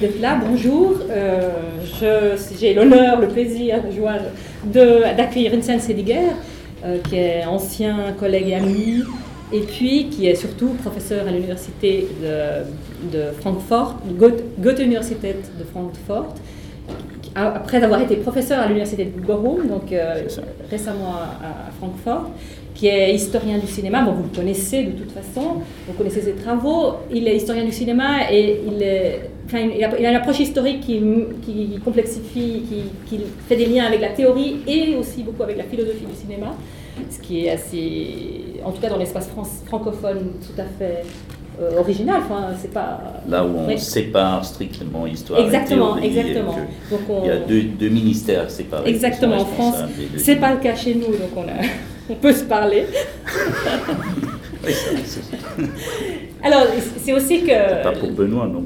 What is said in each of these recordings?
d'être là, bonjour. Euh, J'ai l'honneur, le plaisir, la joie d'accueillir Vincent Sediger, euh, qui est ancien collègue et ami, et puis qui est surtout professeur à l'université de, de, Francfort, Goethe-Universität de Francfort, après avoir été professeur à l'université de Bochum, donc euh, récemment à, à Francfort qui est historien du cinéma. Bon, vous le connaissez de toute façon, vous connaissez ses travaux. Il est historien du cinéma et il, est, enfin, il, a, une approche historique qui, qui complexifie, qui, qui, fait des liens avec la théorie et aussi beaucoup avec la philosophie du cinéma, ce qui est assez, en tout cas dans l'espace francophone, tout à fait euh, original. Enfin, c'est pas. Là où on sépare strictement histoire exactement, et théorie. Exactement, on... Il y a deux, deux ministères séparés. Exactement, en France. C'est pas le cas chez nous, donc on a on peut se parler. Alors, c'est aussi que. Pas pour Benoît, non.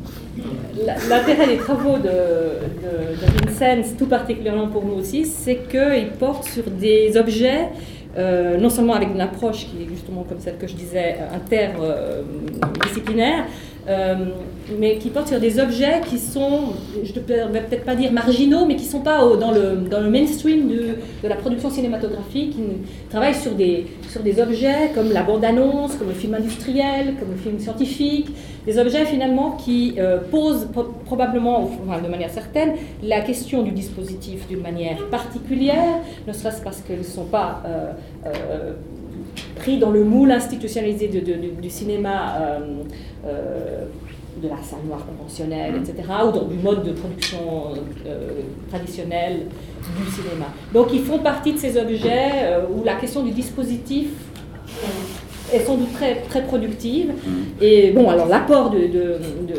L'intérêt des travaux de, de, Vincent, tout particulièrement pour nous aussi, c'est qu'ils portent sur des objets, euh, non seulement avec une approche qui est justement comme celle que je disais, interdisciplinaire, euh, mais qui portent sur des objets qui sont, je ne vais peut-être pas dire marginaux, mais qui ne sont pas dans, le, dans le mainstream de, de, la production cinématographique, qui travaillent sur des, sur des objets comme la bande-annonce, comme le film industriel, comme le film scientifique, des objets finalement qui euh, posent probablement, enfin, de manière certaine, la question du dispositif d'une manière particulière, ne serait-ce parce qu'ils ne sont pas... Euh, pris dans le moule institutionnalisé de, du cinéma euh, euh, de la salle noire conventionnelle, etc., ou dans, du mode de production euh, traditionnel du cinéma. Donc ils font partie de ces objets où la question du dispositif est sans doute très, très productive. Mm. Et bon, alors l'apport de,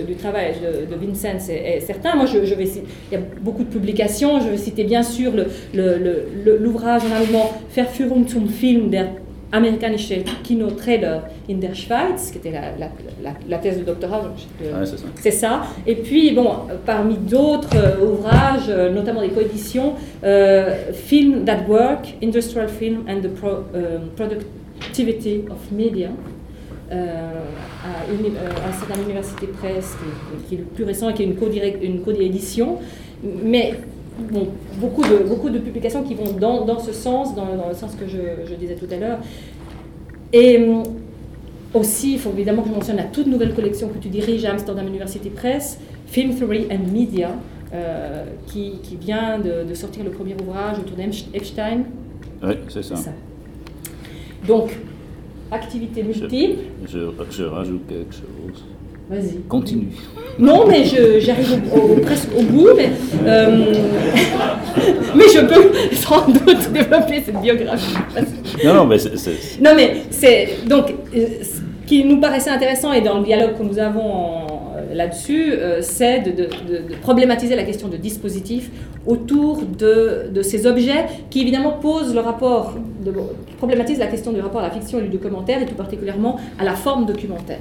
du travail de, Vincent est, certain. Moi, je, je, vais il y a beaucoup de publications. Je vais citer bien sûr l'ouvrage en allemand Verführung zum Film der amerikanische Kino-Trailer in der Schweiz, qui était la, thèse de doctorat. c'est ça. Et puis, bon, parmi d'autres euh, ouvrages, euh, notamment des coéditions, euh, Film That Work, Industrial Film and the Productivity of Media, à, une, à certaine université presse, qui, est le plus récent et qui est une co-édition. Mais bon, beaucoup, de, beaucoup de publications qui vont dans, dans ce sens, dans, dans, le sens que je, je disais tout à l'heure. Et hum, aussi, il faut évidemment que je mentionne la toute nouvelle collection que tu diriges à Amsterdam University Press, Film Theory and Media, euh, qui, qui, vient de, de, sortir le premier ouvrage autour d'Epstein. Oui, c'est ça. ça. Donc, activité multiple. Je, je, je rajoute quelque chose. Vas-y. Continue. Non, mais j'arrive presque au bout, mais, euh, mais je peux sans doute développer cette biographie. Non, non, mais c'est. Non, mais c'est. Donc, euh, ce qui nous paraissait intéressant et dans le dialogue que nous avons euh, là-dessus, c'est de, de, de, problématiser la question de dispositifs autour de, de, ces objets qui évidemment posent le rapport, problématisent la question du rapport à la fiction et du documentaire et tout particulièrement à la forme documentaire.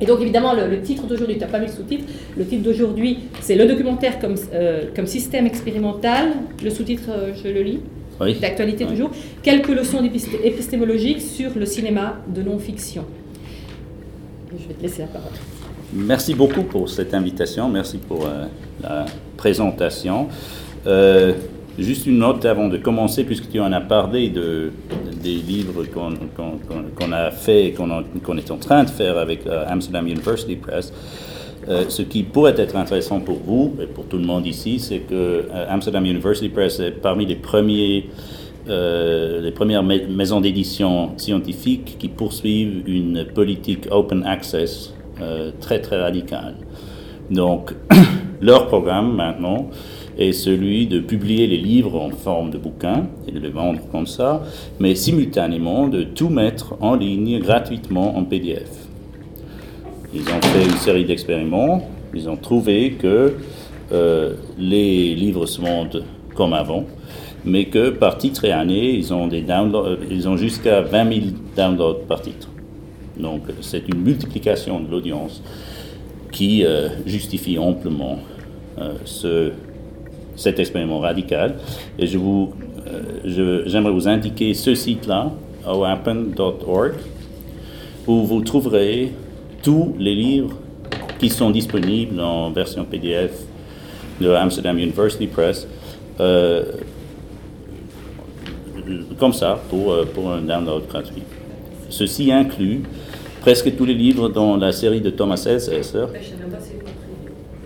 Et donc évidemment, le, titre d'aujourd'hui, tu n'as pas mis le sous-titre, le titre d'aujourd'hui, c'est le documentaire comme, euh, comme système expérimental. Le sous-titre, euh, je le lis, oui. d'actualité toujours. Quelques leçons épistémologiques sur le cinéma de non-fiction. Je vais te laisser la parole. Merci beaucoup pour cette invitation, merci pour euh, la présentation. Juste une note avant de commencer, puisque tu en as parlé de, des livres qu'on a fait et qu'on est en train de faire avec euh, Amsterdam University Press. Euh, ce qui pourrait être intéressant pour vous et pour tout le monde ici, c'est que euh, Amsterdam University Press est parmi les premières maisons d'édition scientifiques qui poursuivent une politique open access très très radicale. Donc, leur programme maintenant est celui de publier les livres en forme de bouquins et de les vendre comme ça, mais simultanément de tout mettre en ligne gratuitement en PDF. Ils ont fait une série d'expériments, ils ont trouvé que euh, les livres se vendent comme avant, mais que par titre et année, ils ont, ils ont jusqu'à 20 000 downloads par titre. Donc c'est une multiplication de l'audience qui euh, justifie amplement euh, ce cet expériment radical. Et je vous, euh, j'aimerais vous indiquer ce site-là, oappen.org, où vous trouverez tous les livres qui sont disponibles en version PDF de Amsterdam University Press, comme ça, pour, pour un download gratuit. Ceci inclut presque tous les livres dans la série de Thomas Elsässer.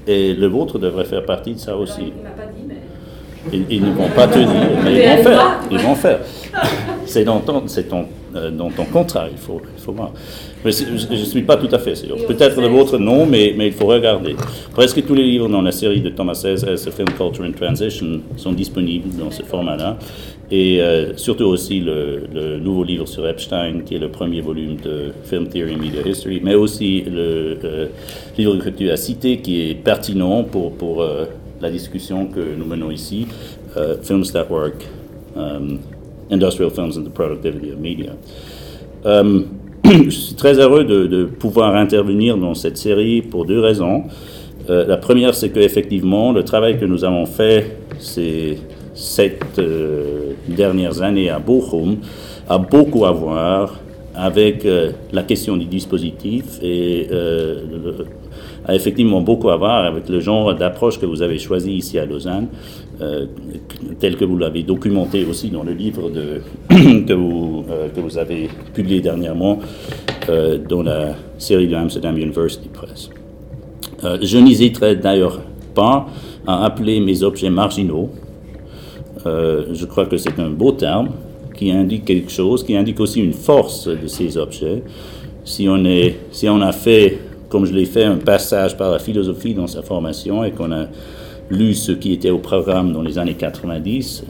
Et le vôtre devrait faire partie de ça aussi. Ils, ne vont pas te dire, mais ils vont faire. Ils vont faire. C'est dans ton, ton, dans ton contrat, il faut, il faut voir. Mais je ne suis pas tout à fait sûr. Peut-être le vôtre, non, mais, mais il faut regarder. Presque tous les livres dans la série de Thomas Hess, Film Culture in Transition, sont disponibles dans ce format-là. Et euh, surtout aussi le, nouveau livre sur Epstein, qui est le premier volume de Film Theory and Media History, mais aussi le euh, livre que tu as cité, qui est pertinent pour, pour la discussion que nous menons ici, Films That Work. Industrial Films and the Productivity of Media. Euh, je suis très heureux de, pouvoir intervenir dans cette série pour deux raisons. Euh, la première, c'est qu'effectivement, le travail que nous avons fait ces sept euh, dernières années à Bochum a beaucoup à voir avec la question du dispositif et a effectivement beaucoup à voir avec le genre d'approche que vous avez choisi ici à Lausanne, euh, tel que vous l'avez documenté aussi dans le livre que, vous, euh, que vous avez publié dernièrement euh, dans la série de Amsterdam University Press. je n'hésiterai d'ailleurs pas à appeler mes objets marginaux. je crois que c'est un beau terme qui indique quelque chose, qui indique aussi une force de ces objets. Si on, est, si on a fait, comme je l'ai fait, un passage par la philosophie dans sa formation et qu'on a lu ce qui était au programme dans les années 90,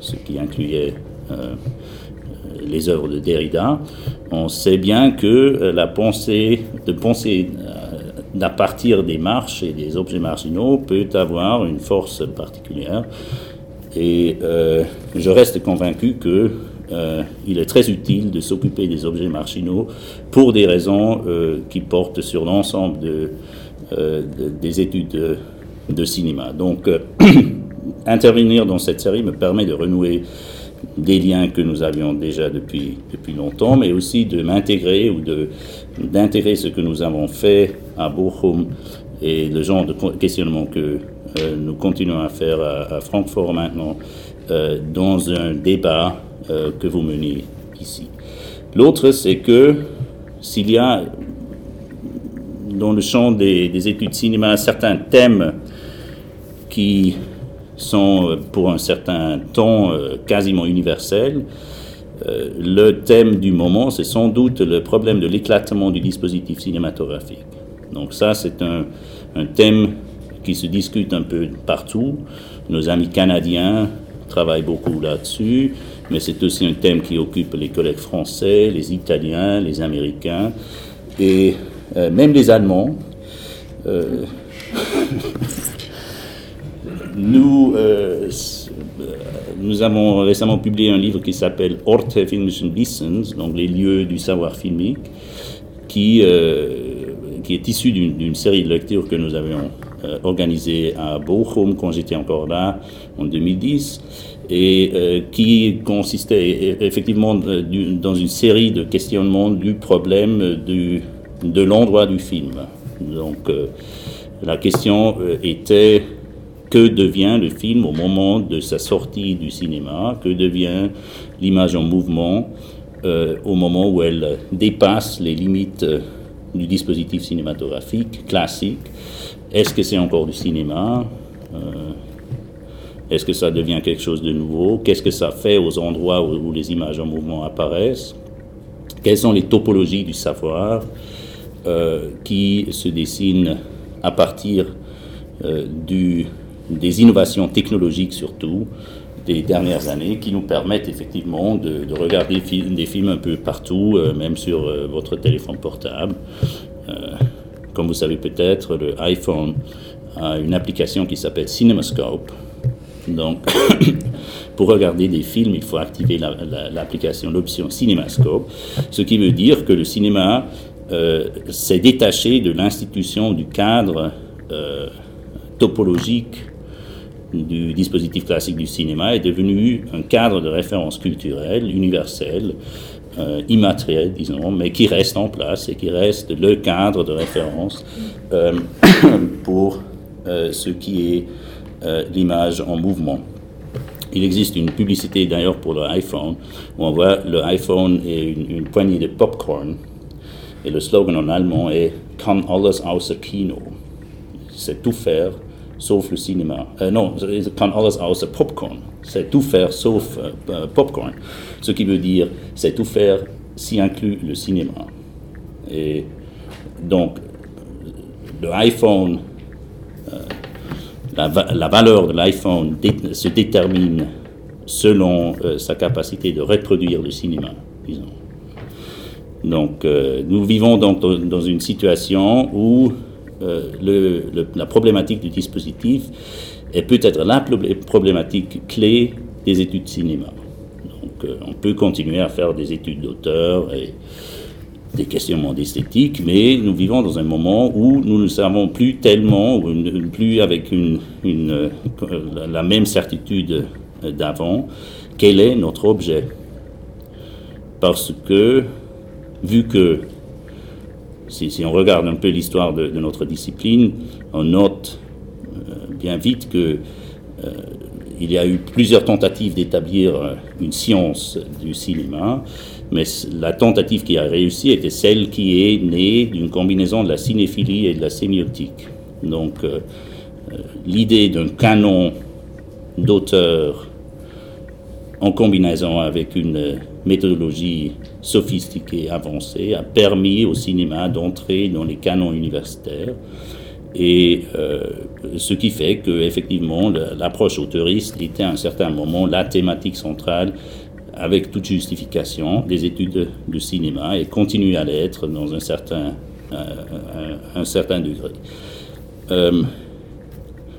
ce qui incluait euh, les œuvres de Derrida, on sait bien que euh, la pensée, de penser euh, à partir des marches et des objets marginaux peut avoir une force particulière. Et je reste convaincu que il est très utile de s'occuper des objets marginaux pour des raisons qui portent sur l'ensemble de, des études de cinéma. Donc, euh, intervenir dans cette série me permet de renouer des liens que nous avions déjà depuis, depuis longtemps, mais aussi de m'intégrer ou d'intégrer ce que nous avons fait à Bochum et le genre de questionnement que euh, nous continuons à faire à, Francfort maintenant euh, dans un débat que vous menez ici. L'autre, c'est que s'il y a dans le champ des, des études cinéma certains thèmes qui sont euh, pour un certain temps euh, quasiment universels. Euh, le thème du moment, c'est sans doute le problème de l'éclatement du dispositif cinématographique. Donc ça, c'est un, un, thème qui se discute un peu partout. Nos amis canadiens travaillent beaucoup là-dessus, mais c'est aussi un thème qui occupe les collègues français, les Italiens, les Américains et même les Allemands. Nous, euh, nous avons récemment publié un livre qui s'appelle Orte filmischen Wissens, donc les lieux du savoir filmique, qui, euh, qui est issu d'une série de lectures que nous avions euh, organisée à Bochum quand j'étais encore là en 2010 et qui consistait effectivement dans une série de questionnements du problème de l'endroit du film. Donc la question était que devient le film au moment de sa sortie du cinéma, que devient l'image en mouvement euh, au moment où elle dépasse les limites euh, du dispositif cinématographique classique? Est-ce que c'est encore du cinéma? Euh, Est-ce que ça devient quelque chose de nouveau? Qu'est-ce que ça fait aux endroits où, les images en mouvement apparaissent? Quelles sont les topologies du savoir qui se dessinent à partir du des innovations technologiques surtout des dernières années qui nous permettent effectivement de, regarder des films un peu partout, euh, même sur euh, votre téléphone portable. Euh, comme vous savez peut-être, le iPhone a une application qui s'appelle CinemaScope. Donc, pour regarder des films, il faut activer l'application, l'option CinemaScope, ce qui veut dire que le cinéma s'est détaché de l'institution, du cadre topologique du dispositif classique du cinéma est devenu un cadre de référence culturelle universel euh, immatériel, disons, mais qui reste en place et qui reste le cadre de référence euh, pour euh, ce qui est l'image en mouvement. Il existe une publicité d'ailleurs pour l'iPhone où on voit l'iPhone et une, une, poignée de popcorn et le slogan en allemand est Kann alles außer Kino. C'est tout faire sauf le cinéma. non, Kann alles Popcorn c'est tout faire sauf euh, euh, popcorn. Ce qui veut dire, c'est tout faire si inclut le cinéma. Et donc, le iPhone, euh, la, valeur de l'iPhone se détermine selon sa capacité de reproduire le cinéma, disons. Donc, nous vivons dans une situation où la problématique du dispositif est peut-être la problématique clé des études cinéma. Euh, on peut continuer à faire des études d'auteur et des questionnements d'esthétique, mais nous vivons dans un moment où nous ne savons plus tellement, ou plus avec une, la même certitude d'avant, quel est notre objet. Parce que, vu que, si, on regarde un peu l'histoire de, notre discipline, on note bien vite que euh, il y a eu plusieurs tentatives d'établir euh, une science du cinéma, mais la tentative qui a réussi était celle qui est née d'une combinaison de la cinéphilie et de la sémiotique. Donc, euh, l'idée d'un canon d'auteur en combinaison avec une méthodologie sophistiquée, avancée, a permis au cinéma d'entrer dans les canons universitaires. Et euh, ce qui fait qu'effectivement, l'approche autoriste était à un certain moment la thématique centrale, avec toute justification, des études de cinéma et continue à l'être dans un certain, euh, un, certain degré. Euh,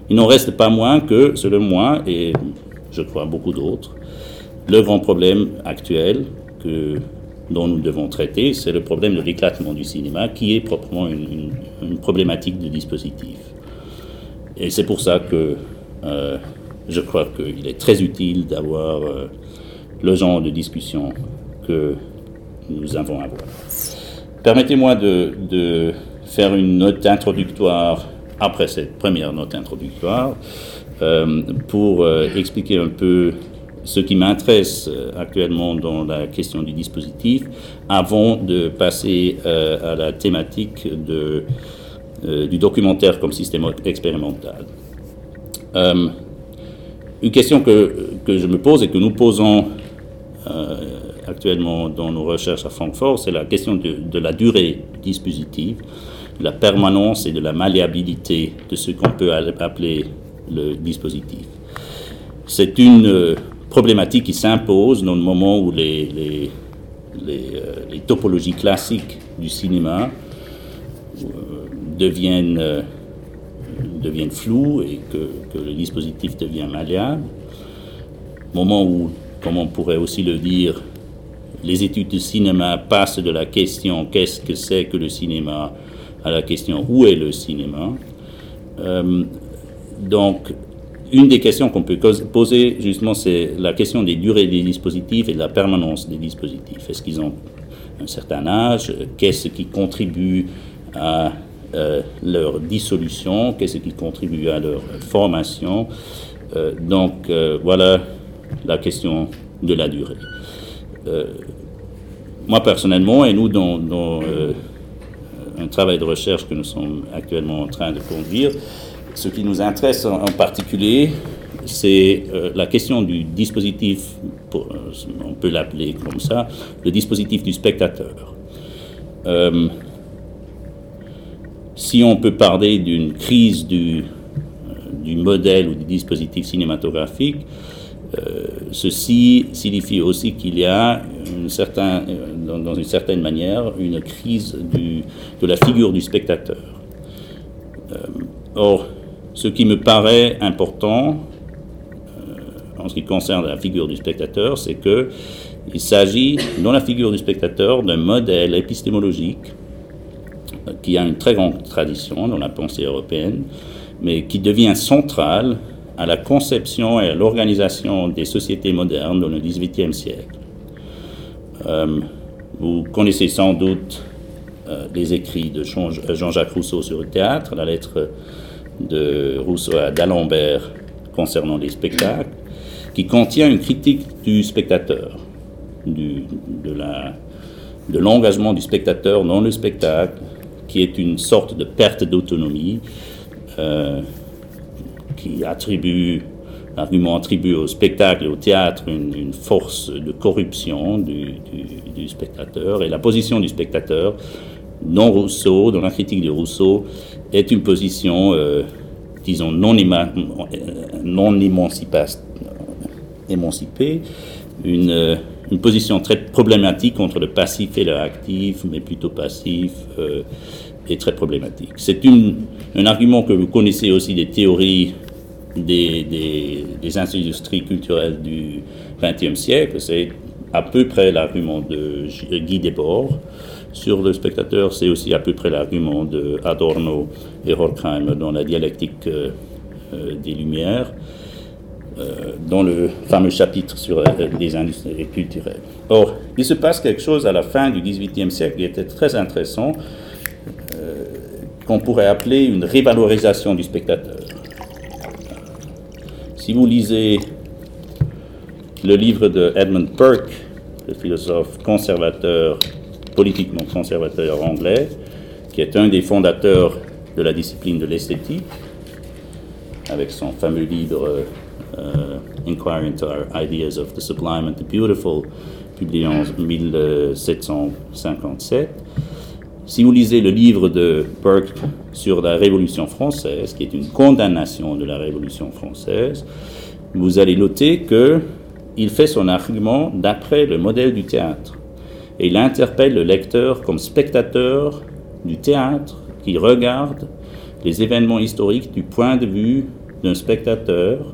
il n'en reste pas moins que, selon moi, et je crois beaucoup d'autres, le grand problème actuel que dont nous devons traiter, c'est le problème de l'éclatement du cinéma, qui est proprement une, problématique de dispositif. Et c'est pour ça que euh, je crois qu'il est très utile d'avoir euh, le genre de discussion que nous avons à avoir. Permettez-moi de, faire une note introductoire après cette première note introductoire euh, pour expliquer un peu ce qui m'intéresse euh, actuellement dans la question du dispositif, avant de passer euh, à la thématique euh, du documentaire comme système expérimental. une question que, que, je me pose et que nous posons actuellement dans nos recherches à Francfort, c'est la question de, de, la durée du dispositif, de la permanence et de la malléabilité de ce qu'on peut appeler le dispositif. C'est une problématique qui s'impose dans le moment où les, les, euh, topologies classiques du cinéma euh, deviennent, euh, deviennent floues et que, que, le dispositif devient malléable. Moment où, comme on pourrait aussi le dire, les études de cinéma passent de la question qu'est-ce que c'est que le cinéma à la question où est le cinéma. donc, une des questions qu'on peut poser, justement, c'est la question des durées des dispositifs et de la permanence des dispositifs. Est-ce qu'ils ont un certain âge? Qu'est-ce qui contribue à euh, leur dissolution? Qu'est-ce qui contribue à leur formation? Euh, Donc, euh, voilà la question de la durée. moi, personnellement, et nous, dans, dans un travail de recherche que nous sommes actuellement en train de conduire, ce qui nous intéresse en, particulier, c'est euh, la question du dispositif, euh, on peut l'appeler comme ça, le dispositif du spectateur. Euh, si on peut parler d'une crise du, du, modèle ou du dispositif cinématographique, ceci signifie aussi qu'il y a une certain, dans, une certaine manière une crise de la figure du spectateur. or, ce qui me paraît important euh, en ce qui concerne la figure du spectateur, c'est que il s'agit, dans la figure du spectateur, d'un modèle épistémologique euh, qui a une très grande tradition dans la pensée européenne, mais qui devient central à la conception et à l'organisation des sociétés modernes dans le XVIIIe siècle. Euh, Vous connaissez sans doute les écrits de Jean-Jacques Rousseau sur le théâtre, la lettre de Rousseau à d'Alembert concernant les spectacles, qui contient une critique du spectateur, de l'engagement du spectateur dans le spectacle, qui est une sorte de perte d'autonomie, euh, qui attribue, l'argument attribue au spectacle et au théâtre une, force de corruption du, spectateur, et la position du spectateur, dans Rousseau, dans la critique de Rousseau, est une position, euh, disons, non, émancipée, une, euh, une, position très problématique entre le passif et l'actif, mais plutôt passif, euh, et très problématique. C'est un argument que vous connaissez aussi des théories des, des, des industries culturelles du XXe siècle, c'est à peu près l'argument de Guy Debord sur le spectateur, c'est aussi à peu près l'argument de Adorno et Horkheim dans la dialectique euh, euh, des Lumières, euh, dans le fameux chapitre sur les industries culturelles. Or, il se passe quelque chose à la fin du XVIIIe siècle qui était très intéressant, qu'on pourrait appeler une révalorisation du spectateur. Si vous lisez le livre de Edmund Burke, le philosophe conservateur politiquement conservateur anglais, qui est un des fondateurs de la discipline de l'esthétique, avec son fameux livre euh, Inquiry into Our Ideas of the Sublime and the Beautiful, publié en 1757. Si vous lisez le livre de Burke sur la Révolution française, qui est une condamnation de la Révolution française, vous allez noter que il fait son argument d'après le modèle du théâtre et il interpelle le lecteur comme spectateur du théâtre qui regarde les événements historiques du point de vue d'un spectateur.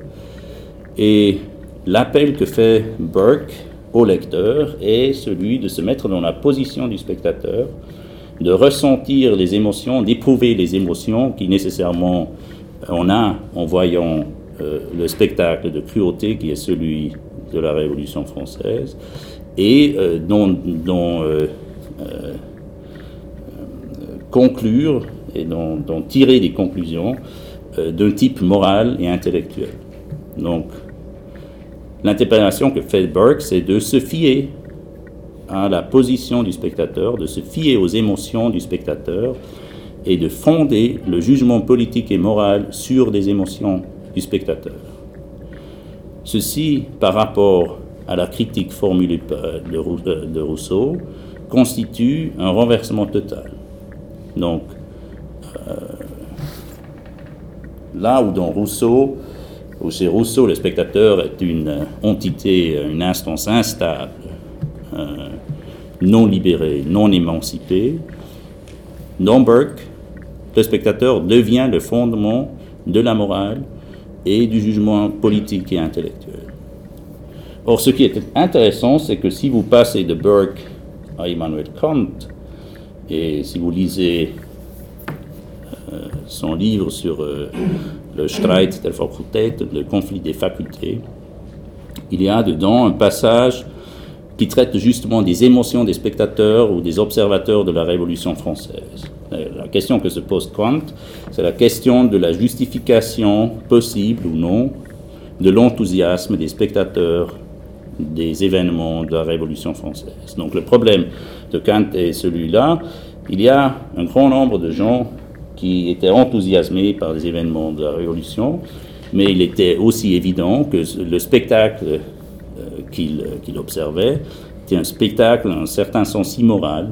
Et l'appel que fait Burke au lecteur est celui de se mettre dans la position du spectateur, de ressentir les émotions, d'éprouver les émotions qui nécessairement on a en voyant euh, le spectacle de cruauté qui est celui de la Révolution française, et euh, dont, euh, euh, conclure et dont, tirer des conclusions d'un type moral et intellectuel. Donc, l'interprétation que fait Burke, c'est de se fier à la position du spectateur, de se fier aux émotions du spectateur et de fonder le jugement politique et moral sur des émotions du spectateur. Ceci par rapport à la critique formulée de, de Rousseau constitue un renversement total. Donc, euh, là où dans Rousseau, où chez Rousseau, le spectateur est une entité, une instance instable, euh, non libérée, non émancipée, dans Burke, le spectateur devient le fondement de la morale et du jugement politique et intellectuel. Or, ce qui est intéressant, c'est que si vous passez de Burke à Immanuel Kant, et si vous lisez euh, son livre sur euh, le Streit der Fakultät, le conflit des facultés, il y a dedans un passage qui traite justement des émotions des spectateurs ou des observateurs de la Révolution française. La question que se pose Kant, c'est la question de la justification possible ou non de l'enthousiasme des spectateurs des événements de la Révolution française. Donc le problème de Kant est celui-là. Il y a un grand nombre de gens qui étaient enthousiasmés par les événements de la Révolution, mais il était aussi évident que le spectacle euh, qu'il observait était un spectacle, un certain sens immoral,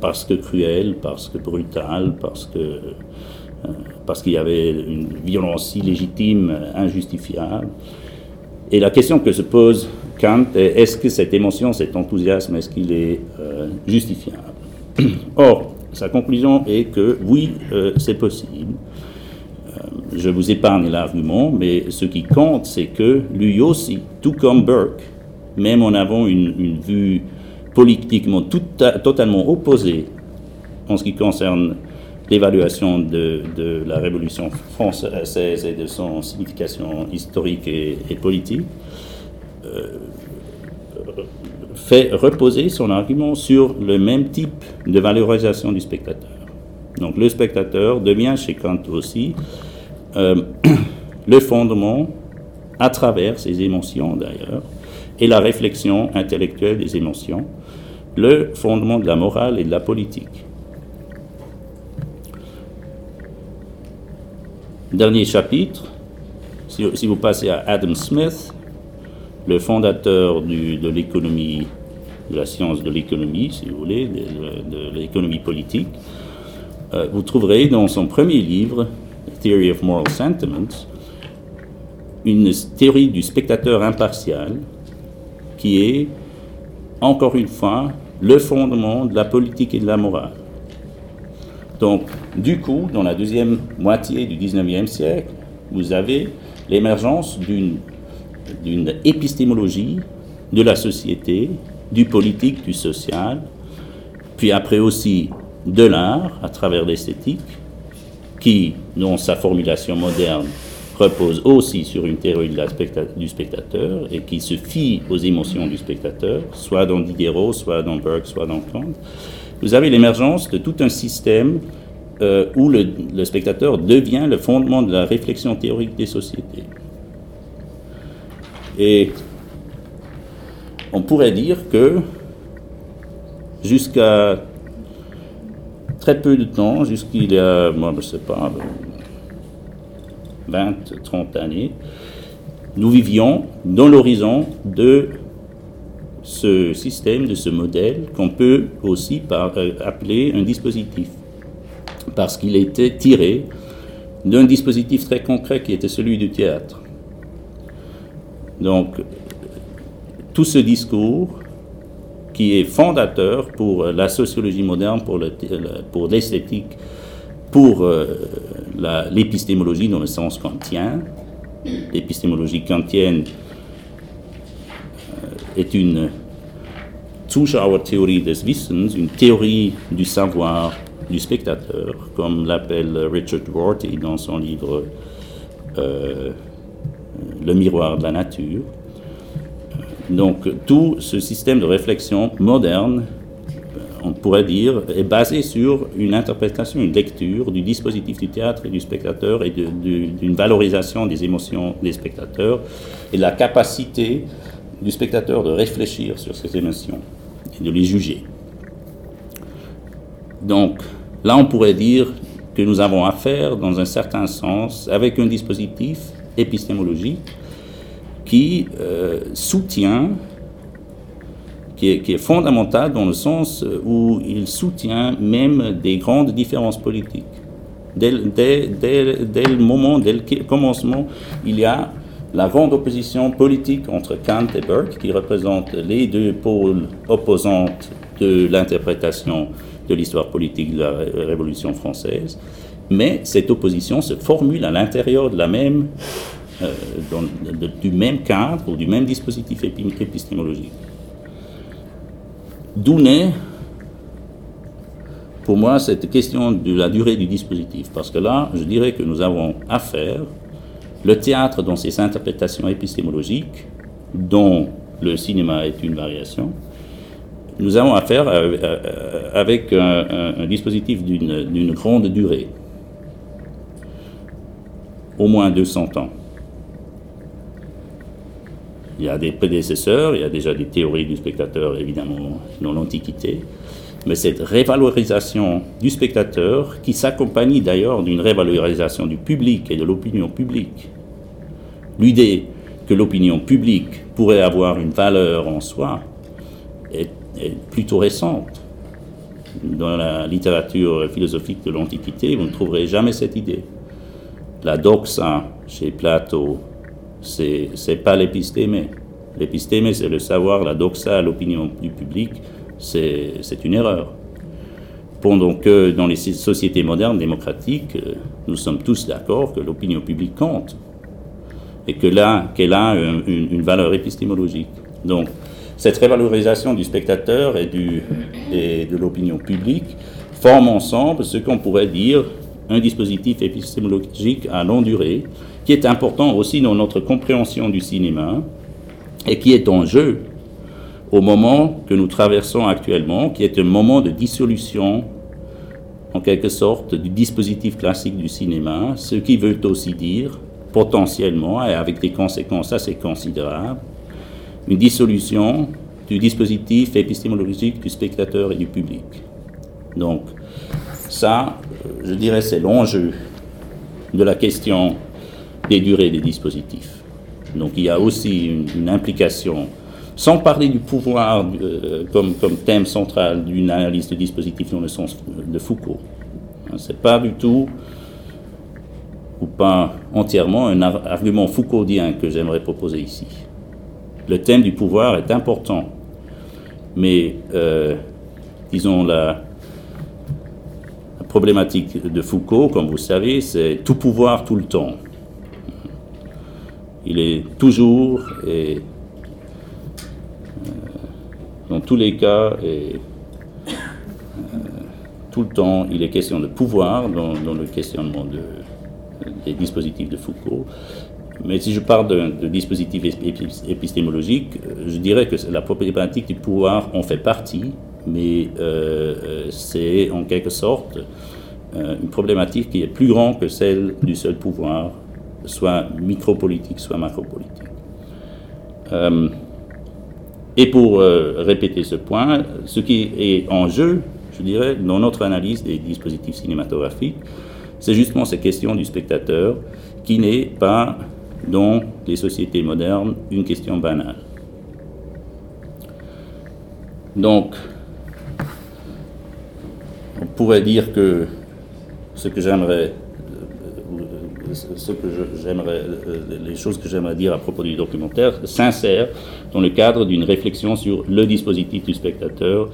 parce que cruel, parce que brutal, parce que euh, parce qu'il y avait une violence illégitime, injustifiable. Et la question que se pose Kant est est-ce que cette émotion, cet enthousiasme, est-ce qu'il est, euh, justifiable? Or, sa conclusion est que oui, euh, c'est possible. Euh, je vous épargne l'argument, mais ce qui compte, c'est que lui aussi, tout comme Burke, même en avant une, vue politiquement totalement opposée en ce qui concerne l'évaluation de, la Révolution française et de son signification historique et, politique, fait reposer son argument sur le même type de valorisation du spectateur. Donc le spectateur devient chez Kant aussi euh, le fondement, à travers ses émotions d'ailleurs, et la réflexion intellectuelle des émotions, le fondement de la morale et de la politique. Dernier chapitre, si, vous passez à Adam Smith, le fondateur de l'économie, de la science de l'économie, si vous voulez, de, l'économie politique, euh, vous trouverez dans son premier livre, Theory of Moral Sentiments, une théorie du spectateur impartial qui est, encore une fois, le fondement de la politique et de la morale. Donc, du coup, dans la deuxième moitié du 19e siècle, vous avez l'émergence d'une épistémologie de la société, du politique, du social, puis après aussi de l'art à travers l'esthétique, qui, dans sa formulation moderne, repose aussi sur une théorie du spectateur et qui se fie aux émotions du spectateur, soit dans Diderot, soit dans Burke, soit dans Kant, vous avez l'émergence de tout un système euh, où le, spectateur devient le fondement de la réflexion théorique des sociétés. Et on pourrait dire que jusqu'à très peu de temps, jusqu'il y a, moi je ne sais pas, 20, 30 années, nous vivions dans l'horizon de ce système, de ce modèle qu'on peut aussi appeler un dispositif, parce qu'il était tiré d'un dispositif très concret qui était celui du théâtre. Donc, tout ce discours qui est fondateur pour la sociologie moderne, pour l'esthétique, pour euh, l'épistémologie dans le sens kantien. L'épistémologie kantienne euh, est une Zuschauertheorie des Wissens, une théorie du savoir du spectateur, comme l'appelle Richard Rorty dans son livre euh, Le miroir de la nature. Donc tout ce système de réflexion moderne on pourrait dire, est basé sur une interprétation, une lecture du dispositif du théâtre et du spectateur et d'une valorisation des émotions des spectateurs et la capacité du spectateur de réfléchir sur ces émotions et de les juger. Donc là, on pourrait dire que nous avons affaire, dans un certain sens, avec un dispositif épistémologique qui euh, soutient qui est, fondamental dans le sens où il soutient même des grandes différences politiques. Dès, le moment, dès le commencement, il y a la grande opposition politique entre Kant et Burke, qui représentent les deux pôles opposants de l'interprétation de l'histoire politique de la Révolution française. Mais cette opposition se formule à l'intérieur de la même, euh, du même cadre ou du même dispositif épistémologique. D'où naît, pour moi, cette question de la durée du dispositif. Parce que là, je dirais que nous avons affaire, le théâtre dans ses interprétations épistémologiques, dont le cinéma est une variation, nous avons affaire avec un, dispositif d'une grande durée, au moins 200 ans. Il y a des prédécesseurs, il y a déjà des théories du spectateur, évidemment, dans l'Antiquité. Mais cette révalorisation du spectateur, qui s'accompagne d'ailleurs d'une révalorisation du public et de l'opinion publique. L'idée que l'opinion publique pourrait avoir une valeur en soi est, plutôt récente. Dans la littérature philosophique de l'Antiquité, vous ne trouverez jamais cette idée. La doxa chez Plato, c'est n'est pas l'épistémé. L'épistémé, c'est le savoir, la doxa, l'opinion du public, c'est une erreur. Pendant que dans les sociétés modernes démocratiques, nous sommes tous d'accord que l'opinion publique compte et qu'elle a une, valeur épistémologique. Donc, cette révalorisation du spectateur et, du, et de l'opinion publique forme ensemble ce qu'on pourrait dire un dispositif épistémologique à longue durée qui est important aussi dans notre compréhension du cinéma et qui est en jeu au moment que nous traversons actuellement, qui est un moment de dissolution, en quelque sorte, du dispositif classique du cinéma, ce qui veut aussi dire, potentiellement, et avec des conséquences assez considérables, une dissolution du dispositif épistémologique du spectateur et du public. Donc, ça, je dirais, c'est l'enjeu de la question des durées des dispositifs. Donc, il y a aussi une, implication, sans parler du pouvoir euh, comme, comme, thème central d'une analyse de dispositifs dans le sens de Foucault. Hein, Ce n'est pas du tout, ou pas entièrement, un argument foucaultien que j'aimerais proposer ici. Le thème du pouvoir est important, mais euh, disons la, problématique de Foucault, comme vous savez, c'est tout pouvoir tout le temps. Il est toujours et euh, dans tous les cas et euh, tout le temps, il est question de pouvoir dans, le questionnement des dispositifs de Foucault. Mais si je parle de, dispositifs épistémologiques, je dirais que la problématique du pouvoir en fait partie, mais euh, euh, c'est en quelque sorte euh, une problématique qui est plus grande que celle du seul pouvoir, soit micropolitique, soit macropolitique. et pour répéter ce point, ce qui est en jeu, je dirais, dans notre analyse des dispositifs cinématographiques, c'est justement cette question du spectateur qui n'est pas dans les sociétés modernes une question banale. Donc, on pourrait dire que ce que j'aimerais, euh, ce que j'aimerais, euh, les choses que j'aimerais dire à propos du documentaire s'insèrent dans le cadre d'une réflexion sur le dispositif du spectateur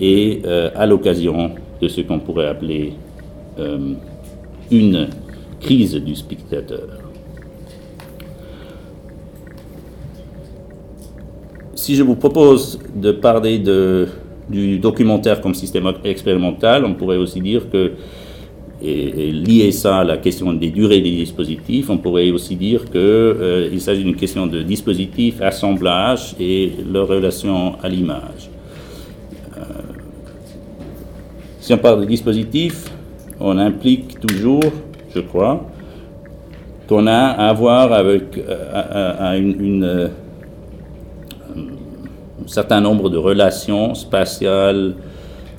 et euh, à l'occasion de ce qu'on pourrait appeler une crise du spectateur. Si je vous propose de parler de du documentaire comme système expérimental, on pourrait aussi dire que, et, lier ça à la question des durées des dispositifs, on pourrait aussi dire qu'il euh, s'agit d'une question de dispositif, assemblage et leur relation à l'image. Euh, si on parle de dispositif, on implique toujours, je crois, qu'on a à voir avec euh, une certain nombre de relations spatiales,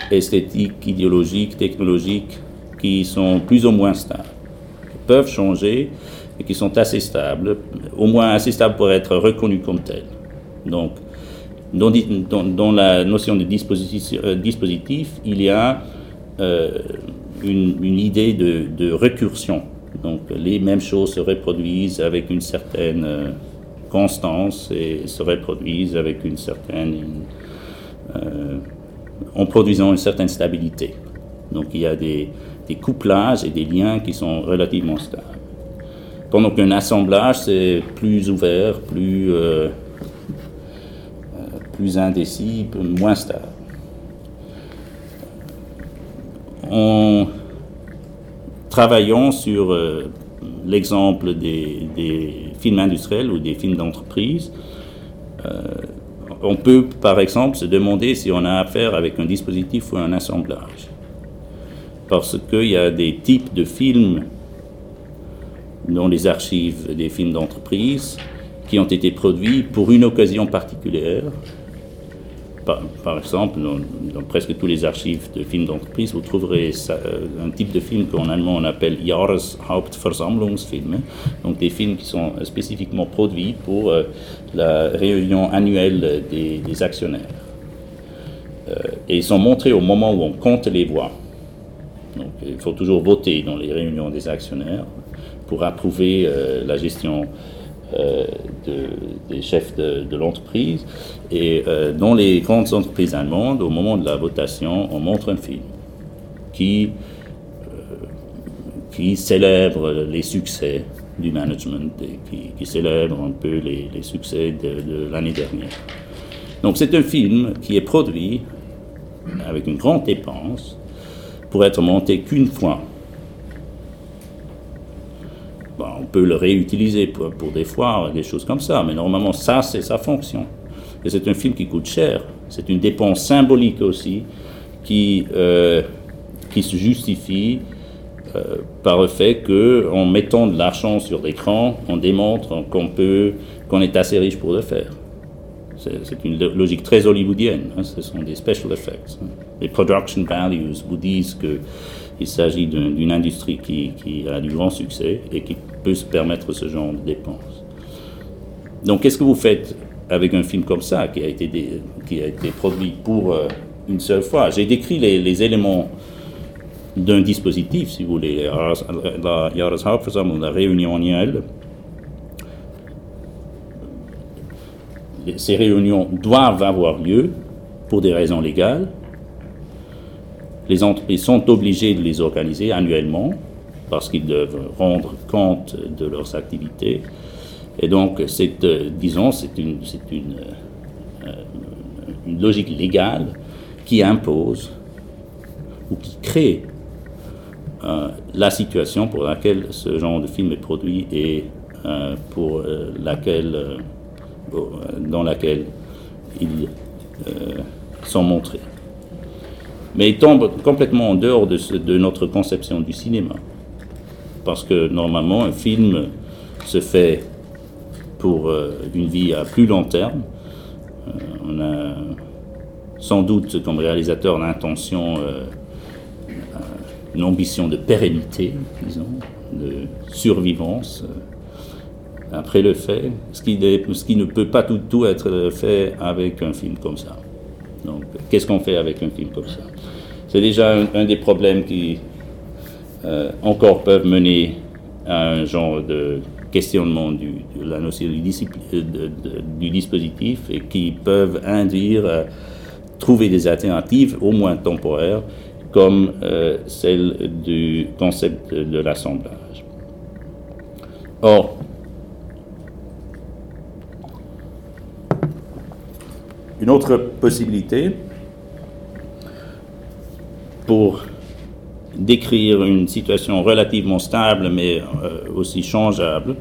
esthétiques, idéologiques, technologiques qui sont plus ou moins stables, qui peuvent changer et qui sont assez stables, au moins assez stables pour être reconnues comme telles. Donc, dans, la notion de dispositif, euh, il y a euh, une, idée de, de, récursion. Donc, les mêmes choses se reproduisent avec une certaine euh, constance et se reproduisent avec une certaine. Euh, en produisant une certaine stabilité. Donc il y a des, couplages et des liens qui sont relativement stables. Pendant qu'un assemblage, c'est plus ouvert, plus, euh, euh, plus indécis, moins stable. En travaillant sur l'exemple des, films industriels ou des films d'entreprise, euh, on peut par exemple se demander si on a affaire avec un dispositif ou un assemblage. Parce qu'il y a des types de films dans les archives des films d'entreprise qui ont été produits pour une occasion particulière par, exemple, dans, presque tous les archives de films d'entreprise, vous trouverez euh, un type de film qu'en allemand on appelle Jahreshauptversammlungsfilme, donc des films qui sont spécifiquement produits pour euh, la réunion annuelle des, actionnaires. Euh, et ils sont montrés au moment où on compte les voix. Donc il faut toujours voter dans les réunions des actionnaires pour approuver la gestion euh, des chefs de, l'entreprise. Et euh, dans les grandes entreprises allemandes, au moment de la votation, on montre un film qui, euh, qui célèbre les succès du management et qui, célèbre un peu les, succès de, de l'année dernière. Donc c'est un film qui est produit avec une grande dépense pour être monté qu'une fois on peut le réutiliser pour, des fois, des choses comme ça, mais normalement, ça, c'est sa fonction. Et c'est un film qui coûte cher. C'est une dépense symbolique aussi qui, euh, qui se justifie euh, par le fait qu'en mettant de l'argent sur l'écran, on démontre qu'on peut, qu'on est assez riche pour le faire. C'est une logique très hollywoodienne. Hein, ce sont des special effects. Les production values vous disent qu'il s'agit d'une industrie qui, a du grand succès et qui peut se permettre ce genre de dépenses. Donc, qu'est-ce que vous faites avec un film comme ça qui a été, qui a été produit pour euh, une seule fois? J'ai décrit les, les éléments d'un dispositif, si vous voulez, la Jahreshauptversammlung, la réunion annuelle. Ces réunions doivent avoir lieu pour des raisons légales. Les entreprises sont obligées de les organiser annuellement parce qu'ils doivent rendre compte de leurs activités. Et donc, c'est, euh, disons, c'est euh, une logique légale qui impose ou qui crée euh, la situation pour laquelle ce genre de film est produit et pour laquelle, dans laquelle ils sont montrés. Mais ils tombent complètement en dehors de, notre conception du cinéma. Parce que normalement, un film se fait pour une vie à plus long terme. on a sans doute comme réalisateur l'intention une ambition de pérennité, disons, de survivance euh, après le fait, ce qui, ce qui, ne peut pas tout, tout être fait avec un film comme ça. Donc, qu'est-ce qu'on fait avec un film comme ça? C'est déjà un, des problèmes qui euh, encore peuvent mener à un genre de questionnement du, de la notion du, dispositif et qui peuvent induire à trouver des alternatives, au moins temporaires, comme euh, celle du concept de l'assemblage. Or, une autre possibilité pour décrire une situation relativement stable mais euh, aussi changeable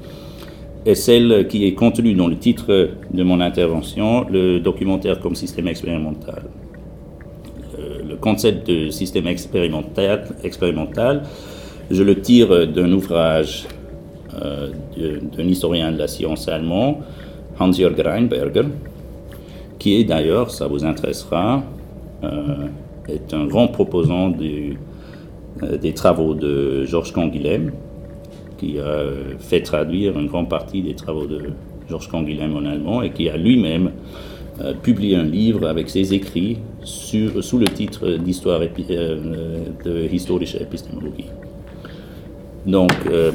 est celle qui est contenue dans le titre de mon intervention, le documentaire comme système expérimental. Concept de système expérimental, je le tire d'un ouvrage euh, d'un historien de la science allemand, Hans-Jörg Reinberger, qui est d'ailleurs, ça vous intéressera, euh, est un grand proposant euh, des travaux de Georges Canguilhem, qui a fait traduire une grande partie des travaux de Georges Canguilhem en allemand et qui a lui-même publié un livre avec ses écrits sous le titre d'histoire euh, de historische épistémologie. Donc, euh,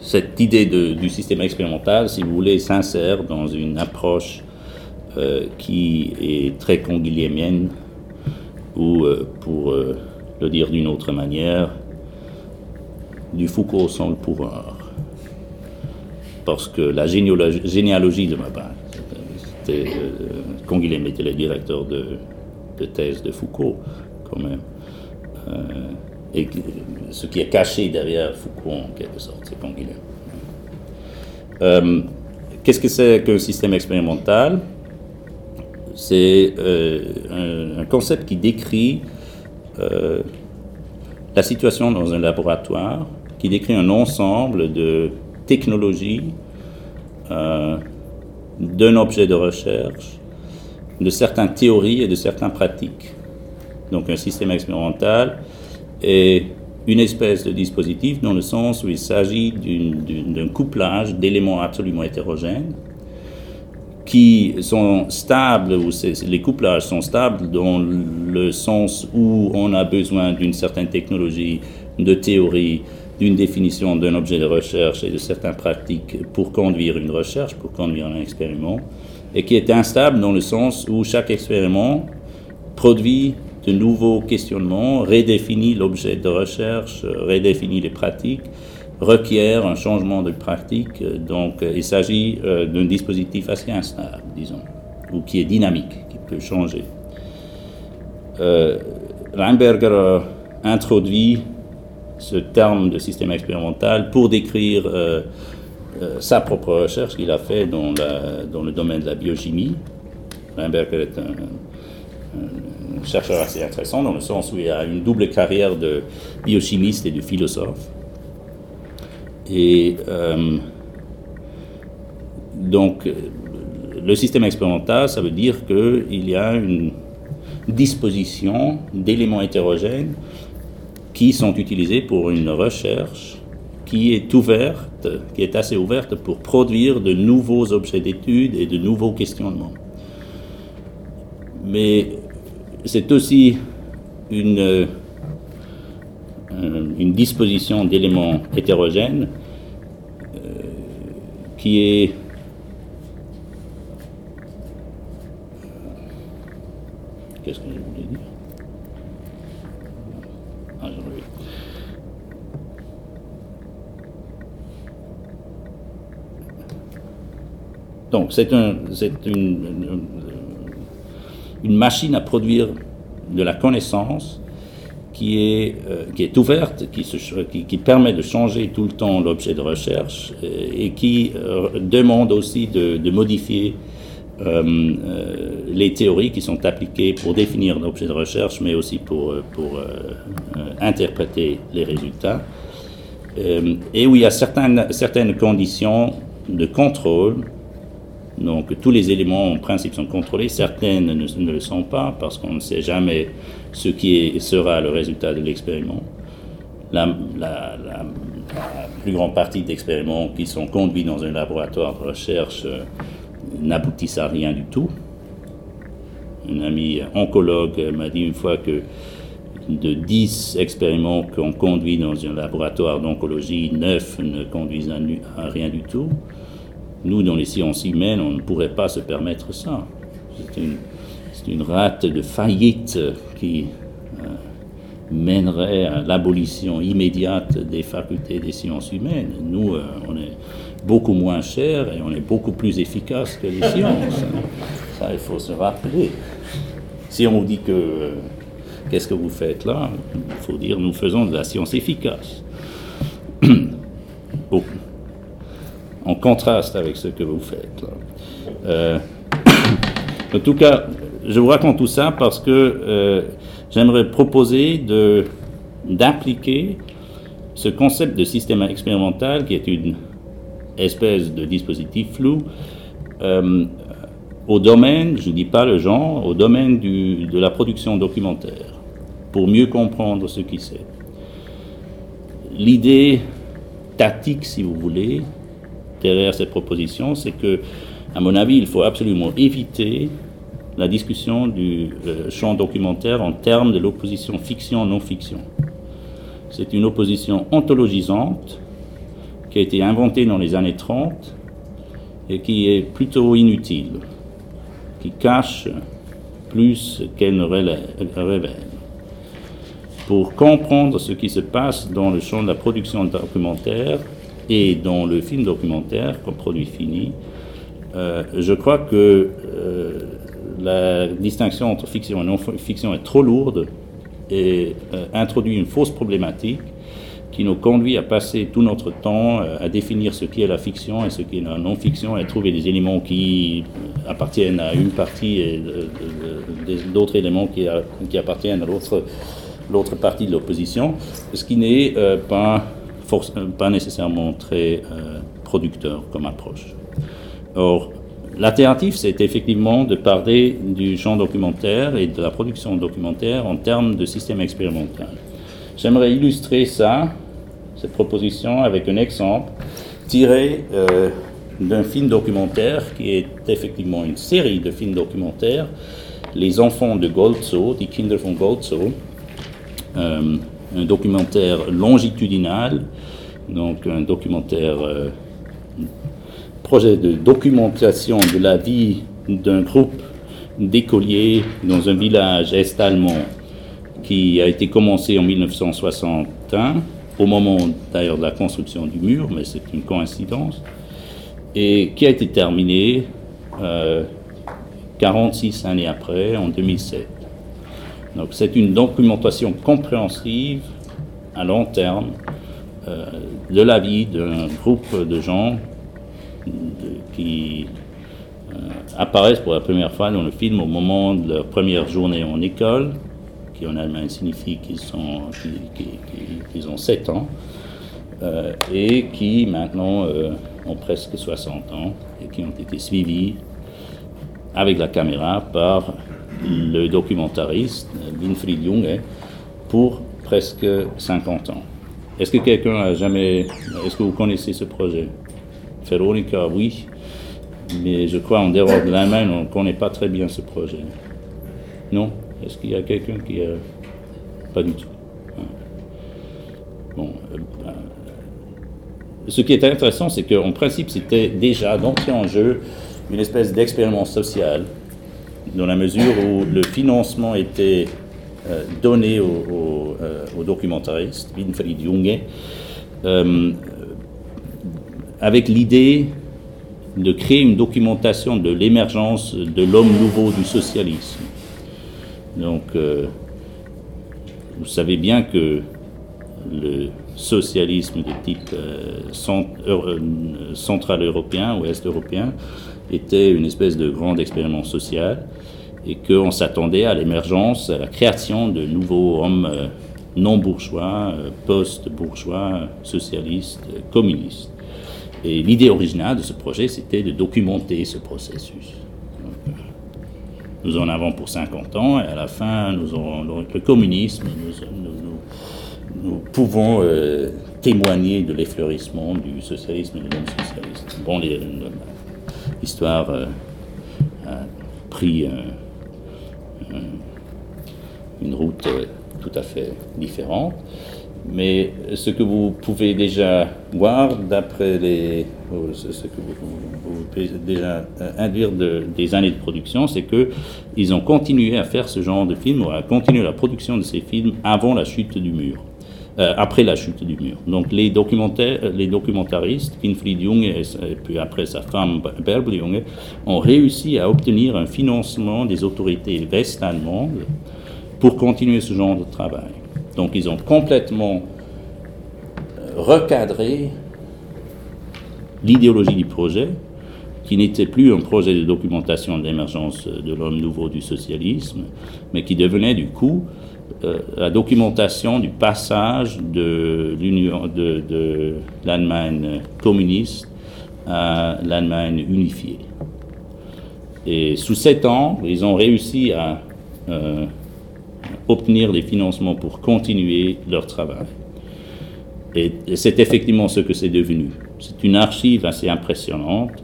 cette idée du système expérimental, si vous voulez, s'insère dans une approche euh, qui est très conguillémienne, ou, pour le dire d'une autre manière, du Foucault sans le pouvoir. Parce que la généalogie de ma part, c'était Canguilhem était le directeur de, thèse de Foucault, quand même. Euh, et ce qui est caché derrière Foucault, en quelque sorte, c'est Canguilhem. Euh, Qu'est-ce que c'est qu'un système expérimental? C'est euh, un, concept qui décrit euh, la situation dans un laboratoire, qui décrit un ensemble de technologies, d'un objet de recherche, de certaines théories et de certaines pratiques. Donc un système expérimental est une espèce de dispositif dans le sens où il s'agit d'un couplage d'éléments absolument hétérogènes qui sont stables, ou les couplages sont stables dans le sens où on a besoin d'une certaine technologie, de théorie, d'une définition d'un objet de recherche et de certaines pratiques pour conduire une recherche, pour conduire un expériment et qui est instable dans le sens où chaque expériment produit de nouveaux questionnements, redéfinit l'objet de recherche, redéfinit les pratiques, requiert un changement de pratique. Donc il s'agit euh, d'un dispositif assez instable, disons, ou qui est dynamique, qui peut changer. Euh, Reinberger introduit ce terme de système expérimental pour décrire euh, sa propre recherche qu'il a fait dans, le domaine de la biochimie. Limberg est un, chercheur assez intéressant dans le sens où il a une double carrière de biochimiste et de philosophe. Et donc, le système expérimental, ça veut dire qu'il y a une disposition d'éléments hétérogènes qui sont utilisés pour une recherche qui est ouverte, qui est assez ouverte pour produire de nouveaux objets d'étude et de nouveaux questionnements. Mais c'est aussi une, euh, une disposition d'éléments hétérogènes euh, qui est Qu'est-ce que je voulais dire? Ah, Donc, c'est un, une, une, machine à produire de la connaissance qui est, euh, qui est ouverte, qui, permet de changer tout le temps l'objet de recherche et, qui euh, demande aussi de, modifier euh, euh, les théories qui sont appliquées pour définir l'objet de recherche, mais aussi pour, euh, pour interpréter les résultats, et où il y a certaines, certaines conditions de contrôle. Donc tous les éléments en principe sont contrôlés, certaines ne, ne le sont pas parce qu'on ne sait jamais ce qui sera le résultat de l'expériment. La, plus grande partie d'expériments qui sont conduits dans un laboratoire de recherche n'aboutissent à rien du tout. Un ami oncologue m'a dit une fois que de 10 expériments qu'on conduit dans un laboratoire d'oncologie, 9 ne conduisent à, rien du tout. Nous, dans les sciences humaines, on ne pourrait pas se permettre ça. C'est une, une, rate de faillite qui euh, mènerait à l'abolition immédiate des facultés des sciences humaines. Nous, euh, on est beaucoup moins cher et on est beaucoup plus efficace que les sciences. Ça, il faut se rappeler. Si on vous dit que euh, qu'est-ce que vous faites là, il faut dire nous faisons de la science efficace. En contraste avec ce que vous faites là. En tout cas, je vous raconte tout ça parce que euh, j'aimerais proposer de, d'appliquer ce concept de système expérimental qui est une espèce de dispositif flou euh, au domaine, je ne dis pas le genre, au domaine du, de la production documentaire, pour mieux comprendre ce qui c'est. L'idée tactique, si vous voulez, derrière cette proposition, c'est que, à mon avis, il faut absolument éviter la discussion du euh, champ documentaire en termes de l'opposition fiction-non-fiction. C'est une opposition ontologisante qui a été inventé dans les années 30 et qui est plutôt inutile, qui cache plus qu'elle ne révèle. Pour comprendre ce qui se passe dans le champ de la production documentaire et dans le film documentaire comme produit fini, euh, je crois que euh, la distinction entre fiction et non-fiction est trop lourde et euh, introduit une fausse problématique qui nous conduit à passer tout notre temps euh, à définir ce qui est la fiction et ce qui est la non-fiction et à trouver des éléments qui appartiennent à une partie et d'autres éléments qui, qui, appartiennent à l'autre partie de l'opposition, ce qui n'est euh, pas, euh, pas nécessairement très producteur comme approche. Or, L'alternative, c'est effectivement de parler du champ documentaire et de la production documentaire en termes de système expérimental. J'aimerais illustrer ça cette proposition avec un exemple tiré euh, d'un film documentaire qui est effectivement une série de films documentaires, Les enfants de Goldso, Die Kinder von Goldso, euh, un documentaire longitudinal, donc un documentaire, euh, projet de documentation de la vie d'un groupe d'écoliers dans un village est-allemand qui a été commencé en 1961 au moment d'ailleurs de la construction du mur, mais c'est une coïncidence, et qui a été terminé 46 euh, années après, en 2007. Donc c'est une documentation compréhensive à long terme euh, de la vie d'un groupe de gens qui apparaissent pour la première fois dans le film au moment de leur première journée en école, qui en Allemagne signifie qu'ils sont, qu'ils ont 7 ans, et qui maintenant ont presque 60 ans et qui ont été suivis avec la caméra par le documentariste Winfried Junge pour presque 50 ans. Est-ce que quelqu'un a jamais... Est-ce que vous connaissez ce projet? Véronica, oui. Mais je crois en dehors de l'Allemagne, on ne connaît pas très bien ce projet. Non? Est-ce qu'il y a quelqu'un qui... Pas du tout. Bon, euh, ce qui est intéressant, c'est qu'en principe, c'était déjà d'entrer en jeu une espèce d'expériment social, dans la mesure où le financement était euh, donné au, euh, documentariste Winfried Junge, euh, avec l'idée de créer une documentation de l'émergence de l'homme nouveau du socialisme. Donc, vous savez bien que le socialisme de type euh, euh, central européen, ouest européen, était une espèce de grand expériment social et qu'on s'attendait à l'émergence, à la création de nouveaux hommes euh, non bourgeois, post-bourgeois, socialistes, communistes. Et l'idée originale de ce projet, c'était de documenter ce processus. nous en avons pour 50 ans et à la fin, nous aurons le communisme, nous, nous pouvons euh, témoigner de l'effleurissement du socialisme et du non-socialisme. Bon, l'histoire euh, a pris euh, une route tout à fait différente, mais ce que vous pouvez déjà voir d'après les, ce que vous, pouvez déjà induire des années de production, c'est que ils ont continué à faire ce genre de film, ou à continuer la production de ces films avant la chute du mur. Euh, après la chute du mur. Donc les, documentaires, les documentaristes, Winfried Junge et, puis après sa femme Bärbel Junge, ont réussi à obtenir un financement des autorités west-allemandes pour continuer ce genre de travail. Donc ils ont complètement recadré l'idéologie du projet, qui n'était plus un projet de documentation de l'émergence de l'homme nouveau du socialisme, mais qui devenait du coup euh, la documentation du passage de, l'Allemagne communiste à l'Allemagne unifiée. Et sous sept ans, ils ont réussi à euh, obtenir des financements pour continuer leur travail. Et, c'est effectivement ce que c'est devenu. C'est une archive assez impressionnante,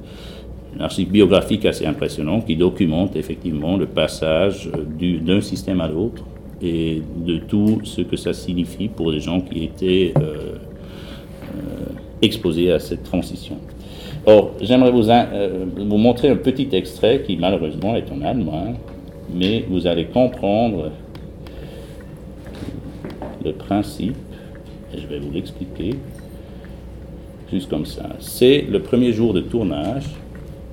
une archive biographique assez impressionnante qui documente effectivement le passage d'un système à l'autre et de tout ce que ça signifie pour les gens qui étaient euh, euh, exposés à cette transition. Or, j'aimerais vous, euh, vous, montrer un petit extrait qui malheureusement est en allemand, mais vous allez comprendre le principe, et je vais vous l'expliquer, juste comme ça. C'est le premier jour de tournage.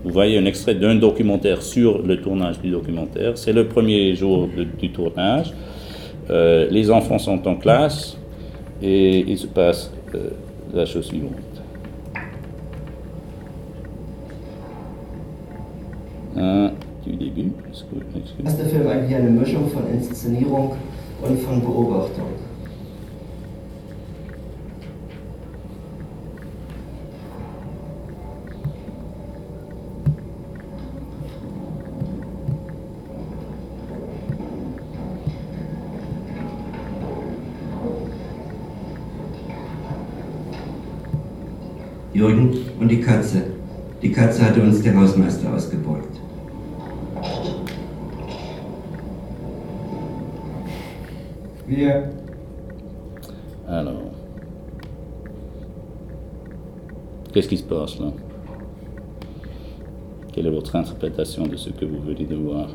Vous voyez un extrait d'un documentaire sur le tournage du documentaire. C'est le premier jour du tournage. Euh, les enfants sont en classe et il se passe euh, la chose suivante. Un, du début. Der Film eigentlich eine Mischung von Inszenierung und von Beobachtung. Jürgen und die Katze. Die Katze hatte uns der Hausmeister ausgebeugt. Wir. Alors. Qu'est-ce qui se passe là Quelle est votre interprétation de ce que vous venez de voir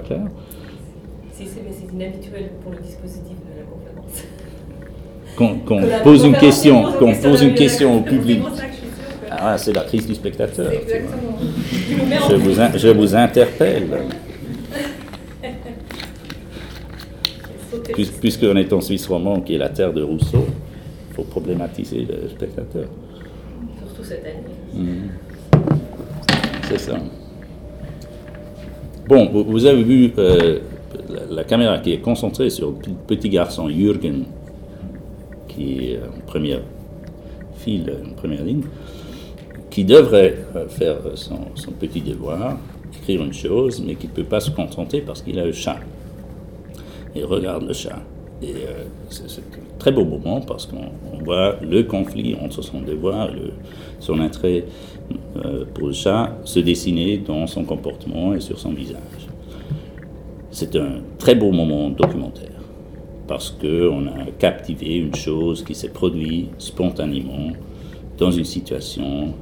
pas clair Si, c'est- mais c'est inhabituel pour le dispositif de la conférence. Qu'on qu'on Que la pose une question, qu'on pose une question au public. Ah, c'est la crise du spectateur. Exactement. Je vous, in- je vous interpelle. Puis- Puisqu'on est en Suisse romande, qui est la terre de Rousseau, il faut problématiser le spectateur. Surtout cette année. Mhm. C'est ça. Bon, vous, avez vu euh, la, caméra qui est concentrée sur le petit garçon Jürgen, qui est en première file, en première ligne, qui devrait euh, faire son, petit devoir, écrire une chose, mais qui ne peut pas se contenter parce qu'il a le chat. Il regarde le chat. Et euh, c'est un très beau moment parce qu'on on voit le conflit entre son devoir le- son intérêt pour le chat se dessiner dans son comportement et sur son visage. C'est un très beau moment documentaire parce qu'on a captivé une chose qui s'est produite spontanément dans une situation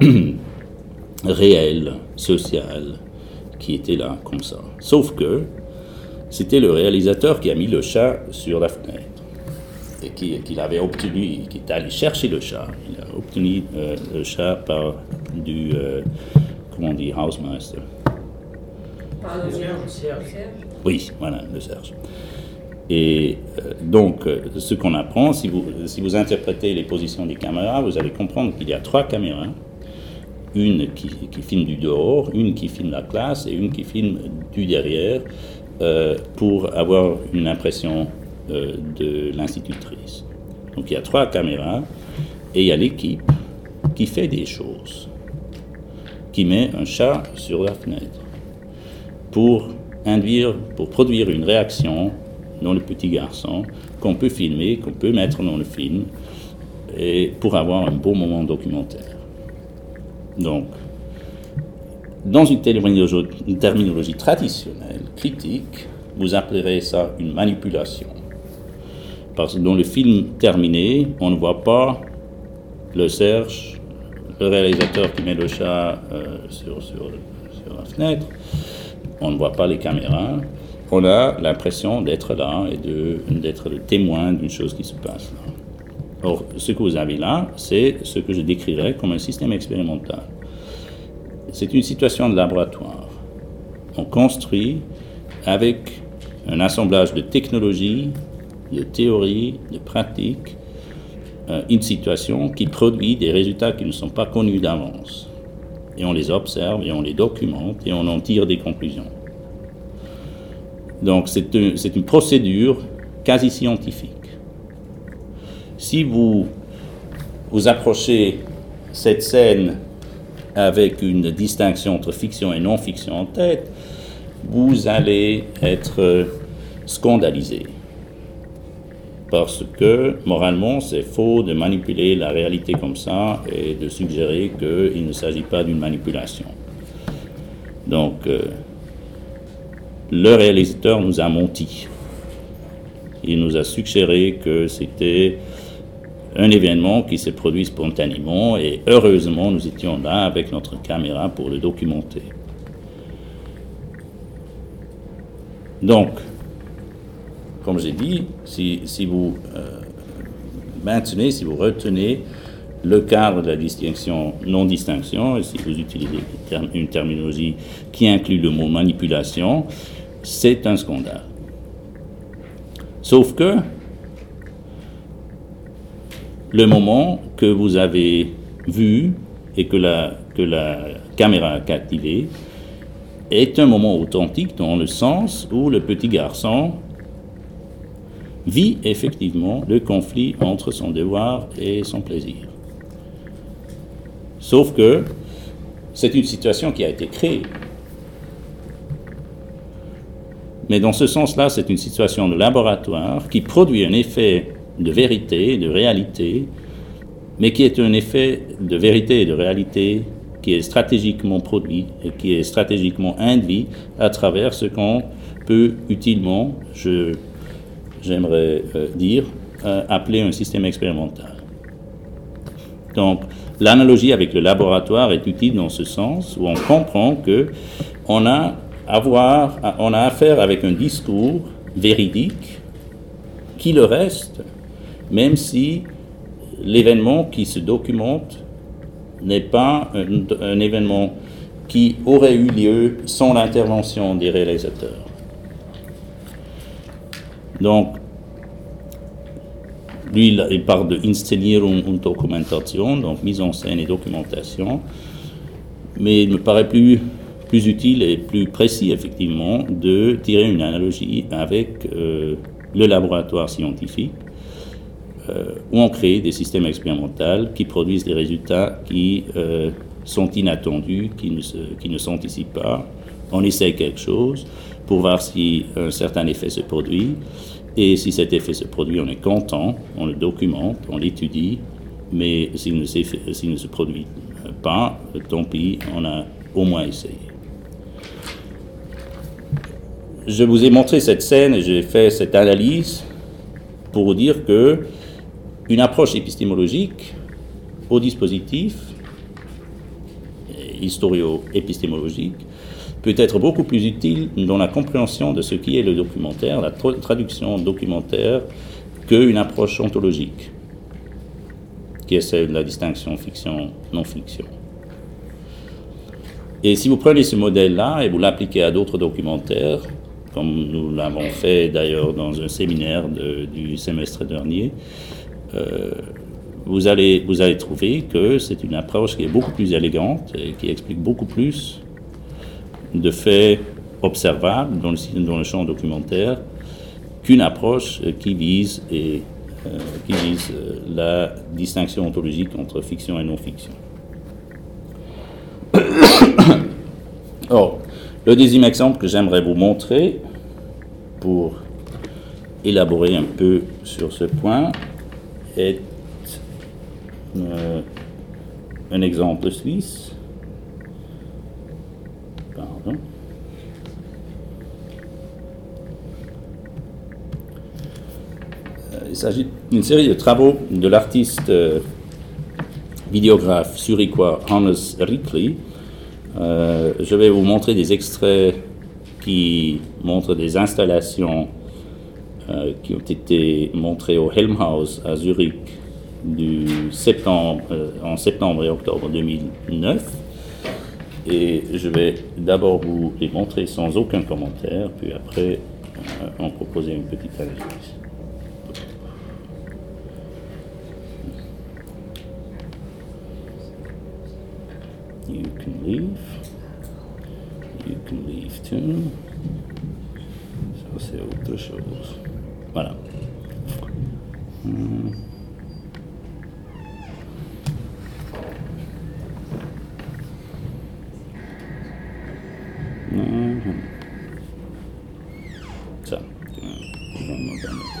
réelle, sociale, qui était là comme ça. Sauf que c'était le réalisateur qui a mis le chat sur la fenêtre et qui, l'avait obtenu, qui est allé chercher le chat. Obtenu euh, le chat par du, euh, comment on dit, Hausmeister. Par le Serge. Oui, voilà, le Serge. Et euh, donc, euh, ce qu'on apprend, si vous, si vous interprétez les positions des caméras, vous allez comprendre qu'il y a trois caméras. Une qui, qui filme du dehors, une qui filme la classe et une qui filme du derrière euh, pour avoir une impression euh, de l'institutrice. Donc il y a trois caméras et il y a l'équipe qui fait des choses, qui met un chat sur la fenêtre pour induire, pour produire une réaction dans le petit garçon qu'on peut filmer, qu'on peut mettre dans le film, et pour avoir un beau moment documentaire. Donc, dans une terminologie, une terminologie traditionnelle, critique, vous appellerez ça une manipulation. Parce que dans le film terminé, on ne voit pas le Serge, le réalisateur qui met le chat euh, sur, sur- la fenêtre, on ne voit pas les caméras, on a l'impression d'être là et d'être le témoin d'une chose qui se passe. Or, ce que vous avez là, c'est ce que je décrirais comme un système expérimental. C'est une situation de laboratoire. On construit avec un assemblage de technologies, de théories, de pratiques, une situation qui produit des résultats qui ne sont pas connus d'avance. Et on les observe et on les documente et on en tire des conclusions. Donc c'est une procédure quasi scientifique. Si vous vous approchez cette scène avec une distinction entre fiction et non-fiction en tête, vous allez être euh, scandalisé. Parce que moralement, c'est faux de manipuler la réalité comme ça et de suggérer qu'il ne s'agit pas d'une manipulation. Donc, euh, le réalisateur nous a menti. Il nous a suggéré que c'était un événement qui s'est produit spontanément et heureusement nous étions là avec notre caméra pour le documenter. Donc, comme j'ai dit, si, vous euh, maintenez, si vous retenez le cadre de la distinction, non-distinction, et si vous utilisez une terminologie qui inclut le mot manipulation, c'est un scandale. Sauf que le moment que vous avez vu et que la, que la caméra a captivé est un moment authentique dans le sens où le petit garçon vit effectivement le conflit entre son devoir et son plaisir. Sauf que c'est une situation qui a été créée. Mais dans ce sens-là, c'est une situation de laboratoire qui produit un effet de vérité, de réalité, mais qui est un effet de vérité et de réalité qui est stratégiquement produit et qui est stratégiquement induit à travers ce qu'on peut utilement, je, j'aimerais euh, dire, euh, appeler un système expérimental. Donc, l'analogie avec le laboratoire est utile dans ce sens où on comprend que on a avoir, on a affaire avec un discours véridique qui le reste, même si l'événement qui se documente n'est pas un, événement qui aurait eu lieu sans l'intervention des réalisateurs. Donc, lui, il parle de Inszenierung und Dokumentation, donc mise en scène et documentation, mais il me paraît plus, plus utile et plus précis, effectivement, de tirer une analogie avec euh, le laboratoire scientifique, euh, où on crée des systèmes expérimentaux qui produisent des résultats qui euh, sont inattendus, qui ne, qui ne s'anticipent pas. On essaie quelque chose pour voir si un certain effet se produit. Et si cet effet se produit, on est content, on le documente, on l'étudie, mais s'il ne, se produit pas, tant pis, on a au moins essayé. Je vous ai montré cette scène et j'ai fait cette analyse pour vous dire que une approche épistémologique au dispositif historio-épistémologique peut être beaucoup plus utile dans la compréhension de ce qui est le documentaire, la traduction documentaire, qu'une approche ontologique, qui est celle de la distinction fiction-non-fiction. Et si vous prenez ce modèle-là et vous l'appliquez à d'autres documentaires, comme nous l'avons fait d'ailleurs dans un séminaire du semestre dernier, euh, vous, allez, vous allez trouver que c'est une approche qui est beaucoup plus élégante et qui explique beaucoup plus de faits observables dans le, champ documentaire qu'une approche qui vise, et, euh, qui vise euh, la distinction ontologique entre fiction et non-fiction. Or, le deuxième exemple que j'aimerais vous montrer pour élaborer un peu sur ce point est euh, un exemple suisse Euh, il s'agit d'une série de travaux de l'artiste euh, vidéographe zurichois Hannes Rickli. Euh, je vais vous montrer des extraits qui montrent des installations qui ont été montrées au Helmhaus à Zurich en septembre et octobre 2009. Et je vais d'abord vous les montrer sans aucun commentaire, puis après euh, en proposer une petite analyse. You can leave. You can leave too. Să se otrășos. Voilà. Mm. Mm-hmm. So, uh, one more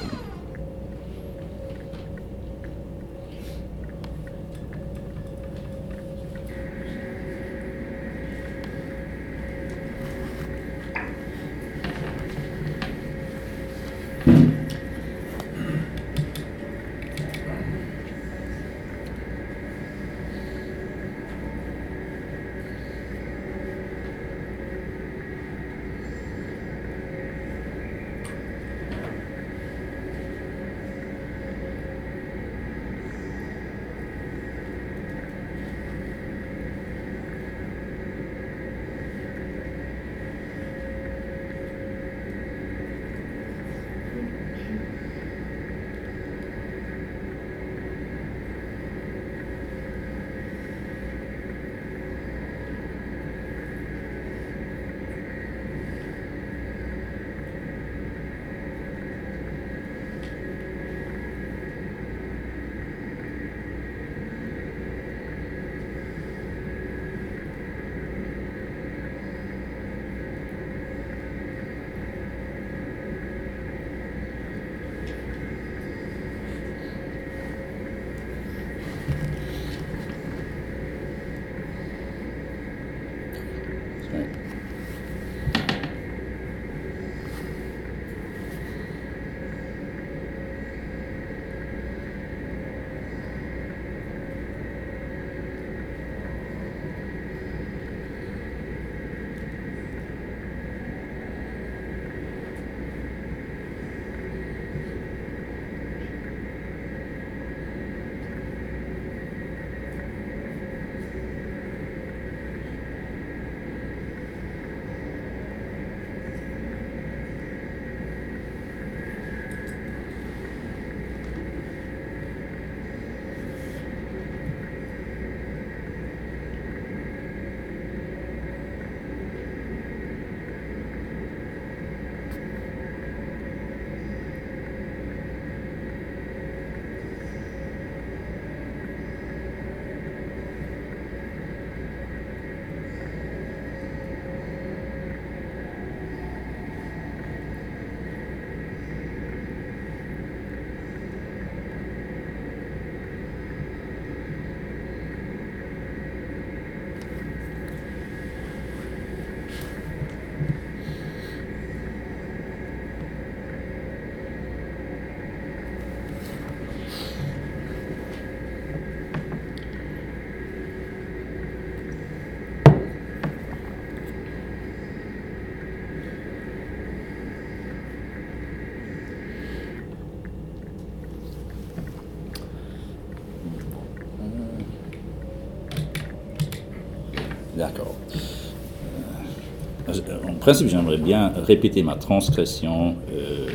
principe, j'aimerais bien répéter ma transgression euh,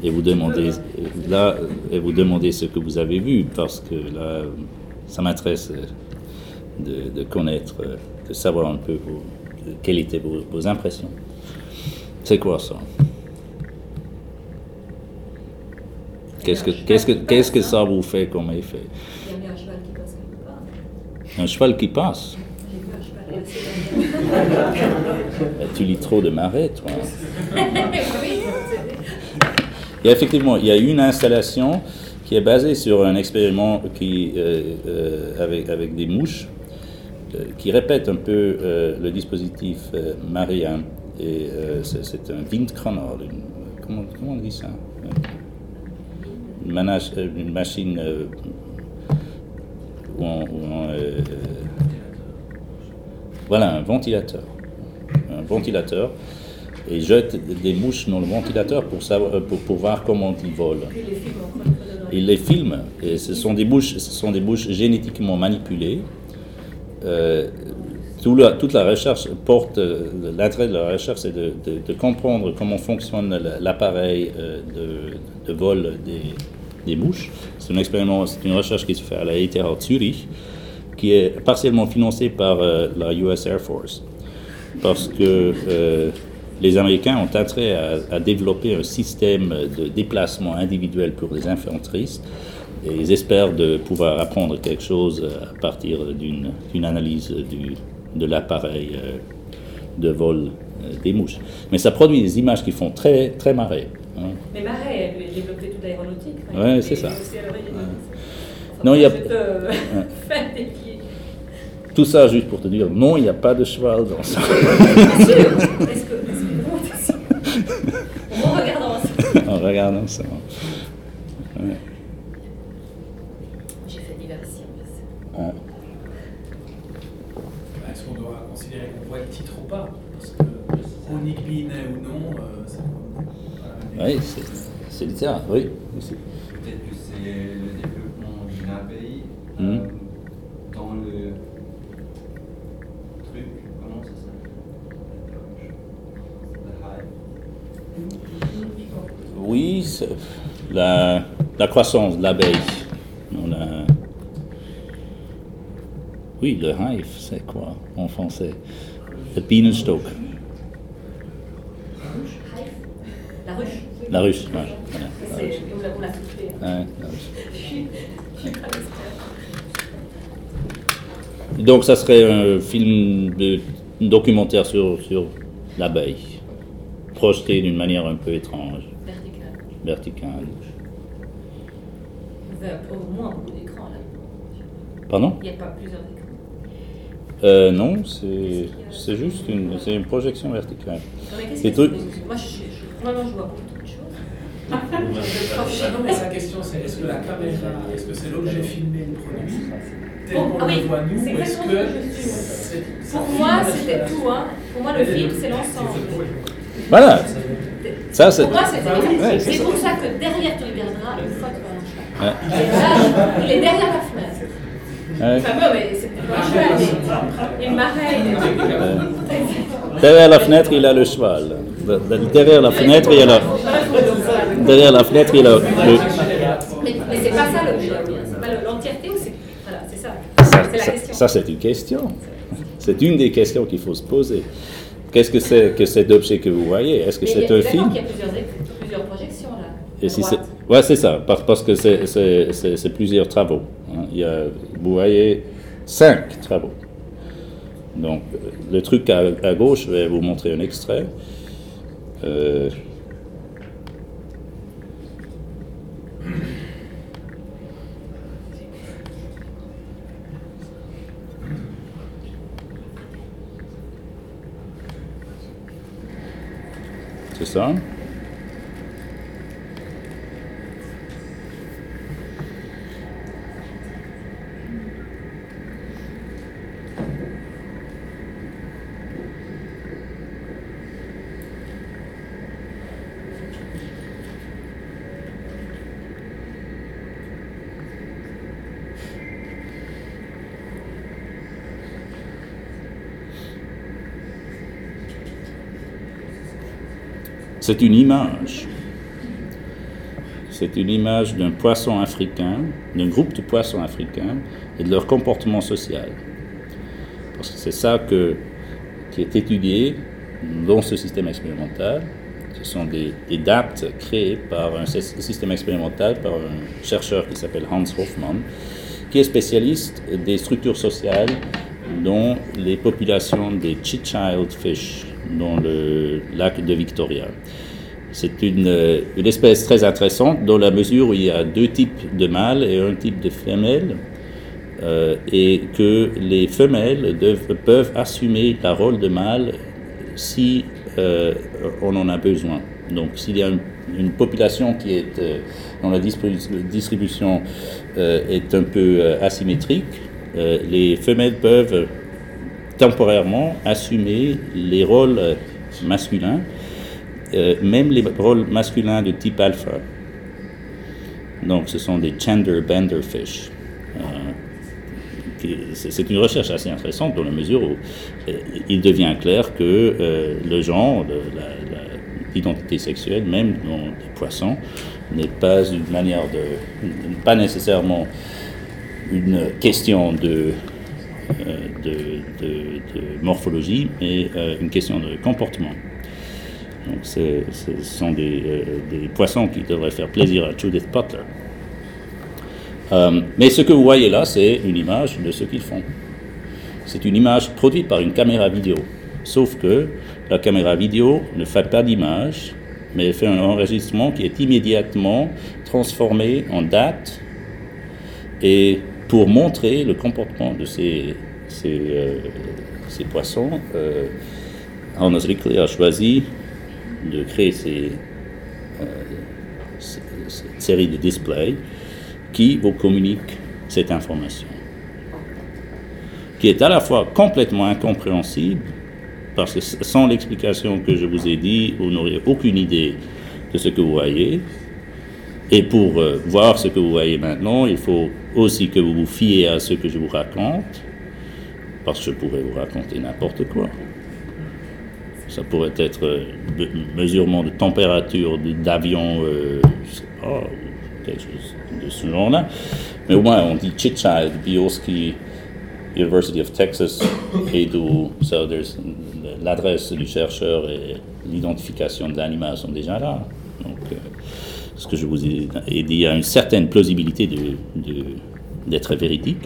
et vous demander euh, là et vous demander ce que vous avez vu parce que là, ça m'intéresse euh, de, de connaître, euh, de savoir un peu vos- quelles étaient vos, vos impressions. C'est quoi ça? Qu'est-ce que, qu'est-ce, que, qu'est-ce que ça vous fait comme effet? Il y avait un cheval qui passe quelque part. Un cheval qui passe J'ai vu un cheval passer Ben, Tu de marais, toi. A effectivement, il y a une installation qui est basée sur un expériment qui, euh, euh, avec, avec des mouches euh, qui répète un peu le dispositif marien. Et c'est, un windkanal. une- comment, comment on dit ça? Une, machine voilà, un ventilateur. Un ventilateur. Et jette des mouches dans le ventilateur pour, savoir, euh, pour, voir comment ils volent. Il les filme et ce sont des bouches, ce sont des bouches génétiquement manipulées. Euh, toute la recherche porte, euh, l'intérêt de la recherche, c'est de, comprendre comment fonctionne la- l'appareil de, vol des, des mouches. C'est un c'est une recherche qui se fait à la ETH Zurich, qui est partiellement financée par la US Air Force, parce que euh, les Américains ont intérêt à, à développer un système de déplacement individuel pour les infanteristes, et ils espèrent de pouvoir apprendre quelque chose à partir d'une analyse du, de l'appareil euh, de vol euh, des mouches. Mais ça produit des images qui font très, très marrer. hein. Mais Marais, lui, a développé toute l'aéronautique. Et c'est ça. aussi l'origine. Enfin, Non, il y a- des. Tout ça juste pour te dire, non, il n'y a pas de cheval dans ça. Bien sûr. Est-ce que. Est-ce que vraiment, t'es sûr En regardant ça. en regardant ça. Ouais. J'ai fait diversion. Est-ce qu'on doit considérer qu'on voit le titre ou pas? Parce que Onic Binet ou non, euh, la même Oui, c'est c'est littéraire, oui. Peut-être que c'est le développement d'un pays. euh, dans le truc, comment ça s'appelle The hive. Oui, c'est la, la croissance de l'abeille. A... Oui, le hive, c'est quoi en français? Le Bienenstock. La ruche. La ruche, voilà, la ruche. On l'a. Ouais, ruche. Donc, ça serait un film de un documentaire sur, sur l'abeille, projeté d'une manière un peu étrange, Vertical. verticale. Vous avez au moins beaucoup d'écrans là. Pardon? Il n'y a pas plusieurs écrans. euh, Non, c'est c'est juste une, c'est une projection verticale. Non, mais qu'est-ce Des que trucs- c'est Moi, je, je, vraiment, je vois beaucoup de choses. Non, mais sa question c'est est-ce que la caméra, est-ce que c'est l'objet filmé le produit? Tel Bon, qu'on ah oui, le voit nous, est-ce que Pour moi, c'était tout. Hein. Pour moi, le film, c'est l'ensemble. Voilà, ça c'est... Pour moi, c'est Ouais, c'est c'est ça. pour ça que derrière, tu le verras une fois que tu vas en Ouais. Et là, il est derrière la fenêtre. Ouais. Enfin, bon, mais c'est pas un cheval, mais il m'arrête. Derrière la fenêtre, il a le cheval. De- de- Derrière la fenêtre, il y a la... Derrière la fenêtre, il a le... Mais, mais c'est pas ça l'objet. C'est pas l'entièreté ou c'est. Voilà, c'est ça. Ça, C'est la ça- question. ça, c'est une question. C'est une des questions qu'il faut se poser. Qu'est-ce que c'est que cet objet que vous voyez? Est-ce que c'est il un film? qu'il y a plusieurs, plusieurs projections là. Et si c'est... Ouais, c'est ça, parce, que c'est, c'est- c'est- c'est plusieurs travaux. hein. Il y a, vous voyez cinq travaux. Donc, le truc à, à gauche, je vais vous montrer un extrait. Euh, C'est C'est une image. C'est une image d'un poisson africain, d'un groupe de poissons africains et de leur comportement social. Parce que c'est ça que, qui est étudié dans ce système expérimental. Ce sont des, dates créées par un sy- système expérimental, par un chercheur qui s'appelle Hans Hofmann, qui est spécialiste des structures sociales dans les populations des Child fish dans le lac de Victoria. C'est une, euh, une espèce très intéressante dans la mesure où il y a deux types de mâles et un type de femelle, euh, et que les femelles peuvent assumer la rôle de mâle si euh, on en a besoin. Donc s'il y a une, population qui est dont la distribu- distribution est un peu asymétrique, les femelles peuvent temporairement assumer les rôles masculins, euh, même les rôles masculins de type alpha. Donc ce sont des gender bender fish. Euh, c'est une recherche assez intéressante dans la mesure où euh, il devient clair que le genre, l'identité sexuelle, même dans les poissons, n'est pas une manière de, pas nécessairement une question de, de, de- morphologie, mais euh, une question de comportement. Donc ce sont des, euh, des poissons qui devraient faire plaisir à Judith Butler. Euh, mais ce que vous voyez là, c'est une image de ce qu'ils font. C'est une image produite par une caméra vidéo. Sauf que la caméra vidéo ne fait pas d'image, mais elle fait un enregistrement qui est immédiatement transformé en date et pour montrer le comportement de ces, ces, euh, poissons, euh, Rickle a choisi de créer ces, euh, cette série de displays qui vous communiquent cette information, qui est à la fois complètement incompréhensible, parce que sans l'explication que je vous ai dit, vous n'aurez aucune idée de ce que vous voyez. Et pour euh, voir ce que vous voyez maintenant, il faut aussi que vous vous fiez à ce que je vous raconte, parce que je pourrais vous raconter n'importe quoi. Ça pourrait être euh, me- mesurement de température d'avion, euh, je sais pas, quelque chose de ce genre-là. Mais au moins, on dit Chitchild, Bioski, University of Texas, et d'où l'adresse du chercheur et l'identification de l'animal sont déjà là. Donc, euh, ce que je vous ai, dit a une certaine plausibilité d'être véridique.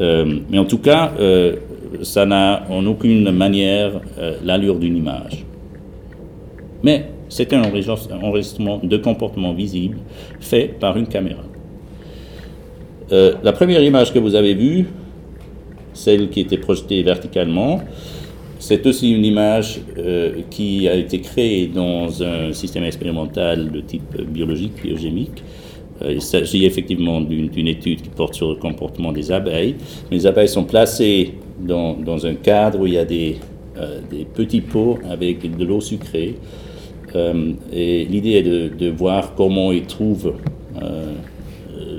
Euh, mais en tout cas, euh, ça n'a en aucune manière euh, l'allure d'une image. Mais c'est un enregistre- enregistrement de comportement visible fait par une caméra. La première image que vous avez vue, celle qui était projetée verticalement, c'est aussi une image euh, qui a été créée dans un système expérimental de type biologique, biogémique. Euh, il s'agit effectivement d'une étude qui porte sur le comportement des abeilles. Les abeilles sont placées dans, un cadre où il y a des, euh, petits pots avec de l'eau sucrée. Et l'idée est de, de voir comment ils trouvent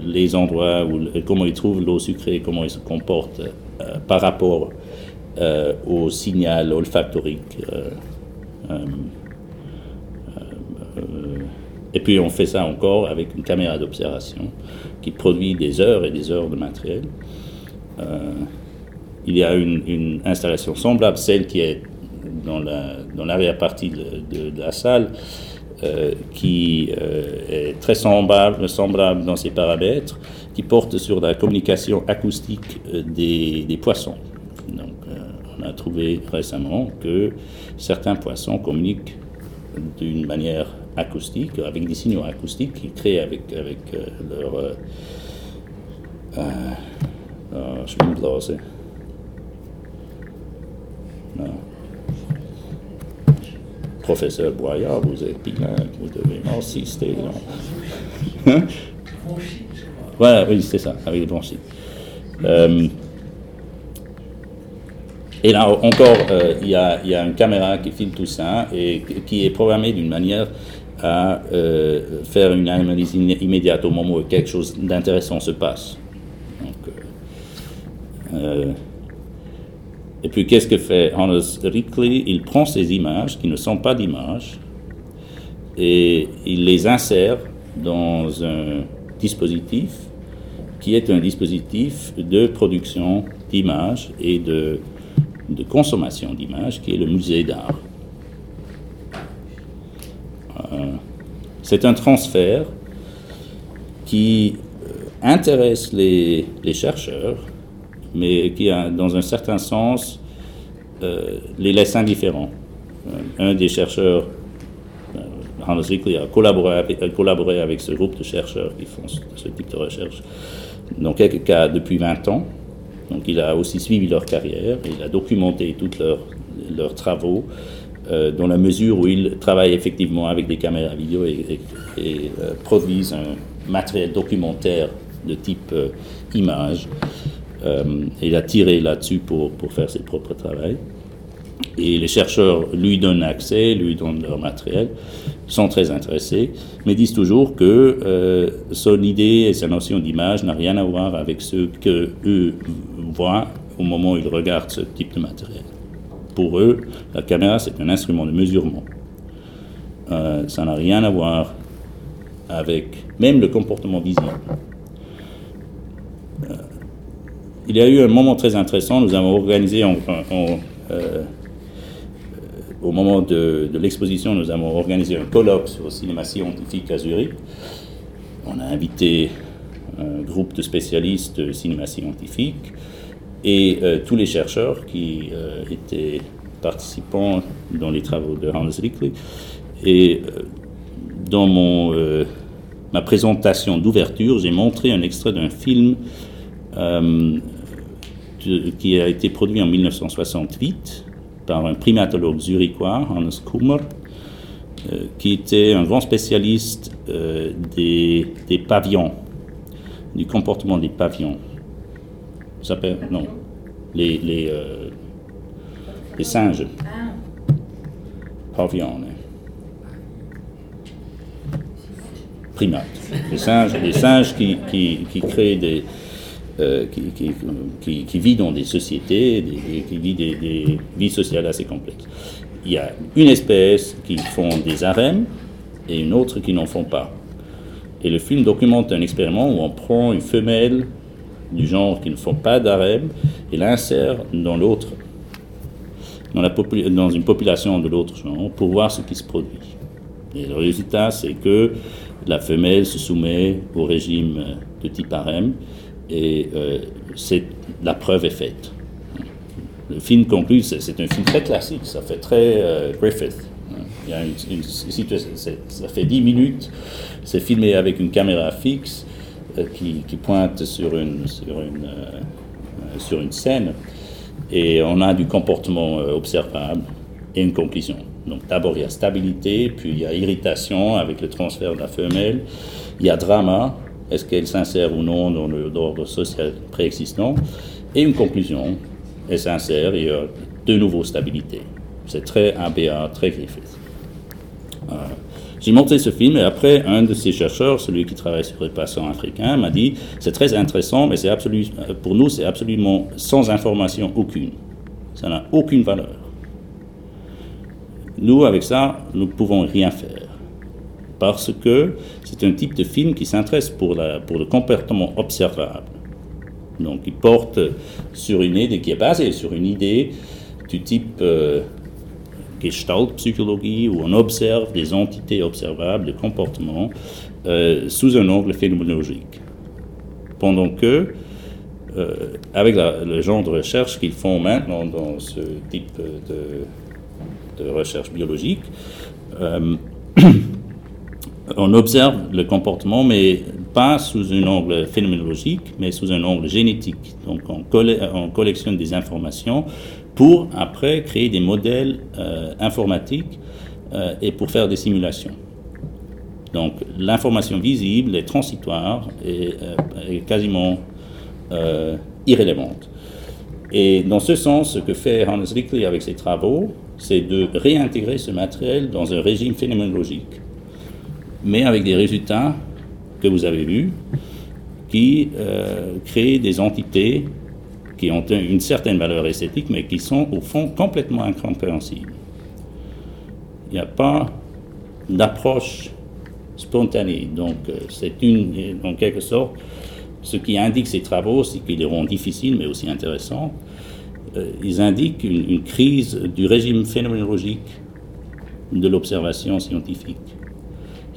les endroits où, comment ils trouvent l'eau sucrée, comment ils se comportent par rapport euh, au signal olfactorique. euh, euh, et puis on fait ça encore avec une caméra d'observation qui produit des heures et des heures de matériel. Il y a une, installation semblable, celle qui est dans la- dans l'arrière-partie de, de- de la salle, qui est très semblable, semblable dans ses paramètres, qui porte sur la communication acoustique des poissons. Euh, a trouvé récemment que certains poissons communiquent d'une manière acoustique, avec des signaux acoustiques qu'ils créent avec, avec euh, leur... euh, euh. Non. Professeur Boyard, vous êtes bilingue, vous devez insister. non? Hein? Voilà, oui, c'est ça, avec les bronchites. Et là encore, euh, il y, a, une caméra qui filme tout ça et qui est programmée d'une manière à euh, faire une analyse immédiate au moment où quelque chose d'intéressant se passe. Euh, et puis qu'est-ce que fait Hannes Rickley Il prend ces images qui ne sont pas d'images et il les insère dans un dispositif qui est un dispositif de production d'images et de, de consommation d'images, qui est le musée d'art. Euh, c'est un transfert qui euh, intéresse les, chercheurs, mais qui, a, dans un certain sens, euh, les laisse indifférents. Un des chercheurs Rickli a collaboré avec, ce groupe de chercheurs qui font ce, ce type de recherche dans quelques cas depuis 20 ans. Donc il a aussi suivi leur carrière, il a documenté tous leurs, travaux, euh, dans la mesure où ils travaillent effectivement avec des caméras vidéo et, et, euh, un matériel documentaire de type euh, image. il a tiré là-dessus pour, pour faire ses propres travaux. Et les chercheurs lui donnent accès, lui donnent leur matériel, sont très intéressés, mais disent toujours que euh, son idée et sa notion d'image n'a rien à voir avec ce que eux voient au moment où ils regardent ce type de matériel. Pour eux, la caméra, c'est un instrument de mesurement. Euh, ça n'a rien à voir avec même le comportement visible. Euh, il y a eu un moment très intéressant, nous avons organisé en, en euh, au moment de, l'exposition, nous avons organisé un colloque sur le cinéma scientifique à Zurich. On a invité un groupe de spécialistes de cinéma scientifique et euh, tous les chercheurs qui euh, étaient participants dans les travaux de Hans Rickli. Et euh, dans mon, ma présentation d'ouverture, j'ai montré un extrait d'un film qui a été produit en 1968 par un primatologue zurichois, Hannes Kummer, euh, qui était un grand spécialiste euh, des, des, pavillons, du comportement des pavillons. Ça s'appelle, non, les, les, euh, les singes. Pavillons. Primates. Les singes, les singes qui, qui, qui créent des, qui, qui, vit dans des sociétés, qui vit des, vies sociales assez complexes. Il y a une espèce qui font des harems et une autre qui n'en font pas. Et le film documente un expériment où on prend une femelle du genre qui ne font pas d'harem et l'insère dans l'autre, dans une population de l'autre genre, pour voir ce qui se produit. Et le résultat, c'est que la femelle se soumet au régime de type harem et euh, la preuve est faite. Le film conclut, c'est un film très classique, ça fait très euh, Griffith. Il y a une, une ça fait 10 minutes, c'est filmé avec une caméra fixe euh, qui, qui, pointe sur une, sur, une, sur une scène et on a du comportement observable et une conclusion. Donc d'abord il y a stabilité, puis il y a irritation avec le transfert de la femelle, il y a drama, est-ce qu'elle s'insère ou non dans l'ordre social préexistant? Et une conclusion, elle s'insère, y a de nouveau stabilité. C'est très ABA, très Griffith. Euh, J'ai montré ce film et après, un de ces chercheurs, celui qui travaille sur les patients africains, m'a dit c'est très intéressant, mais c'est absolu, pour nous, c'est absolument sans information aucune. Ça n'a aucune valeur. Nous, avec ça, nous ne pouvons rien faire parce que c'est un type de film qui s'intéresse pour, le comportement observable. Donc il porte sur une idée qui est basée sur une idée du type euh, Gestalt-psychologie où on observe des entités observables, des comportements, euh, sous un angle phénoménologique. Pendant que, euh, avec le genre de recherche qu'ils font maintenant dans ce type de, de recherche biologique, euh, on observe le comportement, mais pas sous un angle phénoménologique, mais sous un angle génétique. Donc on, colle on collectionne des informations pour après créer des modèles euh, informatiques euh, et pour faire des simulations. Donc l'information visible est transitoire et euh, est quasiment irrélevante. Et dans ce sens, ce que fait Hannes Rickli avec ses travaux, c'est de réintégrer ce matériel dans un régime phénoménologique mais avec des résultats que vous avez vus, qui euh, créent des entités qui ont une certaine valeur esthétique, mais qui sont au fond complètement incompréhensibles. Il n'y a pas d'approche spontanée. Donc, euh, c'est une, en quelque sorte, ce qui indique ces travaux, c'est qu'ils seront difficiles mais aussi intéressants. Euh, ils indiquent une crise du régime phénoménologique de l'observation scientifique,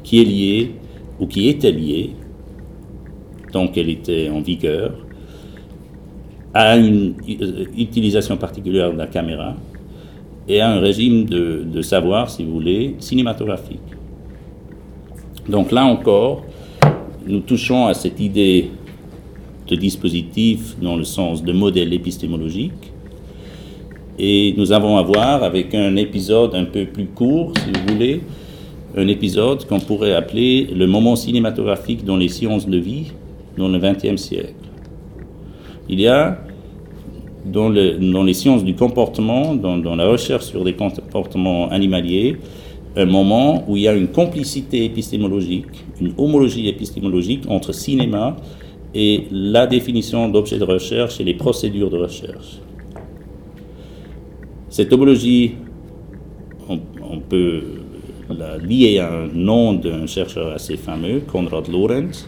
qui est liée, ou qui était liée, tant qu'elle était en vigueur, à une utilisation particulière de la caméra et à un régime de savoir, si vous voulez, cinématographique. Donc là encore, nous touchons à cette idée de dispositif dans le sens de modèle épistémologique. Et nous avons à voir avec un épisode un peu plus court, si vous voulez, un épisode qu'on pourrait appeler le moment cinématographique dans les sciences de vie dans le XXe siècle. Il y a dans, le- dans les sciences du comportement, dans, la recherche sur des comportements animaliers, un moment où il y a une complicité épistémologique, une homologie épistémologique entre cinéma et la définition d'objets de recherche et les procédures de recherche. Cette homologie, on peut la lier à un nom d'un chercheur assez fameux, Konrad Lorenz,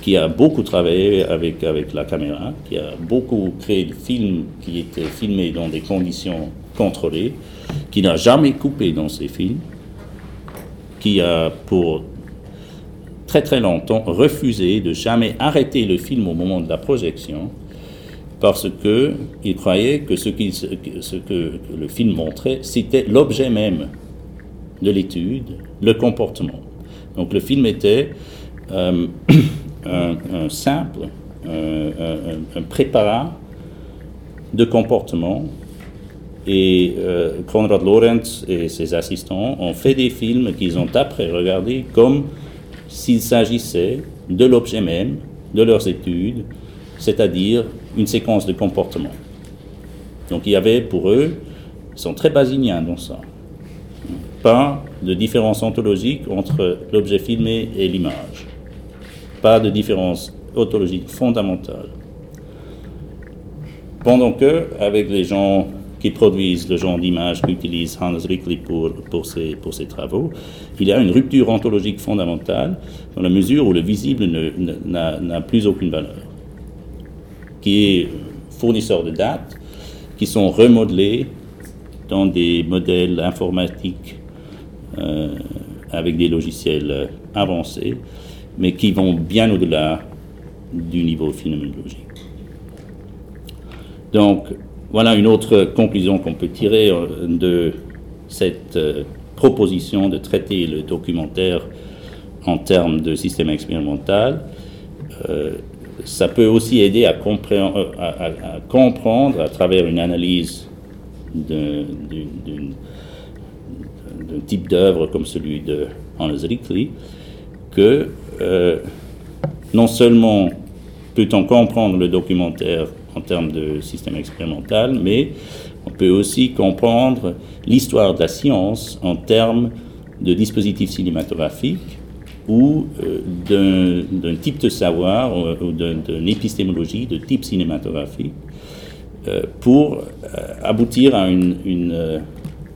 qui a beaucoup travaillé avec, avec la caméra, qui a beaucoup créé de films qui étaient filmés dans des conditions contrôlées, qui n'a jamais coupé dans ses films, qui a pour très très longtemps refusé de jamais arrêter le film au moment de la projection, parce que il croyait que ce, qu'il- ce que le film montrait, c'était l'objet même de l'étude, le comportement. Donc le film était euh, un, simple, un, un- préparat de comportement. Et euh, Konrad Lorenz et ses assistants ont fait des films qu'ils ont après regardés comme s'il s'agissait de l'objet même de leurs études, c'est-à-dire une séquence de comportement. Donc il y avait pour eux, ils sont très basiniens dans ça pas de différence ontologique entre l'objet filmé et l'image. Pas de différence ontologique fondamentale. Pendant que, avec les gens qui produisent le genre d'image qu'utilise Hans Rickley pour, pour, ses, pour ses travaux, il y a une rupture ontologique fondamentale dans la mesure où le visible n'a plus aucune valeur, qui est fournisseur de dates qui sont remodelés dans des modèles informatiques euh, avec des logiciels avancés, mais qui vont bien au-delà du niveau phénoménologique. Donc, voilà une autre conclusion qu'on peut tirer euh, de cette euh, proposition de traiter le documentaire en termes de système expérimental. Ça peut aussi aider à, à- comprendre à travers une analyse d'une- type d'œuvre comme celui de Hans Rickley, que euh, non seulement peut-on comprendre le documentaire en termes de système expérimental, mais on peut aussi comprendre l'histoire de la science en termes de dispositifs cinématographiques ou euh, d'un type de savoir ou, ou d'un- d'une épistémologie de type cinématographique euh, pour euh, aboutir à une, euh,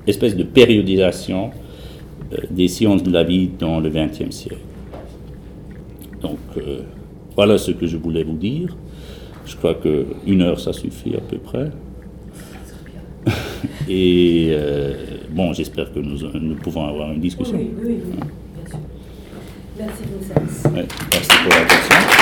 espèce de périodisation euh, des sciences de la vie dans le XXe siècle. Donc euh, voilà ce que je voulais vous dire. Je crois qu'une heure, ça suffit à peu près. Et euh, bon, j'espère que nous, nous pouvons avoir une discussion. Oui, oui, oui, bien sûr. Merci Vincent. Ouais, merci pour l'attention.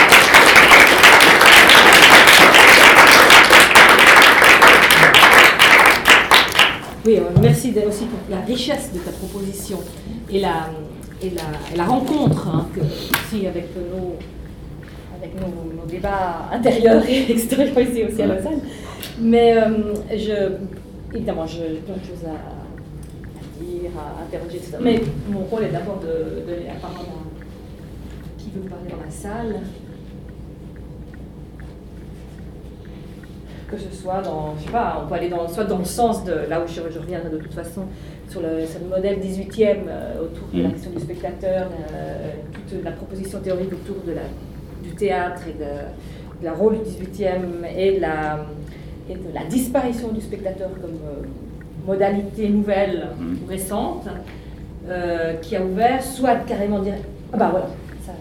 Oui, euh, merci de- aussi pour la richesse de ta proposition et la, et la, la rencontre hein, aussi avec nos, avec nos, débats intérieurs et extérieurs ici aussi à Lausanne. Mais euh, je, évidemment, je- j'ai plein de choses à, dire, à interroger, etc. Mais mon rôle est d'abord de la parole à qui veut parler dans la salle. Que ce soit dans, je sais pas, on peut aller dans, soit dans le sens de, là où je, je reviendrai de toute façon, sur le, sur le modèle 18e euh, autour de la Mm. question du spectateur, euh, toute la proposition théorique autour de la, du théâtre et de, de la rôle du 18e et de la, et de la disparition du spectateur comme euh, modalité nouvelle Mm. ou récente. euh, qui a ouvert, soit carrément dire Ah bah voilà, ça.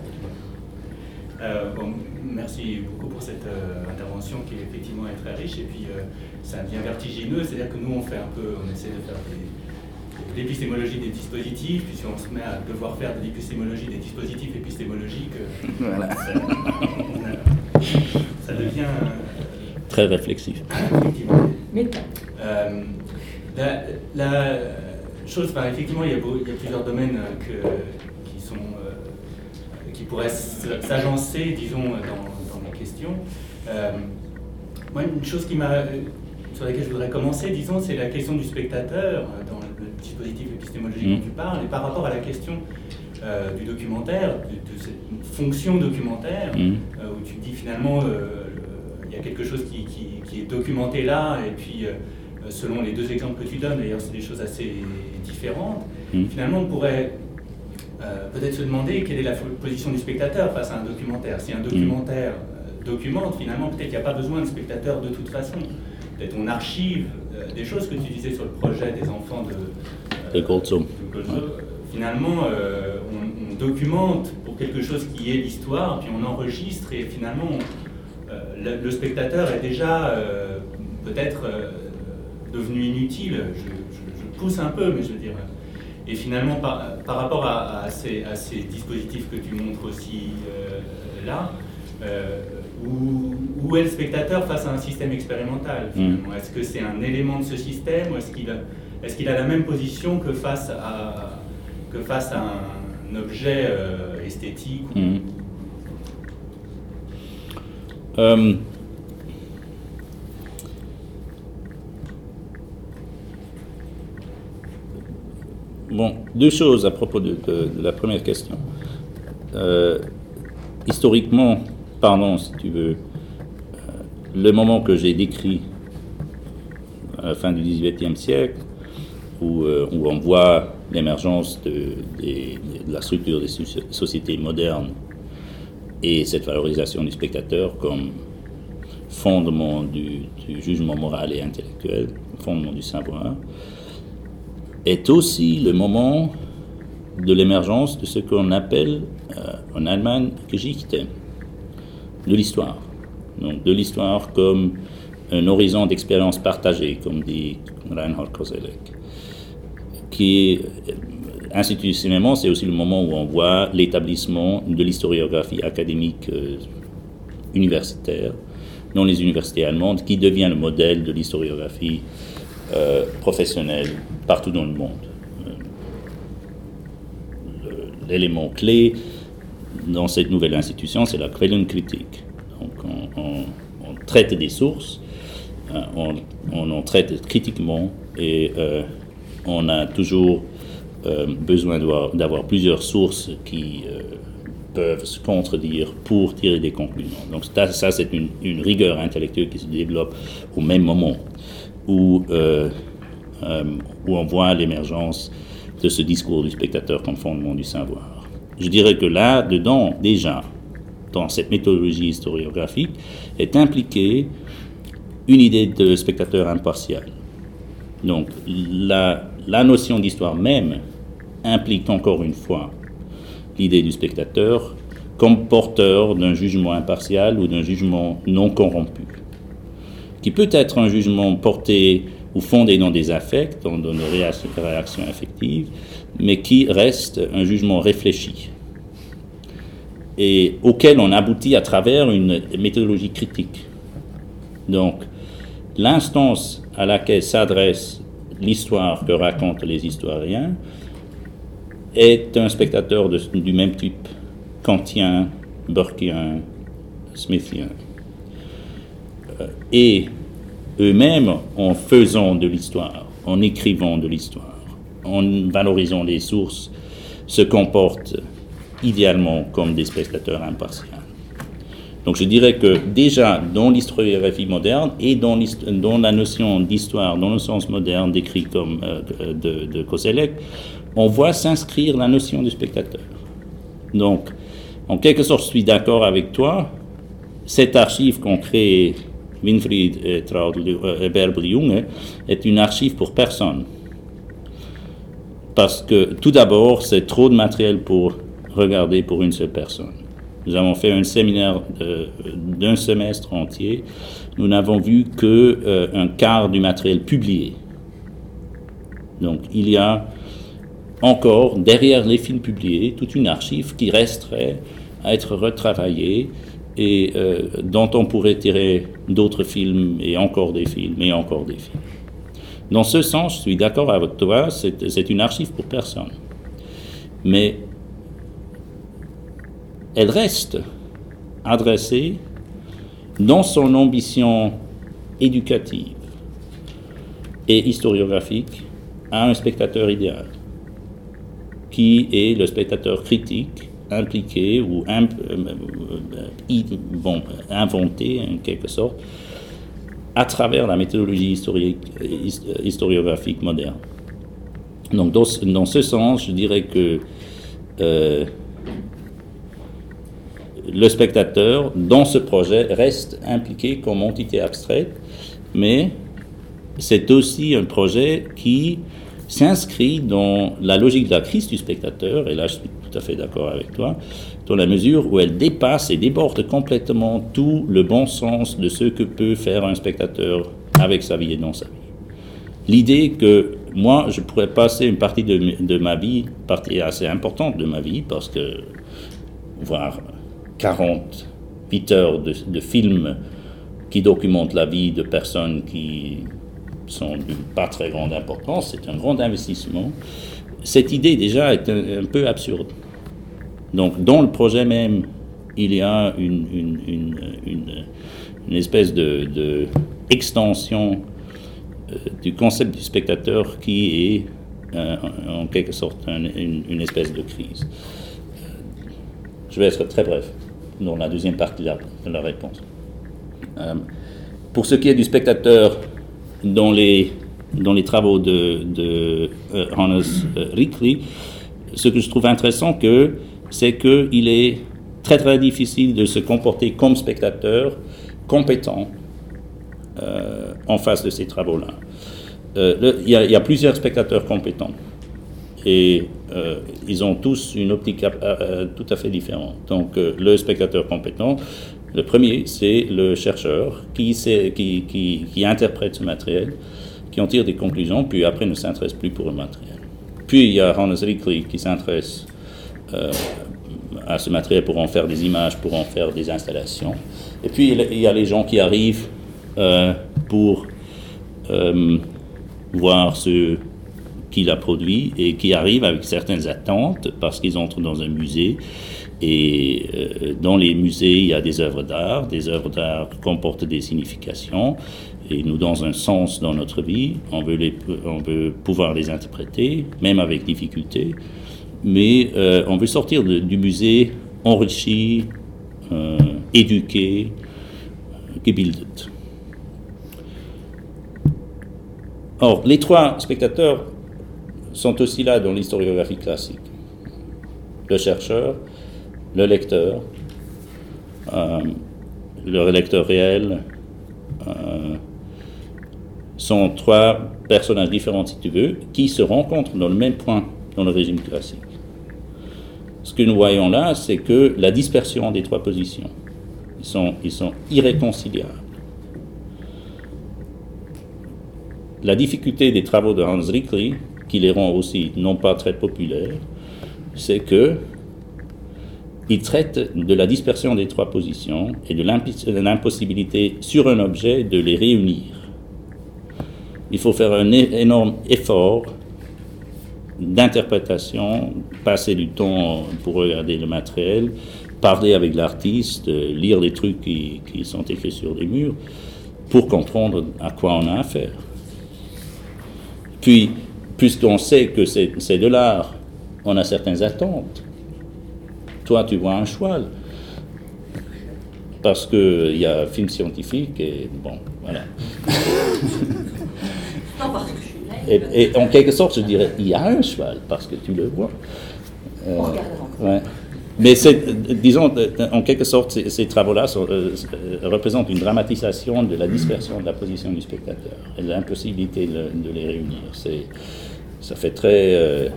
Euh, bon, merci beaucoup pour cette euh, intervention qui effectivement est très riche et puis euh, ça devient vertigineux, c'est-à-dire que nous on fait un peu, on essaie de faire des, de l'épistémologie des dispositifs, puis si on se met à devoir faire de l'épistémologie des dispositifs épistémologiques, euh, Voilà. ça, on a- ça devient euh, Très réflexif. effectivement Méta. euh, la, la chose, enfin, effectivement, il y, a beau- il y a plusieurs domaines euh, que- qui sont, euh, qui pourraient s'agencer, disons, dans, dans les questions. Euh, moi, une chose qui euh, sur laquelle je voudrais commencer, disons, c'est la question du spectateur euh, dans le dispositif épistémologique dont tu parles, et par rapport à la question euh, du documentaire, de, de cette fonction documentaire, euh, où tu dis finalement, euh, le- il y a quelque chose qui, qui- qui est documenté là, et puis euh, selon les deux exemples que tu donnes, d'ailleurs c'est des choses assez différentes, Mhm. finalement on pourrait euh, peut-être se demander quelle est la position du spectateur face à un documentaire. Si un documentaire euh, documente, finalement peut-être qu'il n'y a pas besoin de spectateur de toute façon. Peut-être on archive euh, des choses que tu disais sur le projet des enfants de, De. Finalement, on, on documente pour quelque chose qui est l'histoire, puis on enregistre et finalement on- le, le spectateur est déjà peut-être devenu inutile. Je, je- je pousse un peu, mais je veux dire. Et finalement, par, par rapport à, à ces, à ces dispositifs que tu montres aussi euh, là, euh, où, où est le spectateur face à un système expérimental finalement? Est-ce que c'est un élément de ce système ou est-ce qu'il a, qu'il a la même position que face à, que face à un objet euh, esthétique ou- bon, deux choses à propos de, la première question. Euh, historiquement, pardon, si tu veux, euh, le moment que j'ai décrit à la fin du XVIIIe siècle, où, euh, où on voit l'émergence de, la structure des soci- sociétés modernes et cette valorisation du spectateur comme fondement du jugement moral et intellectuel, fondement du savoir, est aussi le moment de l'émergence de ce qu'on appelle euh, en Allemagne Geschichte, de l'histoire. Donc de l'histoire comme un horizon d'expérience partagée, comme dit Reinhard Koselleck, qui euh, institutionnellement, c'est aussi le moment où on voit l'établissement de l'historiographie académique euh, universitaire dans les universités allemandes, qui devient le modèle de l'historiographie euh, professionnelle partout dans le monde. Euh, L'élément clé dans cette nouvelle institution, c'est la Quellenkritik. Donc on, traite des sources, euh, on, en traite critiquement et on a toujours besoin d'avoir- plusieurs sources qui peuvent se contredire pour tirer des conclusions. Donc ça, c'est une rigueur intellectuelle qui se développe au même moment où, euh, euh, où on voit l'émergence de ce discours du spectateur comme fondement du savoir. Je dirais que là, dedans, déjà, dans cette méthodologie historiographique, est impliquée une idée de spectateur impartial. Donc la, la notion d'histoire même implique encore une fois l'idée du spectateur comme porteur d'un jugement impartial ou d'un jugement non corrompu, qui peut être un jugement porté ou fondé dans des affects, dans, des réactions, affectives, mais qui reste un jugement réfléchi et auquel on aboutit à travers une méthodologie critique. Donc, l'instance à laquelle s'adresse l'histoire que racontent les historiens est un spectateur du même type, kantien, burkien, smithien. Euh, Et eux-mêmes, en faisant de l'histoire, en écrivant de l'histoire, en valorisant les sources, se comportent idéalement comme des spectateurs impartials. Donc je dirais que déjà dans l'historiographie moderne et dans, la notion d'histoire, dans le sens moderne décrit comme euh, de, de Koselleck, on voit s'inscrire la notion du spectateur. Donc, en quelque sorte, je suis d'accord avec toi. Cette archive qu'ont créée Winfried Traudl- euh, et Bärbel Junge est une archive pour personne. Parce que tout d'abord, c'est trop de matériel pour regarder pour une seule personne. Nous avons fait un séminaire de- d'un semestre entier. Nous n'avons vu que euh, un quart du matériel publié. Donc il y a encore derrière les films publiés toute une archive qui resterait à être retravaillée et euh, dont on pourrait tirer d'autres films et encore des films et encore des films. Dans ce sens, je suis d'accord avec toi, c'est c'est une archive pour personne. Mais elle reste adressée dans son ambition éducative et historiographique à un spectateur idéal, qui est le spectateur critique impliqué ou imp- euh, euh, i- bon, inventé en quelque sorte à travers la méthodologie historiographique moderne. Donc dans, ce- sens, je dirais que euh, le spectateur, dans ce projet, reste impliqué comme entité abstraite, mais c'est aussi un projet qui s'inscrit dans la logique de la crise du spectateur, et suis tout à fait d'accord avec toi, dans la mesure où elle dépasse et déborde complètement tout le bon sens de ce que peut faire un spectateur avec sa vie et dans sa vie. L'idée que moi, je pourrais passer une partie de, ma vie, partie assez importante de ma vie, parce que voir 48 heures de, de films qui documentent la vie de personnes qui sont d'une pas très grande importance, c'est un grand investissement. Cette idée déjà est un peu absurde. Donc dans le projet même, il y a une, espèce de, extension euh, du concept du spectateur qui est euh, en quelque sorte un- une, espèce de crise. Je vais être très bref dans la deuxième partie de la, réponse. Euh, pour ce qui est du spectateur, dans les, travaux de, Hannes Rikli, ce que je trouve intéressant, que, c'est qu'il est très très difficile de se comporter comme spectateur compétent euh, en face de ces travaux-là. Euh, Il y, a- plusieurs spectateurs compétents et euh, ils ont tous une optique tout à fait différente. Donc le spectateur compétent, le premier, c'est le chercheur qui, qui, qui, qui interprète ce matériel, qui en tire des conclusions, puis après ne s'intéresse plus pour le matériel. Puis il y a Hannes Rikli qui s'intéresse à ce matériel pour en faire des images, pour en faire des installations. Et puis il y a les gens qui arrivent euh, pour euh, voir ce qu'il a produit et qui arrivent avec certaines attentes parce qu'ils entrent dans un musée. Et euh, dans les musées, il y a des œuvres d'art. Des œuvres d'art comportent des significations. Et nous, dans un sens dans notre vie, on veut pouvoir les interpréter, même avec difficulté. Mais euh, on veut sortir du musée enrichi, euh, éduqué, gebildet. Or, les trois spectateurs sont aussi là dans l'historiographie classique. Le chercheur, le lecteur, euh, le lecteur réel, euh, sont trois personnages différents, si tu veux, qui se rencontrent dans le même point dans le régime classique. Ce que nous voyons là, c'est que la dispersion des trois positions, ils sont, ils sont irréconciliables. La difficulté des travaux de Hans Rikli, qui les rend aussi non pas très populaires, c'est que il traite de la dispersion des trois positions et de l'impossibilité sur un objet de les réunir. Il faut faire un énorme effort d'interprétation, passer du temps pour regarder le matériel, parler avec l'artiste, lire les trucs qui, qui sont écrits sur les murs, pour comprendre à quoi on a affaire. Puis, puisqu'on sait que c'est de l'art, on a certaines attentes. Toi, tu vois un cheval. Parce qu'il y a un film scientifique et bon, voilà. Et, et en quelque sorte, je dirais, il y a un cheval parce que tu le vois. Euh, ouais. Mais disons, en quelque sorte, ces, ces travaux-là euh, euh, représentent une dramatisation de la dispersion de la position du spectateur et de l'impossibilité de, de les réunir. C'est, ça fait très euh,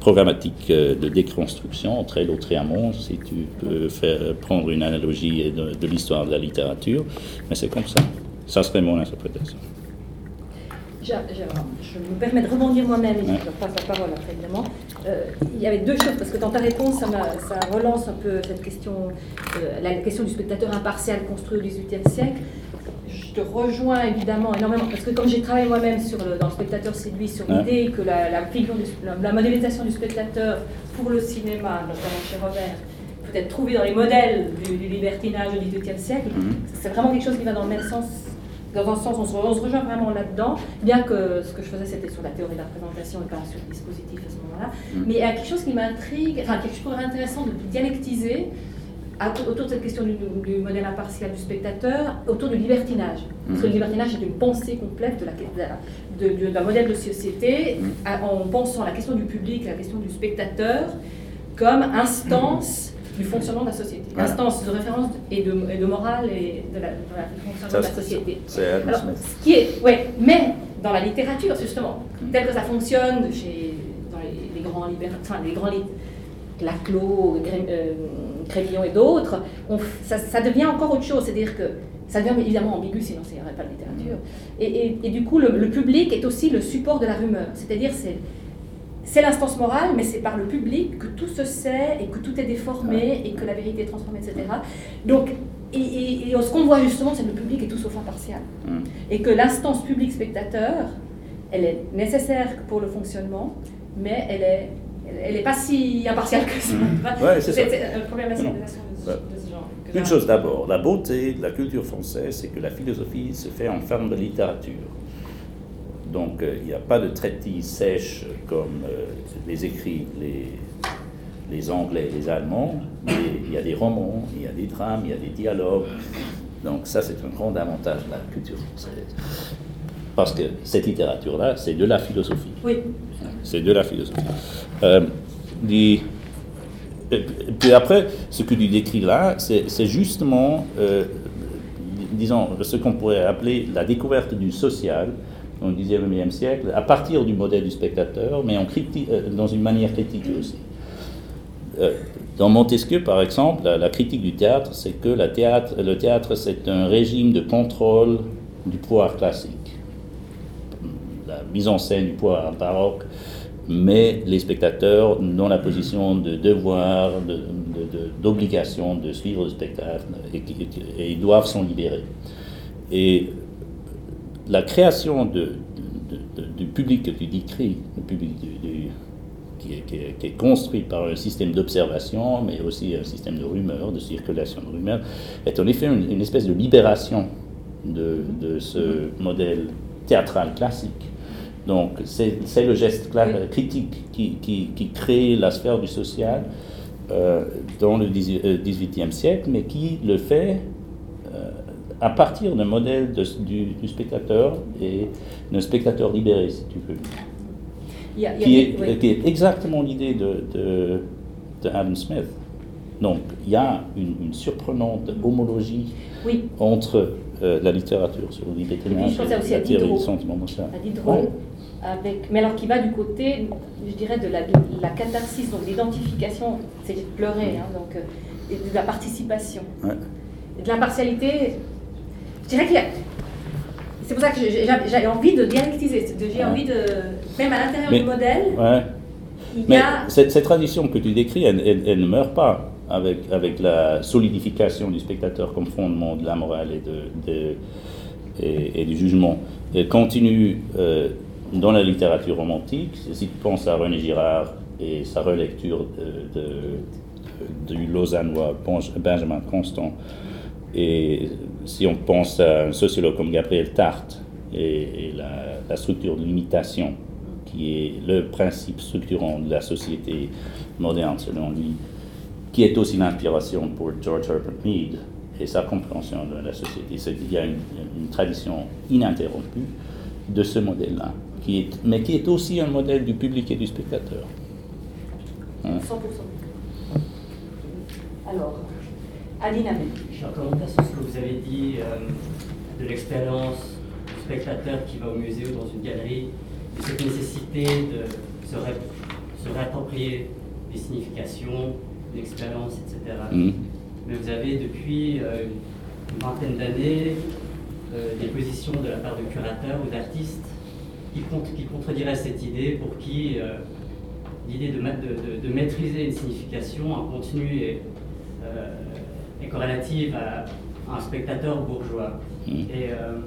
programmatique de déconstruction, très Lautréamont, si tu peux faire, prendre une analogie de, de l'histoire de la littérature, mais c'est comme ça. Ça serait mon interprétation. Je me permets de rebondir moi-même et je passe la parole après évidemment. Euh, il y avait deux choses, parce que dans ta réponse, ça, relance un peu cette question, euh, la question du spectateur impartial construit au XVIIIe siècle. Je te rejoins évidemment énormément, parce que comme j'ai travaillé moi-même sur le- dans le spectateur séduit, sur l'idée que la, la figure du- la, la modélisation du spectateur pour le cinéma, notamment chez Robert, peut être trouvée dans les modèles du, du libertinage au XVIIIe siècle, Mhm. c'est vraiment quelque chose qui va dans le même sens. Dans un sens, on se, on se rejoint vraiment là-dedans, bien que ce que je faisais, c'était sur la théorie de la représentation et pas sur le dispositif à ce moment-là. Mhm. Mais il y a quelque chose qui m'intrigue, enfin, quelque chose intéressant de dialectiser autour de cette question du, du modèle impartial du spectateur, autour du libertinage. Parce que le Mhm. libertinage est une pensée complète de la- de la- de- d'un modèle de société, à- en pensant la question du public, la question du spectateur, comme instance du fonctionnement de la société. Voilà. Instance de référence et de, et de morale et de la, de la- fonctionnement Ça, de la société. C'est ce qui est, ouais, mais dans la littérature, justement, Mm. tel que ça fonctionne chez, dans les, les grands libéra- enfin, les grands lit- Laclos, Gré- euh, Crébillon et d'autres, ça, ça devient encore autre chose. C'est-à-dire que ça devient évidemment ambigu, sinon il n'y aurait pas de littérature. Et, et- et du coup, le, le public est aussi le support de la rumeur. C'est-à-dire, c'est c'est l'instance morale, mais c'est par le public que tout se sait et que tout est déformé et que la vérité est transformée, etc. Donc, et, et- et ce qu'on voit justement, c'est que le public est tout sauf impartial. Mhm. Et que l'instance public-spectateur, elle est nécessaire pour le fonctionnement, mais elle est, elle, elle est pas si impartiale que ça. Mhm. Ouais, c'est ça. un problème Non. de de ce genre. Une chose d'abord, la beauté de la culture française, c'est que la philosophie se fait en forme de littérature. Donc euh, il n'y a pas de traitise sèche comme euh, les écrits les, les Anglais et les Allemands, mais il y a des romans, il y a des drames, il y a des dialogues. Donc ça, c'est un grand avantage de la culture française. Parce que cette littérature-là, c'est de la philosophie. Oui, C'est de la philosophie. Euh, puis- après, ce que tu décris là, c'est c'est justement, euh, disons, ce qu'on pourrait appeler la découverte du social au XIXe siècle, à partir du modèle du spectateur, mais en criti- euh, dans une manière critique aussi. Euh, Dans Montesquieu, par exemple, la, critique du théâtre, c'est que le théâtre, c'est un régime de contrôle du pouvoir classique la mise en scène du pouvoir baroque, mais les spectateurs dans la position de devoir, de- de- de- d'obligation de, suivre le spectacle, et, et ils doivent s'en libérer. Et la création de- de- de- du public que tu décris, le public du- du- qui, est, qui est- qui est construit par un système d'observation, mais aussi un système de rumeurs, de circulation de rumeurs, est en effet une, une espèce de libération de, ce modèle théâtral classique. Donc c'est le geste critique qui, qui- qui crée la sphère du social euh, dans le XVIIIe siècle, mais qui le fait euh, à partir d'un modèle de- du, du spectateur et d'un spectateur libéré, si tu veux, qui est, oui. qui est exactement l'idée de, de, de Adam Smith. Donc il y a une, une surprenante homologie oui, entre euh, la littérature sur le Et puis, libertinage et aussi à la théorie du sentiment social. à Diderot, Ouais. avec, mais alors qui va du côté, je dirais, de la, catharsis, donc l'identification, c'est de pleurer, hein, donc, euh, et de la participation. Ouais. Et de l'impartialité, je dirais a. C'est pour ça que j'ai envie de dialectiser, j'ai envie de. Même à l'intérieur du modèle, Ouais. il y Mais a. cette, cette tradition que tu décris, elle, elle- elle ne meurt pas avec, avec la solidification du spectateur comme fondement de la morale et, de, de- et, et du jugement. Elle continue euh, dans la littérature romantique. Si tu penses à René Girard et sa relecture de, de- du Lausannois Benj- Benjamin Constant, et si on pense à un sociologue comme Gabriel Tartre et, la, structure de l'imitation, qui est le principe structurant de la société moderne selon lui, qui est aussi l'inspiration pour George Herbert Mead et sa compréhension de la société. C'est- Il y a une, tradition ininterrompue de ce modèle-là, mais qui est aussi un modèle du public et du spectateur. Hein? 100%. Alors, Aline. Je vais commenter sur ce que vous avez dit euh, de l'expérience du spectateur qui va au musée ou dans une galerie de cette nécessité de se, ré- se réapproprier des significations, l'expérience, etc. Mhm. Mais vous avez depuis euh, une vingtaine d'années euh, des positions de la part de curateurs ou d'artistes qui, contre- qui contrediraient cette idée pour qui euh, l'idée de, ma- de- de- de maîtriser une signification, un contenu est, euh, est corrélative à, un spectateur bourgeois. Mhm. Et euh,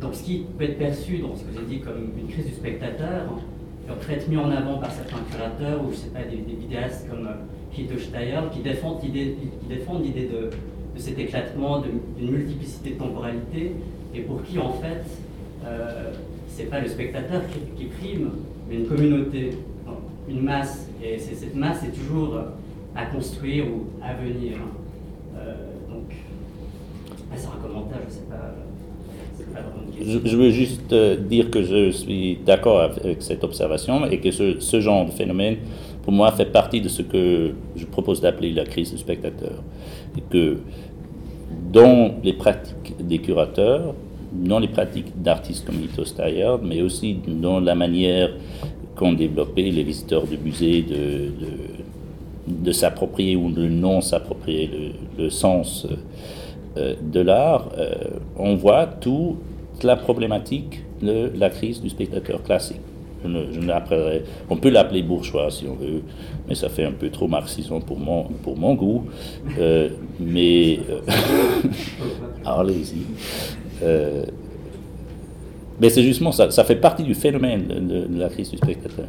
donc ce qui peut être perçu dans ce que j'ai dit comme une crise du spectateur, peut être mis en avant par certains curateurs ou je sais pas des, des vidéastes comme euh, Hito Steyer qui défendent l'idée qui défendent l'idée de, de cet éclatement, d'une multiplicité de temporalité et pour qui en fait euh, c'est pas le spectateur qui, qui prime, mais une communauté, une masse et cette masse est toujours euh, à construire ou à venir. Je veux juste euh, dire que je suis d'accord avec cette observation et que ce, ce genre de phénomène, pour moi, fait partie de ce que je propose d'appeler la crise du spectateur. Et que dans les pratiques des curateurs, dans les pratiques d'artistes comme Ito Steyer, mais aussi dans la manière qu'ont développé les visiteurs de musées de, de, de s'approprier ou de non s'approprier le, le sens euh, de l'art, euh, on voit toute la problématique de la crise du spectateur classique. On peut l'appeler bourgeois si on veut, mais ça fait un peu trop marxisant pour mon, pour mon goût. Euh, mais euh, allez-y. Euh, mais c'est justement ça, ça fait partie du phénomène de, la crise du spectateur.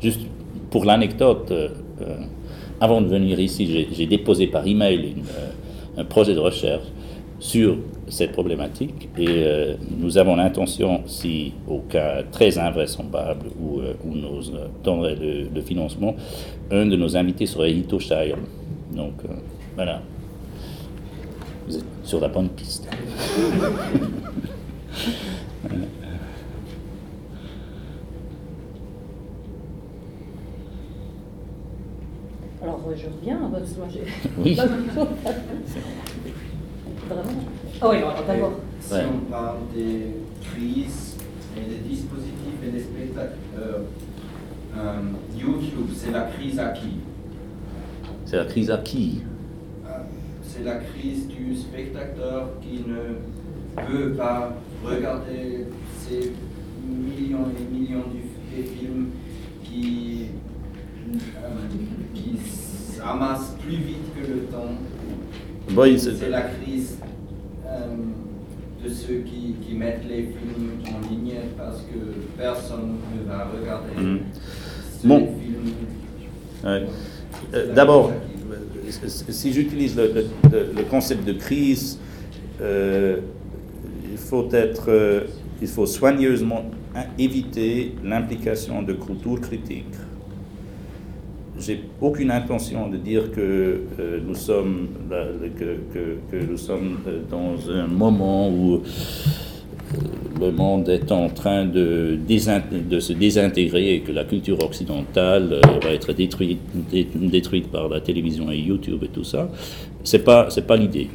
Juste pour l'anecdote, euh, euh, avant de venir ici, j'ai- déposé par email euh, un projet de recherche sur cette problématique et euh, nous avons l'intention, si au cas très invraisemblable où, euh, où nous euh, le, financement, un de nos invités serait Hito Shire. Donc voilà, vous êtes sur la bonne piste. Alors, euh, je reviens à votre moi, j'ai- Oui. Vraiment Ah oui, alors d'abord. Si Ouais. on parle des crises et des dispositifs et des spectacles, euh, euh, YouTube, c'est la crise à qui? C'est la crise à qui? Euh, C'est la crise du spectateur qui ne veut pas regarder ces millions et millions de films qui, qui s'amassent plus vite que le temps. Oui, c'est- la crise euh, de ceux qui, qui mettent les films en ligne parce que personne ne va regarder ces Bon. Ouais. Euh, D'abord, euh, si j'utilise le, le- concept de crise, euh, il faut être, euh, il faut soigneusement éviter l'implication de culture critique. J'ai aucune intention de dire que euh, nous sommes que, nous sommes euh, dans un moment où euh, le monde est en train de, se désintégrer et que la culture occidentale va être détruite, dé- détruite par la télévision et YouTube et tout ça. C'est pas, c'est pas l'idée.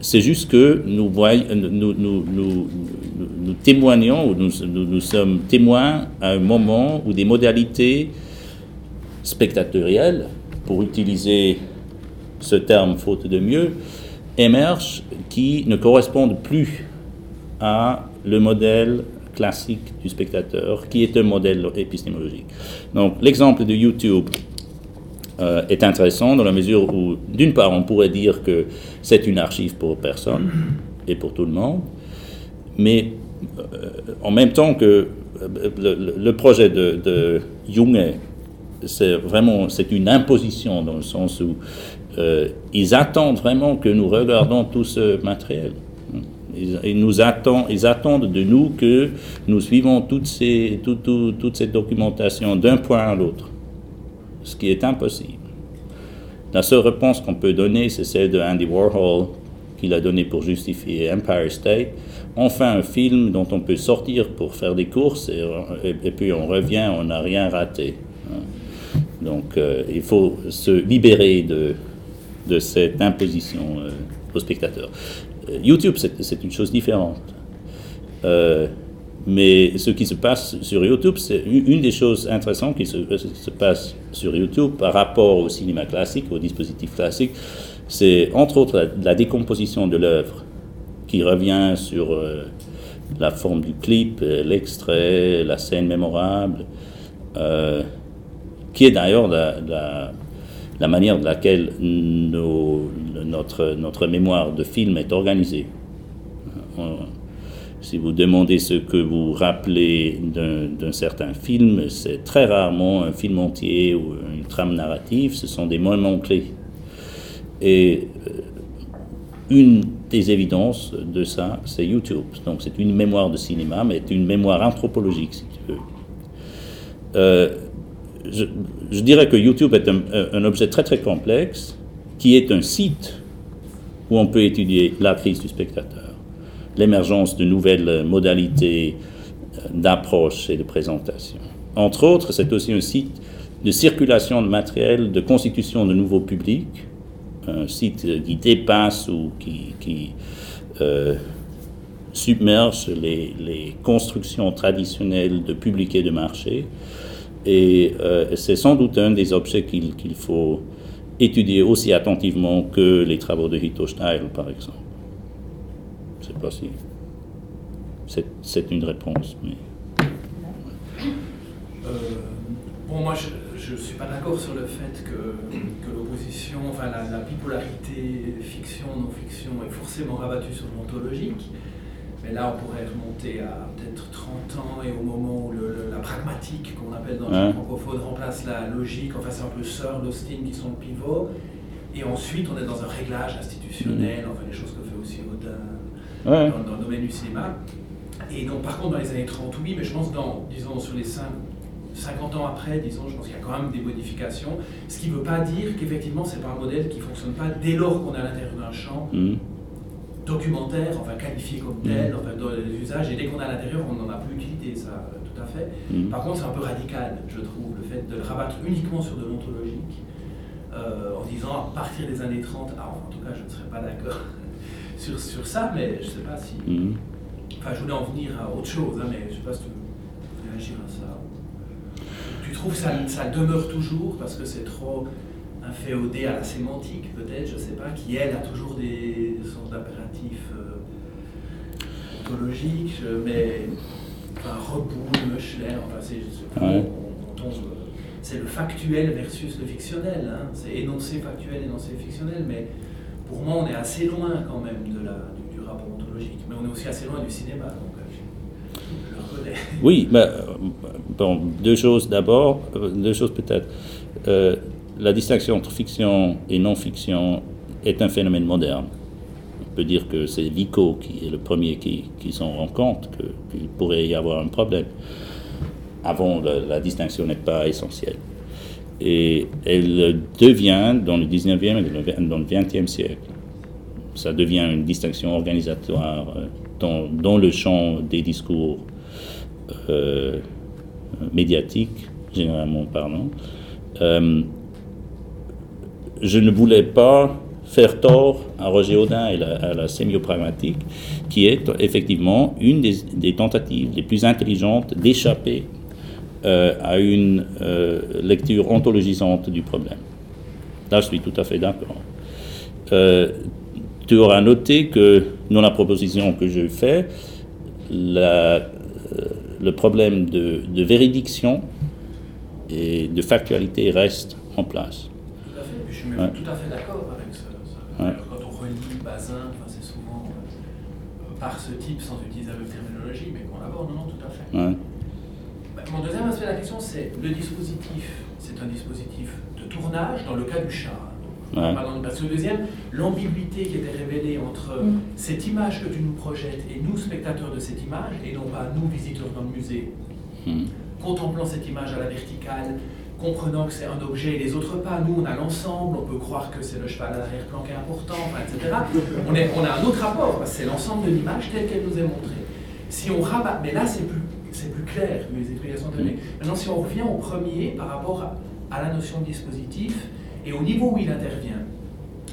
C'est juste que nous, voyons, nous, nous, nous, nous- témoignons, ou nous, nous, nous sommes témoins à un moment où des modalités spectatorielles, pour utiliser ce terme faute de mieux, émergent qui ne correspondent plus à le modèle classique du spectateur, qui est un modèle épistémologique. Donc l'exemple de YouTube euh, est intéressant dans la mesure où, d'une part, on pourrait dire que c'est une archive pour personne et pour tout le monde, mais euh, en même temps que euh, le projet de, de Junge, c'est vraiment c'est une imposition dans le sens où euh, ils attendent vraiment que nous regardons tout ce matériel. Ils, nous attendent, ils attendent de nous que nous suivons toute cette documentation d'un point à l'autre, ce qui est impossible. La seule réponse qu'on peut donner, c'est celle de Andy Warhol, qu'il a donnée pour justifier Empire State. On fait un film dont on peut sortir pour faire des courses et, puis on revient, on n'a rien raté. Donc euh, il faut se libérer de, cette imposition euh, aux spectateurs. Euh, YouTube, c'est une chose différente. Mais ce qui se passe sur YouTube, c'est une des choses intéressantes qui se, se, passe sur YouTube par rapport au cinéma classique, au dispositif classique, c'est entre autres la, décomposition de l'œuvre qui revient sur la forme du clip, l'extrait, la scène mémorable, qui est d'ailleurs la, manière de laquelle notre, notre mémoire de film est organisée. Si vous demandez ce que vous rappelez d'un certain film, c'est très rarement un film entier ou une trame narrative, ce sont des moments clés. Et une des évidences de ça, c'est YouTube. Donc c'est une mémoire de cinéma, mais c'est une mémoire anthropologique, si tu veux. Euh, je, dirais que YouTube est un, objet très très complexe, qui est un site où on peut étudier la crise du spectateur l'émergence de nouvelles modalités d'approche et de présentation. Entre autres, c'est aussi un site de circulation de matériel, de constitution de nouveaux publics, un site qui dépasse ou qui, euh, submerge les, constructions traditionnelles de public et de marché. Et euh, c'est sans doute un des objets qu'il qu faut étudier aussi attentivement que les travaux de Hito Steil, par exemple. Pas si c'est une réponse. Euh, bon, moi, je ne suis pas d'accord sur le fait que, l'opposition, enfin la, la, bipolarité fiction-non-fiction est forcément rabattue sur l'ontologique. Mais là, on pourrait remonter à peut-être 30 ans et au moment où le, pragmatique, qu'on appelle dans le francophone, remplace la logique. Enfin, c'est un peu Searle, Austin qui sont le pivot. Et ensuite, on est dans un réglage institutionnel, mmh. enfin, les choses que fait aussi Audin ouais. dans, dans, le domaine du cinéma. Et donc, par contre, dans les années 30, oui, mais je pense, dans, disons, sur les 5, 50 ans après, disons, je pense qu'il y a quand même des modifications. Ce qui ne veut pas dire qu'effectivement, ce n'est pas un modèle qui ne fonctionne pas dès lors qu'on est à l'intérieur d'un champ mmh. documentaire, enfin qualifié comme tel, mmh. enfin, dans les usages, et dès qu'on est à l'intérieur, on n'en a plus utilité, ça, tout à fait. Mmh. Par contre, c'est un peu radical, je trouve, le fait de le rabattre uniquement sur de l'ontologique, euh, en disant à partir des années 30, alors en tout cas, je ne serais pas d'accord sur, sur ça, mais je ne sais pas si. Enfin, je voulais en venir à autre chose, hein, mais je ne sais pas si tu veux réagir à ça. Tu trouves que ça, ça demeure toujours parce que c'est trop inféodé à la sémantique, peut-être, je ne sais pas, qui elle a toujours des sortes d'impératifs euh, ontologiques, mais Reboul, Meuchler, enfin, c'est ouais. c'est le factuel versus le fictionnel, hein. c'est énoncé factuel, énoncé fictionnel, mais pour moi, on est assez loin quand même de la, du, du rapport ontologique, mais on est aussi assez loin du cinéma. Donc, oui, mais, bon, deux choses d'abord, deux choses peut-être. Euh, la distinction entre fiction et non-fiction est un phénomène moderne. Peut dire que c'est Vico qui est le premier qui, s'en rend compte qu'il pourrait y avoir un problème. Avant, la, distinction n'est pas essentielle. Et elle devient, dans le 19e et dans le 20e siècle, ça devient une distinction organisatoire euh, dans, le champ des discours euh, médiatique, généralement parlant. Euh, je ne voulais pas faire tort à Roger Audin et la, à la sémiopragmatique, qui est effectivement une des, des tentatives les plus intelligentes d'échapper euh, à une euh, lecture ontologisante du problème. Là, je suis tout à fait d'accord. Euh, tu auras noté que dans la proposition que je fais, la, le problème de, de, véridiction et de factualité reste en place. Tout à fait, je suis même ouais. tout à fait d'accord avec ça. ça. Ouais. Quand on relit Bazin, c'est souvent euh, par ce type, sans utiliser la terminologie, mais qu'on l'aborde, non, non, tout à fait. Ouais. Bah, mon deuxième aspect de la question, c'est le dispositif. C'est un dispositif de tournage dans le cas du chat. Ouais. Parce que le deuxième, l'ambiguïté qui était révélée entre mmh. cette image que tu nous projettes et nous, spectateurs de cette image, et non pas nous, visiteurs dans le musée, mmh. contemplant cette image à la verticale, comprenant que c'est un objet et les autres pas. Nous, on a l'ensemble, on peut croire que c'est le cheval à l'arrière-plan qui est important, etc. On, a un autre rapport, c'est l'ensemble de l'image telle qu'elle nous est montrée. Si on rabat, mais là, c'est plus, c'est plus clair, mes explications données. Maintenant, si on revient au premier par rapport à, à la notion de dispositif, et au niveau où il intervient,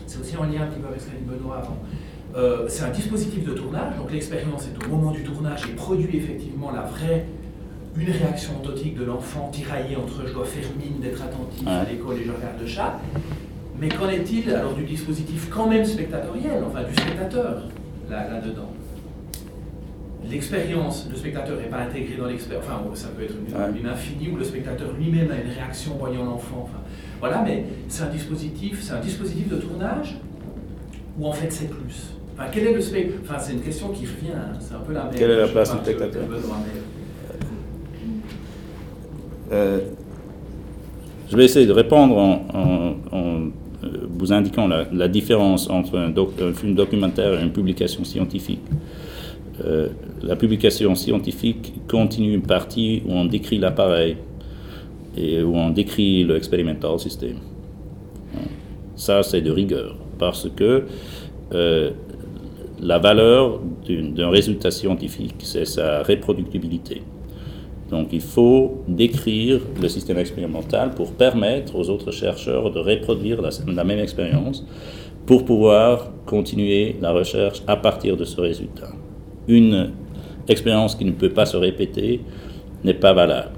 c'est aussi en lien un petit peu avec ce qu'a dit Benoît avant, euh, c'est un dispositif de tournage, donc l'expérience est au moment du tournage et produit effectivement la vraie, une réaction ontotique de l'enfant tiraillé entre je dois faire mine d'être attentif à l'école et je regarde le chat. Mais qu'en est-il alors du dispositif quand même spectatoriel, enfin du spectateur là-dedans? L'expérience, le spectateur n'est pas intégré dans l'expérience, enfin ça peut être une, une infinie où le spectateur lui-même a une réaction voyant l'enfant. Enfin, voilà, mais c'est un dispositif, c'est un dispositif de tournage ou en fait c'est plus? Enfin, quel est le spectateur Enfin, c'est une question qui revient, hein. c'est un peu la même. Quelle est la place du spectateur? Euh, Je vais essayer de répondre en, euh, vous indiquant la, différence entre un, film documentaire et une publication scientifique. Euh, la publication scientifique continue une partie où on décrit l'appareil et où on décrit le experimental system. Ça, c'est de rigueur, parce que la valeur d'un résultat scientifique, c'est sa reproductibilité. Donc il faut décrire le système expérimental pour permettre aux autres chercheurs de reproduire la, même expérience pour pouvoir continuer la recherche à partir de ce résultat. Une expérience qui ne peut pas se répéter n'est pas valable.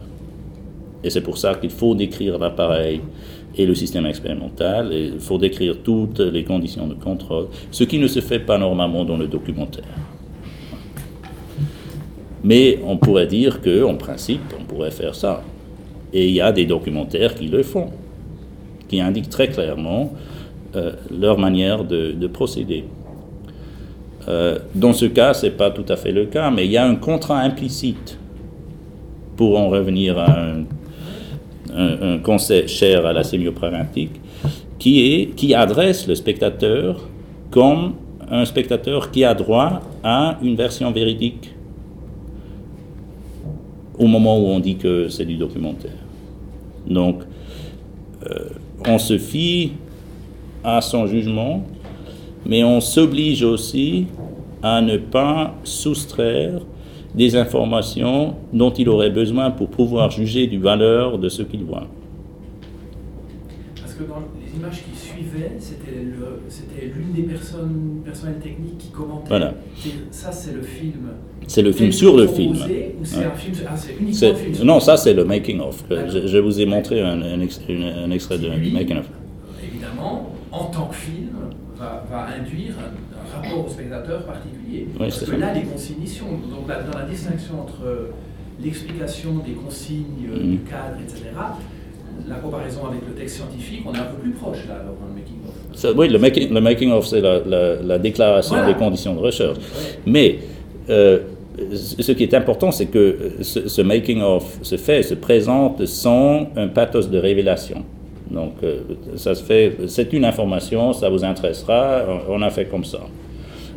Et c'est pour ça qu'il faut décrire l'appareil et le système expérimental. Et il faut décrire toutes les conditions de contrôle, ce qui ne se fait pas normalement dans le documentaire. Mais on pourrait dire qu'en principe, on pourrait faire ça. Et il y a des documentaires qui le font, qui indiquent très clairement euh, leur manière de, procéder. Euh, dans ce cas, ce n'est pas tout à fait le cas, mais il y a un contrat implicite pour en revenir à un un, concept cher à la sémiopragmatique, qui, qui adresse le spectateur comme un spectateur qui a droit à une version véridique au moment où on dit que c'est du documentaire. Donc, euh, on se fie à son jugement, mais on s'oblige aussi à ne pas soustraire des informations dont il aurait besoin pour pouvoir juger du valeur de ce qu'il voit. Parce que dans les images qui c'était l'une des personnes, personnels techniques qui commentait. Voilà. Ça, c'est le film. C'est le film sur le film. Ou c'est un film, ah, uniquement le film Non, ça c'est le making of. Je, vous ai montré un, un, extrait, de, du making of. Évidemment, en tant que film, va, va induire rapport au spectateur particulier. Parce que là, les consignes Donc, dans la distinction entre l'explication des consignes, euh, du mm. cadre, etc., la comparaison avec le texte scientifique, on est un peu plus proche là, dans le making-of. Oui, le making, le making of, c'est la, la, déclaration des conditions de recherche. Mais euh, ce qui est important, c'est que ce, making-of se fait, se présente sans un pathos de révélation. Donc, euh, ça se fait, c'est une information, ça vous intéressera, on a fait comme ça.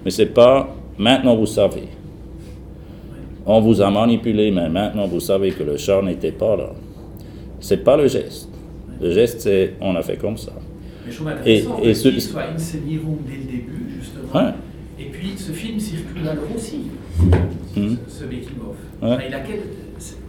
Mais c'est pas maintenant vous savez. On vous a manipulé, mais maintenant vous savez que le chat n'était pas là. C'est pas le geste. Le geste, c'est on a fait comme ça. Mais je trouve intéressant et, et ce, qu'il soit insénié dès le début, justement. Et puis ce film circule alors aussi, hmm. ce, making-of. il, a quel,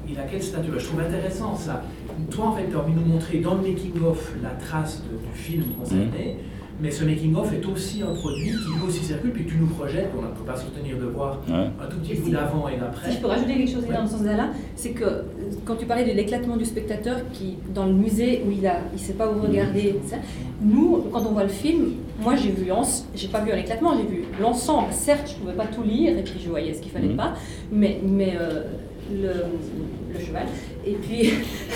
il a quel statut Je trouve intéressant ça. Toi, en fait, tu as envie de nous montrer dans le making-of la trace du film concerné. Mais ce making-of est aussi un produit qui lui aussi circule, puis tu nous projettes, on ne peut pas se retenir de voir un tout petit bout d'avant et d'après. Si je peux rajouter quelque chose dans ce sens-là, c'est que quand tu parlais de l'éclatement du spectateur qui, dans le musée où il ne il sait pas où regarder, nous, quand on voit le film, moi j'ai vu, j'ai pas vu un éclatement, j'ai vu l'ensemble. Certes, je ne pouvais pas tout lire, et puis je voyais ce qu'il fallait mhm. pas, mais, mais euh, le, le, cheval. Et puis,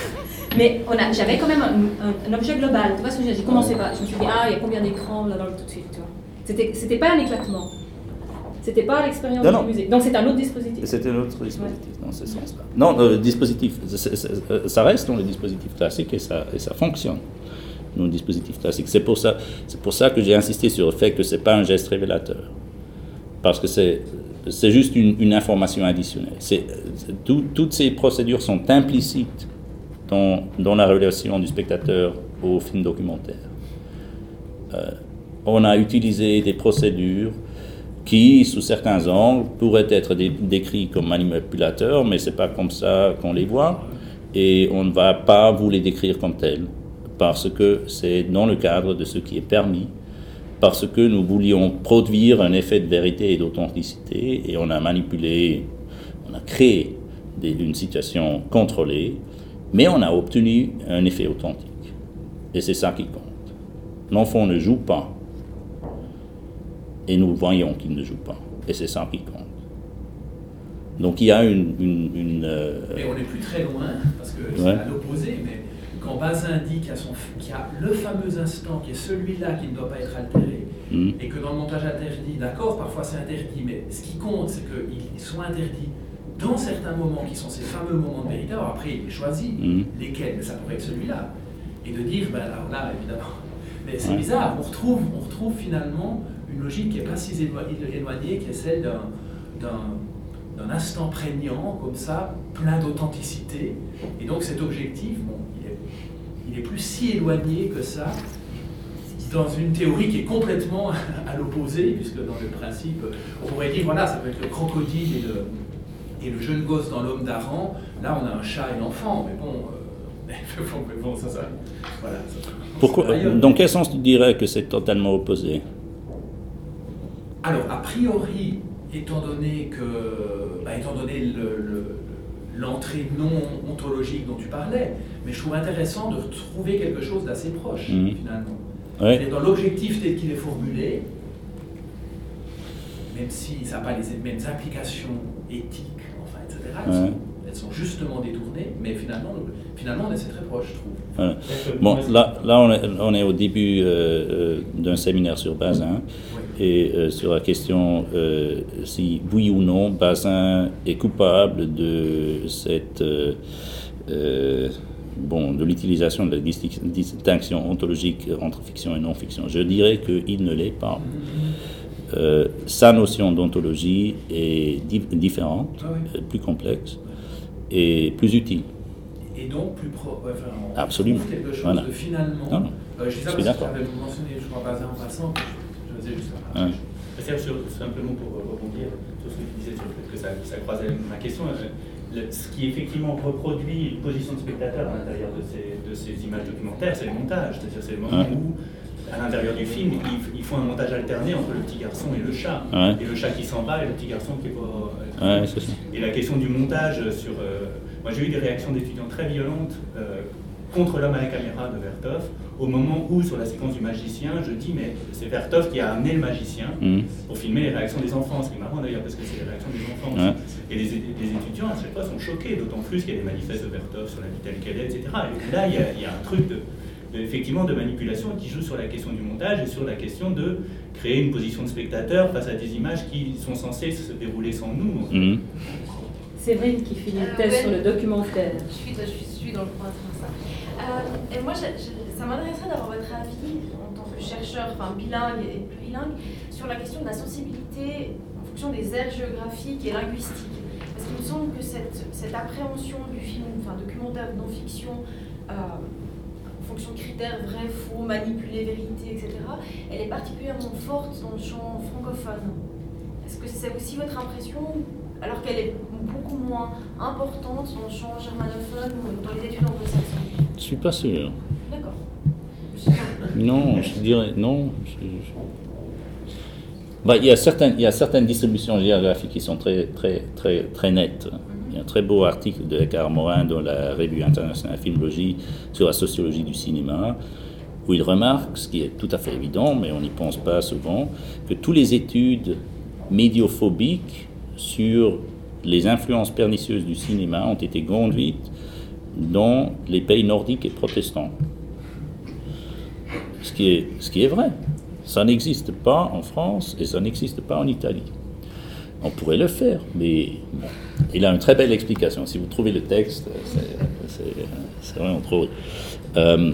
mais on a, j'avais quand même un, un, objet global. Tu vois ce que j'ai commencé pas. Je me suis dit, ah, il y a combien d'écrans là dans le tout de suite. Tu vois. C'était, c'était pas un éclatement. C'était pas l'expérience du musée. Donc c'est un autre dispositif. C'était un autre dispositif dans ce sens-là. Non, le dispositif, ça reste dans le dispositif classique et ça, et ça fonctionne. Dans le dispositif classique. C'est pour ça, c'est pour ça que j'ai insisté sur le fait que c'est pas un geste révélateur. Parce que c'est c'est juste une, information additionnelle. toutes ces procédures sont implicites dans, la relation du spectateur au film documentaire. Euh, on a utilisé des procédures qui, sous certains angles, pourraient être décrites comme manipulateurs, mais ce n'est pas comme ça qu'on les voit, et on ne va pas vous les décrire comme telles, parce que c'est dans le cadre de ce qui est permis parce que nous voulions produire un effet de vérité et d'authenticité, et on a manipulé, on a créé des- une situation contrôlée, mais on a obtenu un effet authentique. Et c'est ça qui compte. L'enfant ne joue pas, et nous voyons qu'il ne joue pas, et c'est ça qui compte. Donc il y a une... une- une, euh, Mais on n'est plus très loin, parce que c'est Ouais. à l'opposé, mais quand Bazin dit qu'il y, a y le fameux instant qui est celui-là qui ne doit pas être altéré, hmm, et que dans le montage interdit, d'accord, parfois c'est interdit, mais ce qui compte, c'est qu'ils soient interdits dans certains moments qui sont ces fameux moments de vérité. Alors après, il choisit Mhm. lesquels, mais ça pourrait être celui-là. Et de dire, ben alors là, évidemment. Mais c'est Ouais. bizarre, on retrouve, on retrouve finalement une logique qui n'est pas si élo- éloignée, qui est celle d'un instant prégnant, comme ça, plein d'authenticité. Et donc cet objectif, bon, il est, il est plus si éloigné que ça, dans une théorie qui est complètement à l'opposé, puisque dans le principe, on pourrait dire, voilà, ça peut être le crocodile et le, et le jeune gosse dans l'homme d'Aran. Là, on a un chat et l'enfant, mais bon, euh, mais bon, mais bon, ça, ça, voilà. ça- Pourquoi, dans quel sens tu dirais que c'est totalement opposé? Alors, a priori, étant donné que, bah, étant donné le- le- l'entrée non ontologique dont tu parlais, mais je trouve intéressant de retrouver quelque chose d'assez proche, Mhm. finalement. Ouais. Dans l'objectif tel qu'il est formulé, même si ça n'a pas les mêmes implications éthiques, enfin, etc., elles, Ouais. sont, elles sont justement détournées, mais finalement, finalement on est assez très proche, je trouve. Voilà. Bon, là, là on, est, on est au début euh, euh, d'un séminaire sur Bazin Oui. Et euh, sur la question euh, si oui ou non Bazin est coupable de cette euh, bon de l'utilisation de la disti- distinction ontologique entre fiction et non-fiction. Je dirais qu'il ne l'est pas. Sa notion d'ontologie est di- différente, Ah oui. plus complexe et plus utile. Et donc, plus pro, enfin, on Absolument. quelque chose Voilà. de finalement. Non, non. Euh, je suis d'accord. mentionné, je crois, Bazin en passant, je Ouais. C'est sur- simplement pour rebondir sur ce que tu disais sur le fait que ça, ça croisait ma question. euh, le- ce qui effectivement reproduit une position de spectateur à l'intérieur de ces, de ces images documentaires, c'est le montage. C'est-à-dire c'est le moment où, à l'intérieur du film, ils, font un montage alterné entre le petit garçon et le chat. Ouais. Et le chat qui s'en va et le petit garçon qui est pas. Ouais, ça. Et la question du montage sur. euh, moi, j'ai eu des réactions d'étudiants très violentes euh, contre l'homme à la caméra de Vertov, au moment où, sur la séquence du magicien, je dis, mais c'est Vertov qui a amené le magicien Mhm. pour filmer les réactions des enfants. Ce qui est marrant d'ailleurs, parce que c'est les réactions des enfants aussi. Ouais. Et les, les étudiants, à chaque fois, sont choqués, d'autant plus qu'il y a des manifestes de Vertov sur la vie telle qu'elle est, etc. Et là, il y a, il y a un truc de, de- effectivement de manipulation qui joue sur la question du montage et sur la question de créer une position de spectateur face à des images qui sont censées se dérouler sans nous. Mhm. Séverine qui finit une thèse ouais. sur le documentaire. Je suis, je suis, je suis dans le point sur ça. Euh, et moi, ça m'intéresserait d'avoir votre avis en tant que chercheur, enfin bilingue et plurilingue, sur la question de la sensibilité en fonction des aires géographiques et linguistiques. Parce qu'il me semble que cette, cette appréhension du film, enfin documentaire non-fiction, euh, en fonction de critères vrai, faux, manipulé, vérité, etc., elle est particulièrement forte dans le champ francophone. Est-ce que c'est aussi votre impression alors qu'elle est beaucoup moins importante le champ germanophone ou dans les études anglo-saxonnes Je suis pas sûr. D'accord. Non, je dirais non. je- je- Bah, il, y a certaines, il y a certaines distributions géographiques qui sont très, très, très, très nettes. Il y a un très beau article de Eckhard Morin dans la revue internationale Filmologie sur la sociologie du cinéma, où il remarque, ce qui est tout à fait évident, mais on n'y pense pas souvent, que toutes les études médiophobiques sur les influences pernicieuses du cinéma ont été conduites dans les pays nordiques et protestants. Ce qui est, ce qui est vrai. Ça n'existe pas en France et ça n'existe pas en Italie. On pourrait le faire, mais il a une très belle explication. Si vous trouvez le texte, c'est vraiment trop. Euh,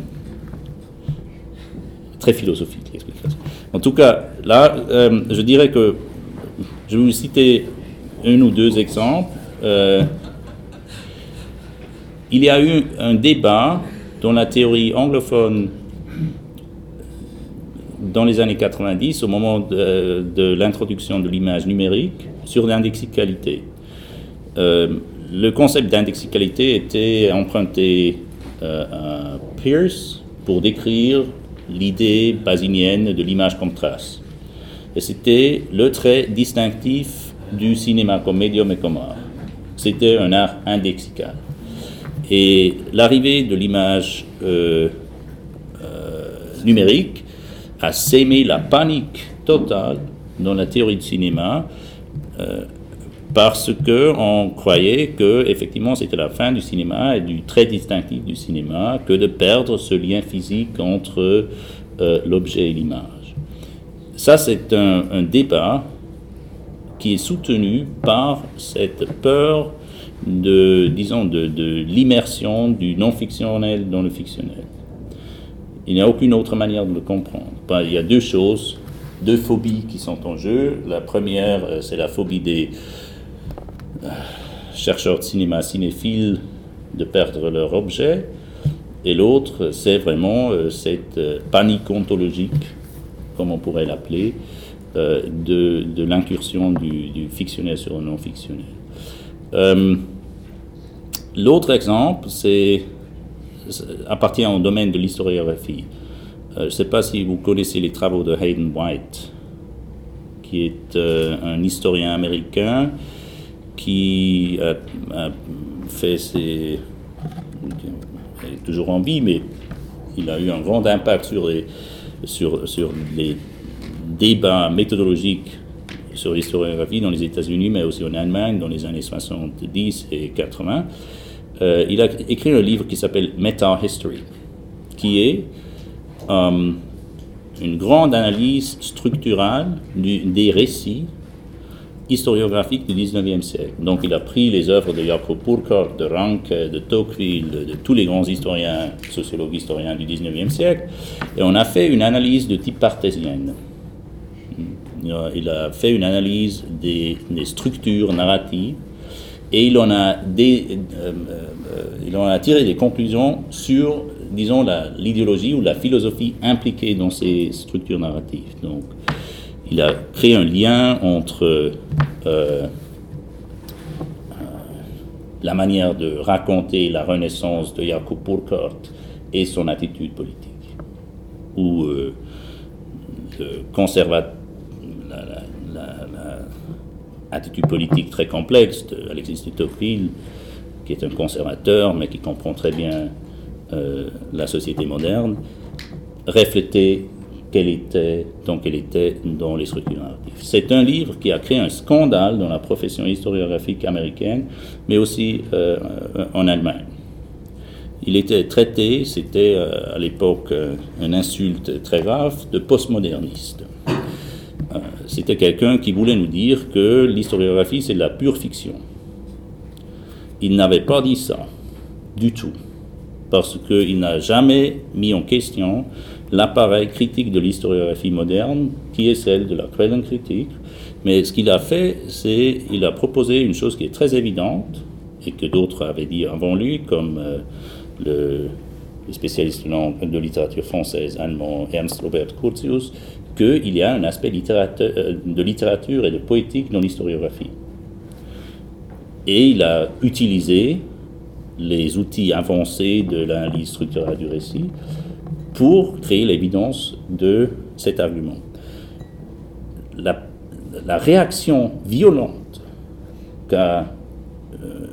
très philosophique l'explication. En tout cas, là, euh, je dirais que je vais vous citer un ou deux exemples. Euh, il y a eu un débat dans la théorie anglophone dans les années 90, au moment de, l'introduction de l'image numérique, sur l'indexicalité. Euh, le concept d'indexicalité était emprunté euh, à Peirce pour décrire l'idée basinienne de l'image comme trace. Et c'était le trait distinctif du cinéma comme médium et comme art. C'était un art indexical. Et l'arrivée de l'image euh, euh, numérique a sémé la panique totale dans la théorie du cinéma euh, parce que on croyait que effectivement c'était la fin du cinéma et du trait distinctif du cinéma que de perdre ce lien physique entre l'objet et l'image. Ça c'est un débat qui est soutenu par cette peur de, disons, de, de l'immersion du non-fictionnel dans le fictionnel. Il n'y a aucune autre manière de le comprendre. Il y a deux choses, deux phobies qui sont en jeu. La première, euh, c'est la phobie des euh, chercheurs de cinéma cinéphiles de perdre leur objet. Et l'autre, c'est vraiment euh, cette panique ontologique, comme on pourrait l'appeler, de, de l'incursion du, fictionnel sur le non-fictionnel. Euh, l'autre exemple, c'est appartient au domaine de l'historiographie. Euh, je ne sais pas si vous connaissez les travaux de Hayden White, qui est euh, un historien américain qui a, fait ses. Est toujours en vie, mais il a eu un grand impact sur les, sur, sur les débats méthodologiques sur l'historiographie dans les États-Unis, mais aussi en Allemagne dans les années 70 et 80. Euh, il a écrit un livre qui s'appelle Meta History, qui est euh, une grande analyse structurale des récits historiographiques du 19e siècle. Donc il a pris les œuvres de Jakob Burckhardt, de Ranke, de Tocqueville, de, de, tous les grands historiens, sociologues historiens du 19e siècle, et on a fait une analyse de type cartésienne. Il a fait une analyse des, structures narratives et il en, a euh, euh, il en a tiré des conclusions sur, disons, l'idéologie ou la philosophie impliquée dans ces structures narratives. Donc, il a créé un lien entre euh, la manière de raconter la renaissance de Jakob Burckhardt et son attitude politique, ou le conservateur attitude politique très complexe d'Alexis de Tocqueville, qui est un conservateur, mais qui comprend très bien euh, la société moderne, reflétait qu'elle était, donc elle était dans les structures narratives. C'est un livre qui a créé un scandale dans la profession historiographique américaine, mais aussi euh, en Allemagne. Il était traité, c'était euh, à l'époque une insulte très grave, de postmoderniste. Euh, c'était quelqu'un qui voulait nous dire que l'historiographie, c'est de la pure fiction. Il n'avait pas dit ça du tout, parce qu'il n'a jamais mis en question l'appareil critique de l'historiographie moderne, qui est celle de la critique. Mais ce qu'il a fait, c'est il a proposé une chose qui est très évidente, et que d'autres avaient dit avant lui, comme euh, le, spécialiste de littérature française allemand Ernst Robert Curtius, qu'il y a un aspect euh, de littérature et de poétique dans l'historiographie. Et il a utilisé les outils avancés de l'analyse structurelle du récit pour créer l'évidence de cet argument. La, réaction violente qu'a euh,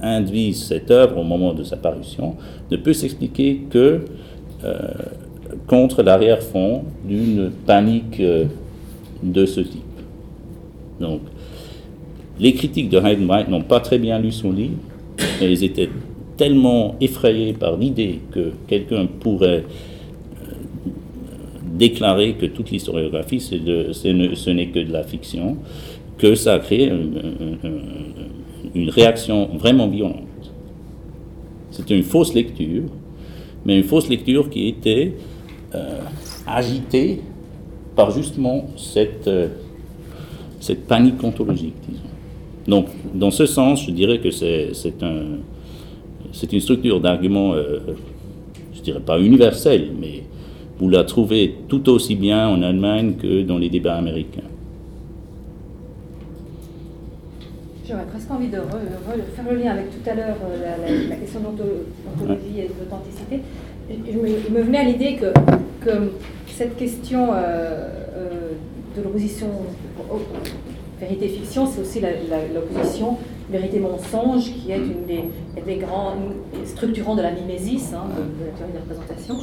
induit cette œuvre au moment de sa parution ne peut s'expliquer que euh, contre l'arrière-fond d'une panique euh, de ce type. Donc, les critiques de Heidenreich n'ont pas très bien lu son livre, mais ils étaient tellement effrayés par l'idée que quelqu'un pourrait euh, déclarer que toute l'historiographie, ce n'est que de la fiction, que ça a créé une réaction vraiment violente. C'était une fausse lecture, mais une fausse lecture qui était euh, agité par justement cette, euh, cette panique ontologique, disons. Donc, dans ce sens, je dirais que c'est un, une structure d'argument, euh, je dirais pas universelle, mais vous la trouvez tout aussi bien en Allemagne que dans les débats américains. J'aurais presque envie de faire le lien avec tout à l'heure la, question d'ontologie et d'authenticité. Je me, il me venait à l'idée que, que cette question euh, euh, de l'opposition vérité-fiction, c'est aussi l'opposition vérité-mensonge, qui est une des, des grands structurants de la mimésis, hein, de, la théorie de la représentation.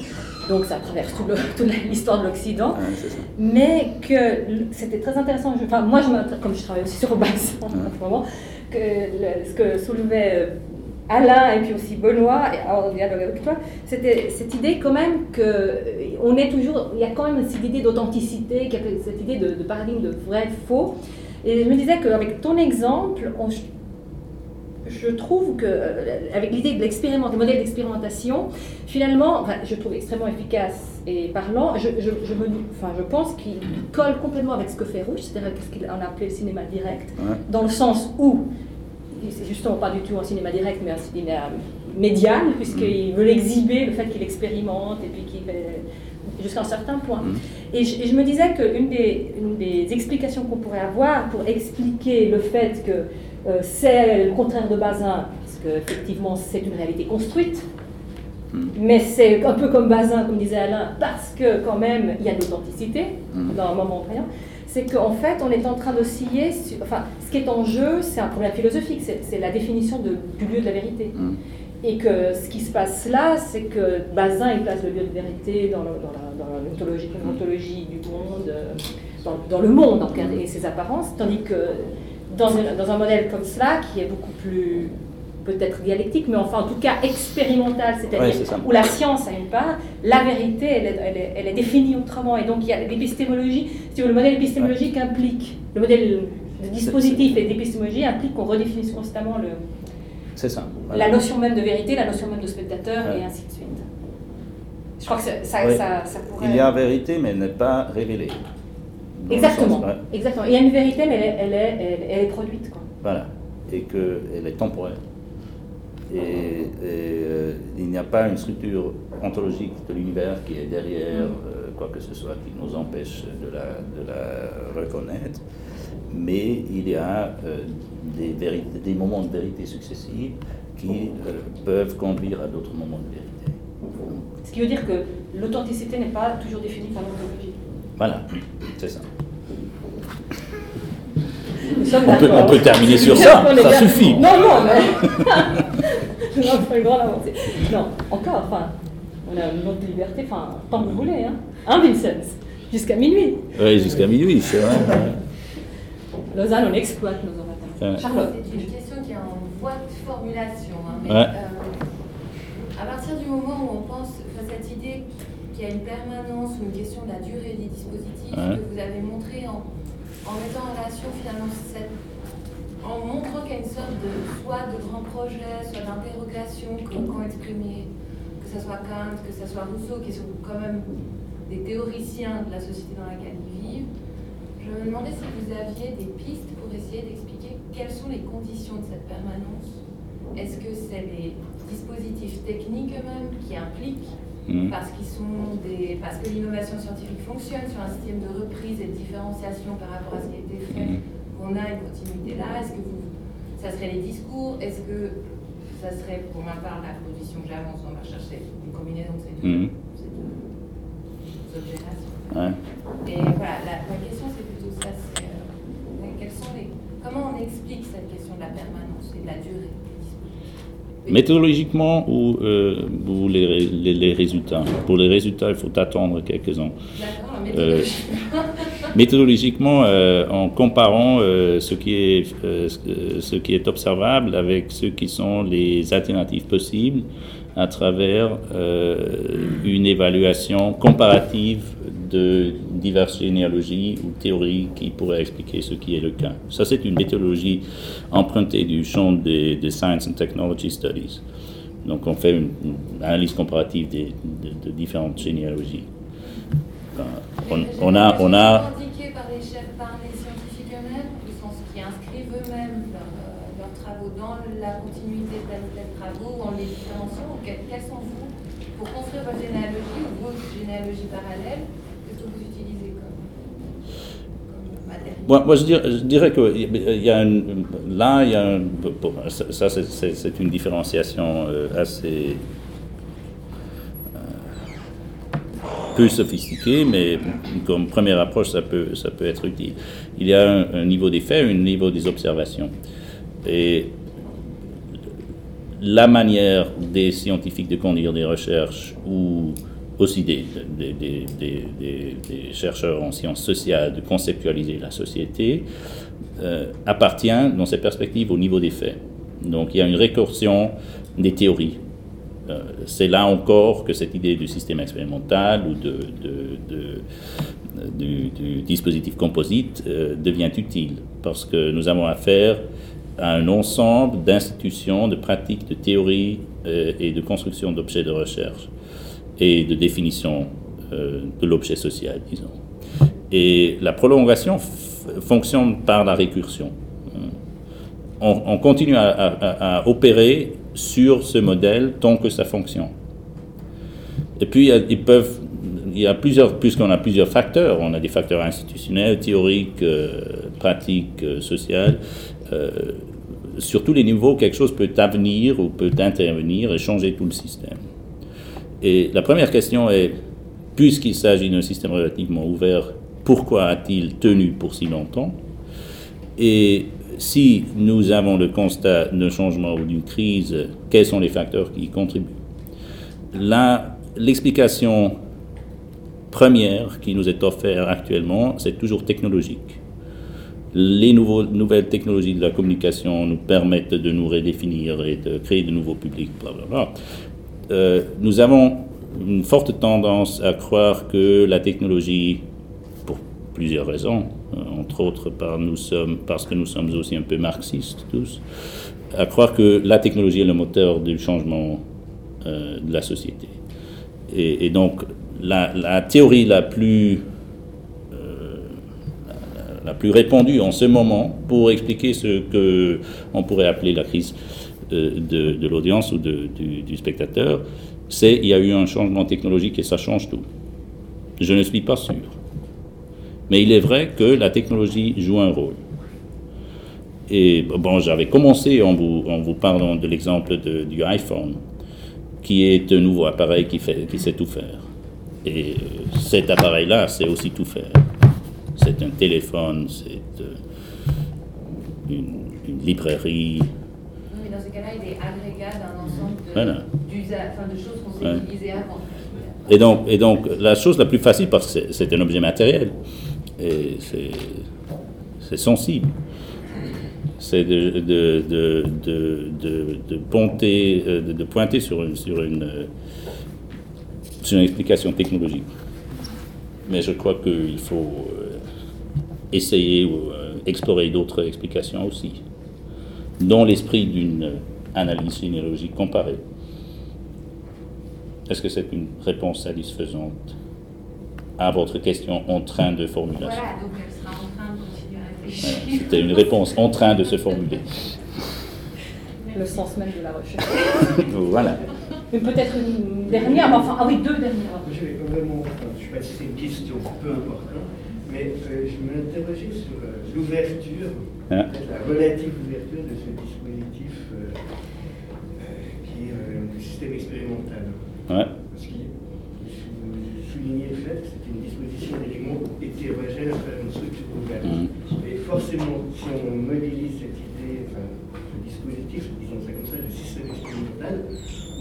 Donc ça traverse tout le- toute l'histoire de l'Occident. Ouais, ça. Mais que c'était très intéressant. Enfin, moi, je comme je travaille aussi sur Obas en ce moment, que le- ce que soulevait euh, Alain et puis aussi Benoît, et en dialogue avec toi, c'était cette idée quand même que euh, on est toujours, il y a quand même cette idée d'authenticité, cette idée de, de paradigme de vrai, faux. Et je me disais qu'avec ton exemple, on- je trouve que, euh, avec l'idée de l'expériment, des modèles d'expérimentation, finalement, enfin, je trouve extrêmement efficace et parlant. Je, je, je, me, enfin, je pense qu'il colle complètement avec ce que fait Rouge, c'est-à-dire ce qu'il en a appelé le cinéma direct, Ouais. dans le sens où, c'est justement pas du tout un cinéma direct, mais un cinéma médial, puisqu'il veut l'exhiber, le fait qu'il expérimente et puis qu'il fait jusqu'à un certain point. Mhm. Et je, et je me disais qu'une des, une des explications qu'on pourrait avoir pour expliquer le fait que euh, c'est le contraire de Bazin, parce qu'effectivement c'est une réalité construite, Mhm. mais c'est un peu comme Bazin, comme disait Alain, parce que quand même il y a de l'authenticité Mhm. dans un moment présent, c'est qu'en fait on est en train d'osciller, sur- enfin ce qui est en jeu c'est un problème philosophique, c'est la définition de- du lieu de la vérité. Mhm. Et que ce qui se passe là, c'est que Bazin, il place le lieu de vérité dans, le- dans la- l'ontologie du monde, euh, dans, dans le monde en et ses apparences, tandis que dans un modèle comme cela, qui est beaucoup plus peut-être dialectique, mais enfin en tout cas expérimental, Ouais, c'est-à-dire où la science a une part, la vérité, elle est, elle est- elle est définie autrement. Et donc il y a l'épistémologie, si le modèle épistémologique implique, le modèle de dispositif et d'épistémologie implique qu'on redéfinisse constamment le, ça. la notion même de vérité, la notion même de spectateur Ouais. et ainsi de suite. Je crois que ça, ça, Oui. ça- ça pourrait... Il y a vérité, mais elle n'est pas révélée. Exactement, sens- ouais. exactement. Il y a une vérité, mais elle est, elle est, elle- elle est produite. Quoi. Voilà. Et qu'elle est temporaire. Et, et, euh, il n'y a pas une structure ontologique de l'univers qui est derrière euh, quoi que ce soit qui nous empêche de la, de la reconnaître. Mais il y a euh, des, vérités- des moments de vérité successifs qui peuvent conduire à d'autres moments de vérité. Ce qui veut dire que l'authenticité n'est pas toujours définie par l'ontologie. Voilà, c'est ça. On peut- d'accord. on peut terminer sur ça, ça bien- suffit. Non, non, mais. non, une grande avancée. Non, encore, enfin, on a notre liberté, enfin, tant que vous voulez, hein. Hein, Vincent Jusqu'à minuit. Oui, jusqu'à minuit, c'est vrai. Lausanne, on exploite nos horaires. Ouais. Charlotte. C'est une question qui est en voie de formulation. hein, mais, Ouais. euh, à partir du moment où on pense à cette idée qu'il y a une permanence ou une question de la durée des dispositifs Ouais. que vous avez montré en, en mettant en relation finalement cette, en montrant qu'il y a une sorte de soit de grands projets, soit d'interrogation que- qu'ont exprimé, que ce soit Kant, que ce soit Rousseau, qui sont quand même des théoriciens de la société dans laquelle ils vivent. Je me demandais si vous aviez des pistes pour essayer d'expliquer quelles sont les conditions de cette permanence. Est-ce que c'est les dispositifs techniques eux-mêmes qui impliquent, Mhm. parce, qu'ils sont des, parce que l'innovation scientifique fonctionne sur un système de reprise et de différenciation par rapport à ce qui a été fait, Mhm. qu'on a une continuité là Est-ce que vous, ça serait les discours? Est-ce que ça serait, pour ma part, la position que j'avance dans ma recherche, c'est une combinaison de ces deux, Mhm. ces deux Ouais. et voilà, la, la question c'est plutôt ça, c'est euh, quels sont les, comment on explique cette question de la permanence et de la durée? Méthodologiquement ou, euh, ou les, les, les résultats? Pour les résultats, il faut attendre quelques ans. Euh, méthodologiquement. Euh, en comparant euh, ce, qui est, euh, ce- euh, ce qui est observable avec ce qui sont les alternatives possibles à travers euh, une évaluation comparative de diverses généalogies ou théories qui pourraient expliquer ce qui est le cas. Ça, c'est une méthodologie empruntée du champ des, des Science and Technology Studies. Donc, on fait une, une analyse comparative des- de, de différentes généalogies. On, on a, on a, par les chefs, par les scientifiques eux-mêmes, qui inscrivent eux-mêmes leurs, euh, leurs travaux dans la continuité de tel ou tel travaux, en les différenciant. Que- Quels sont vous, pour construire votre généalogie ou vos généalogies parallèles, qu'est-ce que vous utilisez comme, comme matériel Moi, moi, je dirais, que une- là, y a ça, c'est- une différenciation euh, assez, euh, peu sophistiqué, mais comme première approche, ça peut, ça peut être utile. Il y a un, un niveau des faits, un niveau des observations. Et la manière des scientifiques de conduire des recherches ou aussi des, chercheurs en sciences sociales de conceptualiser la société euh, appartient dans ces perspectives au niveau des faits. Donc il y a une récursion des théories. Euh, C'est là encore que cette idée du système expérimental ou du, dispositif composite euh, devient utile parce que nous avons affaire à un ensemble d'institutions, de pratiques, de théories et de construction d'objets de recherche et de définition euh, de l'objet social, disons. Et la prolongation fonctionne par la récursion. On, on continue à, opérer sur ce modèle tant que ça fonctionne. Et puis, ils peuvent, il y a plusieurs, puisqu'on a plusieurs facteurs, on a des facteurs institutionnels, théoriques, euh, pratiques, euh, sociales, euh, sur tous les niveaux, quelque chose peut venir ou peut intervenir et changer tout le système. Et la première question est, puisqu'il s'agit d'un système relativement ouvert, pourquoi a-t-il tenu pour si longtemps? Et si nous avons le constat d'un changement ou d'une crise, quels sont les facteurs qui y contribuent? L'explication première qui nous est offerte actuellement, c'est toujours technologique. Les nouvelles technologies de la communication nous permettent de nous redéfinir et de créer de nouveaux publics, blablabla. Euh, nous avons une forte tendance à croire que la technologie, pour plusieurs raisons, euh, entre autres parce que nous sommes aussi un peu marxistes tous, à croire que la technologie est le moteur du changement euh, de la société. Et, donc la, théorie la plus, la, plus répandue en ce moment pour expliquer ce que on pourrait appeler la crise euh, de, l'audience ou de, du, spectateur, c'est il y a eu un changement technologique et ça change tout. Je ne suis pas sûr. Mais il est vrai que la technologie joue un rôle. Et bon, j'avais commencé en vous, en vous parlant de l'exemple du iPhone, qui est un nouveau appareil qui, fait, qui sait tout faire. Et euh, cet appareil-là sait aussi tout faire. C'est un téléphone, c'est euh, une, librairie. Mais dans ce cas-là, il est agrégat d'un ensemble de, voilà. enfin, de choses qu'on ouais. utiliser avant. Et donc, et donc, la chose la plus facile, parce que c'est un objet matériel, et c'est sensible, c'est de, de, de, de, ponter, de, pointer sur une, sur, une, sur une explication technologique. Mais je crois qu'il faut essayer ou explorer d'autres explications aussi, dans l'esprit d'une analyse généalogique comparée. Est-ce que c'est une réponse satisfaisante à votre question en train de formulation Voilà, donc elle sera en train de continuer à réfléchir. C'était une réponse en train de se formuler. Le sens même de la recherche. voilà. Mais peut-être une dernière, enfin, ah oui, deux dernières. Je vais vraiment, je ne sais pas si c'est une question, peu importe, hein, mais euh, je m'interrogeais sur euh, l'ouverture, hein? la relative ouverture de ce dispositif euh, qui est le système expérimental. Ouais. Parce que vous soulignez le fait que c'est une disposition d'éléments hétérogènes à travers une structure ouverte. Mmh. Et forcément, si on modélise cette idée, enfin, ce dispositif, disons ça comme ça, le système expérimental,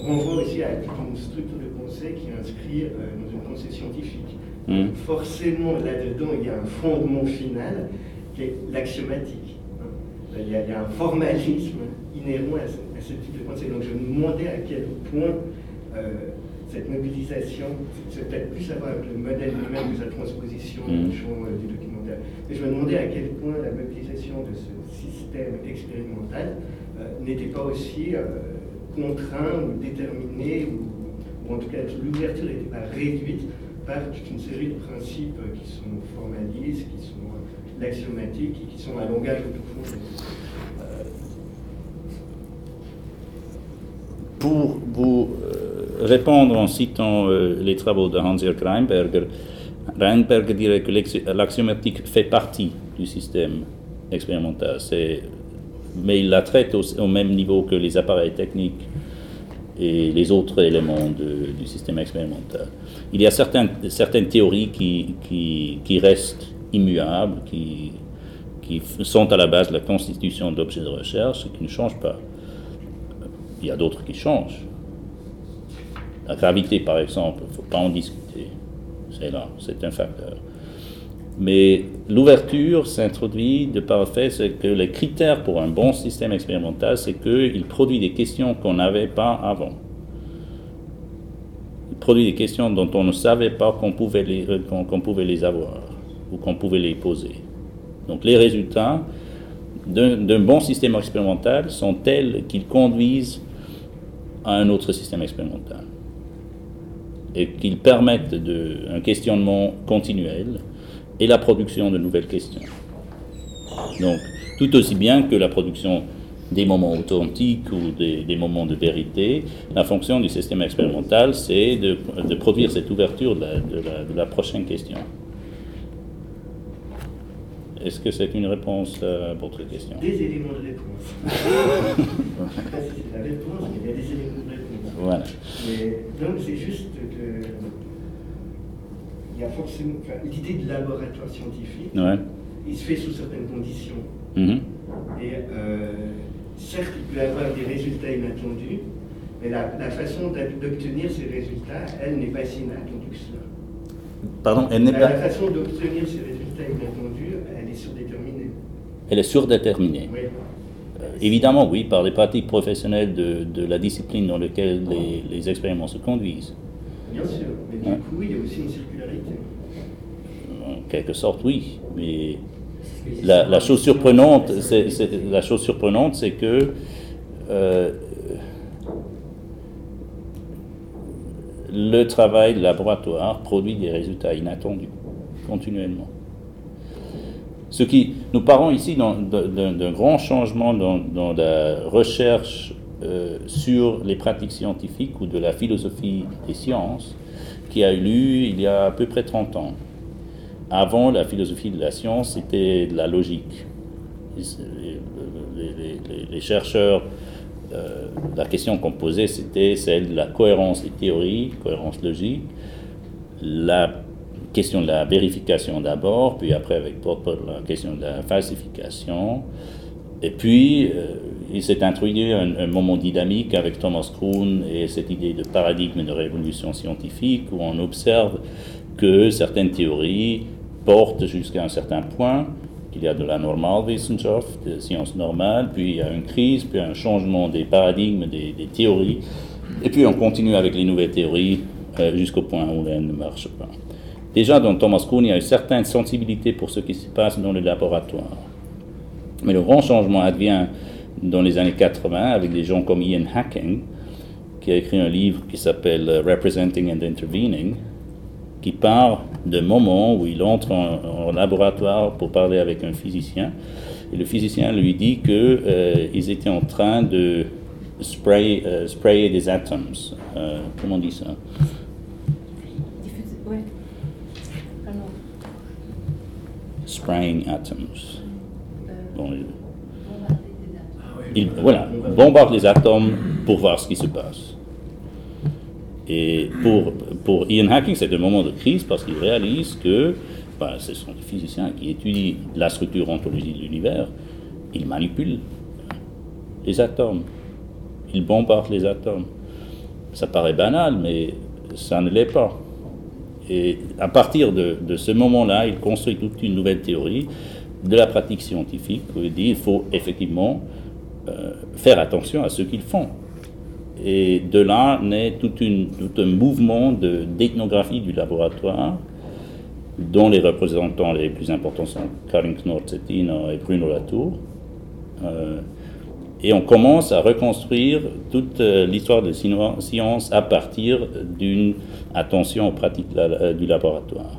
on renvoie aussi à une structure de conseil qui est inscrite euh, dans une conseil scientifique. Mmh. Forcément, là-dedans, il y a un fondement final qui est l'axiomatique. Il, y a un formalisme inhérent à ce, à ce type de conseil. Donc je me demandais à quel point euh, cette mobilisation, c'est peut-être plus à voir avec le modèle lui-même de sa transposition mmh. du champ du documentaire. Mais je me demandais à quel point la mobilisation de ce système expérimental euh, n'était pas aussi euh, contraint ou déterminé, ou, ou en tout cas l'ouverture n'était pas réduite par toute une série de principes qui sont formalistes, qui sont l'axiomatiques et qui sont un langage au tout fond. Pour vous répondre en citant euh, les travaux de Hans-Jörg Reinberger. Reinberger dirait que l'axiomatique fait partie du système expérimental, mais il la traite au, même niveau que les appareils techniques et les autres éléments du système expérimental. Il y a certaines, théories qui, restent immuables, qui, qui sont à la base de la constitution d'objets de recherche qui ne changent pas. Il y a d'autres qui changent. La gravité, par exemple, il ne faut pas en discuter. C'est là, c'est un facteur. Mais l'ouverture s'introduit de par le fait que les critères pour un bon système expérimental, c'est qu'il produit des questions qu'on n'avait pas avant. Il produit des questions dont on ne savait pas qu'on pouvait les, qu'on pouvait les avoir ou qu'on pouvait les poser. Donc les résultats d'un bon système expérimental sont tels qu'ils conduisent à un autre système expérimental et qu'ils permettent de, un questionnement continuel et la production de nouvelles questions. Donc, tout aussi bien que la production des moments authentiques ou des, moments de vérité, la fonction du système expérimental, c'est de, produire cette ouverture de la, prochaine question. Est-ce que c'est une réponse à votre question? Des éléments de réponse. c'est la réponse, mais il y a des éléments de réponse. Voilà. donc c'est juste que il y a forcément l'idée de laboratoire scientifique. Il se fait sous certaines conditions. Mm-hmm. Et euh, certes, il peut y avoir des résultats inattendus, mais la, façon d'obtenir ces résultats, elle n'est pas si inattendue que cela. Pardon, elle n'est la, pas. La façon d'obtenir ces résultats inattendus. Elle est surdéterminée. Oui. Euh, évidemment, oui, par les pratiques professionnelles de, de la discipline dans laquelle les, les expériments se conduisent. Bien sûr, mais du coup, il y a aussi une circularité. En quelque sorte, oui, mais la, chose surprenante, c'est, la chose surprenante, c'est que euh, le travail de laboratoire produit des résultats inattendus continuellement. Ce qui, nous parlons ici d'un grand changement dans, la recherche euh, sur les pratiques scientifiques ou de la philosophie des sciences qui a eu lieu il y a à peu près 30 ans. Avant, la philosophie de la science, c'était de la logique. Les, chercheurs, euh, la question qu'on posait, c'était celle de la cohérence des théories, cohérence logique, la question de la vérification d'abord, puis après avec Popper, la question de la falsification, et puis euh, il s'est introduit un, moment dynamique avec Thomas Kuhn et cette idée de paradigme de révolution scientifique où on observe que certaines théories portent jusqu'à un certain point, qu'il y a de la Normalwissenschaft, de sciences normales, puis il y a une crise, puis un changement des paradigmes, des, théories, et puis on continue avec les nouvelles théories euh, jusqu'au point où elles ne marchent pas. Déjà, dans Thomas Kuhn, il y a une certaine sensibilité pour ce qui se passe dans le laboratoire. Mais le grand changement advient dans les années 80 avec des gens comme Ian Hacking, qui a écrit un livre qui s'appelle euh, Representing and Intervening, qui part d'un moment où il entre en, laboratoire pour parler avec un physicien. Et le physicien lui dit qu'ils euh, étaient en train de spray, euh, sprayer des atomes. comment on dit ça? Spraying atoms. Bon, il, voilà, bombarde les atomes pour voir ce qui se passe. Et pour, pour Ian Hacking, c'est un moment de crise parce qu'il réalise que ben, ce sont des physiciens qui étudient la structure ontologique de l'univers. Ils manipulent les atomes. Ils bombardent les atomes. Ça paraît banal, mais ça ne l'est pas. Et à partir de, de ce moment-là, il construit toute une nouvelle théorie de la pratique scientifique où il dit qu'il faut effectivement euh, faire attention à ce qu'ils font. Et de là naît tout, un mouvement d'ethnographie du laboratoire, dont les représentants les plus importants sont Karin Knorr-Cettino et Bruno Latour. Euh, et on commence à reconstruire toute euh, l'histoire de la science à partir d'une attention aux pratiques du laboratoire.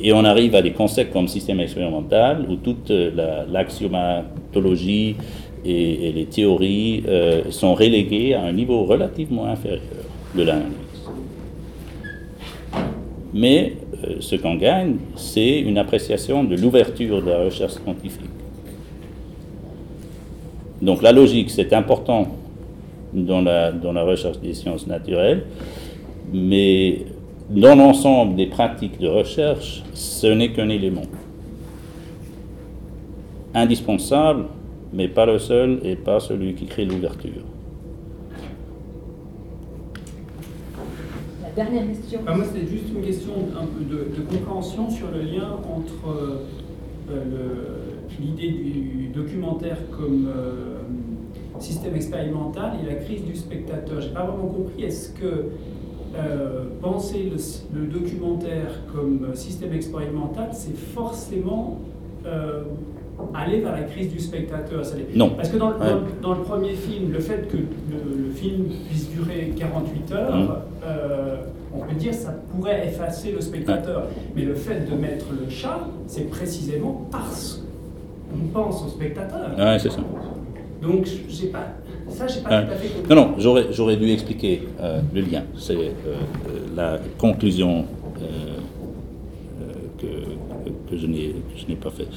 Et on arrive à des concepts comme système expérimental, où toute l'axiomatologie et, les théories euh, sont reléguées à un niveau relativement inférieur de l'analyse. Mais euh, ce qu'on gagne, c'est une appréciation de l'ouverture de la recherche scientifique. Donc la logique, c'est important dans la, dans la recherche des sciences naturelles, mais dans l'ensemble des pratiques de recherche, ce n'est qu'un élément. Indispensable, mais pas le seul et pas celui qui crée l'ouverture. La dernière question. Bah, moi, c'était juste une question un peu de, de compréhension sur le lien entre euh, le- l'idée du documentaire comme euh, système expérimental et la crise du spectateur. J'ai pas vraiment compris. Est-ce que euh, penser le, le documentaire comme euh, système expérimental, c'est forcément euh, aller vers la crise du spectateur Non. Parce que dans le, Ouais. dans- dans le premier film, le fait que le, le film puisse durer 48 heures, euh, on peut dire ça pourrait effacer le spectateur. Mais le fait de mettre le chat, c'est précisément parce qu'on pense au spectateur. Ouais, c'est ça. Donc, j'ai pas, ça, j'ai pas Ouais. tout à fait compris. Non, non, j'aurais, j'aurais dû expliquer euh, le lien. C'est euh, euh, la conclusion euh, euh, que, que je n'ai, que je n'ai pas fait.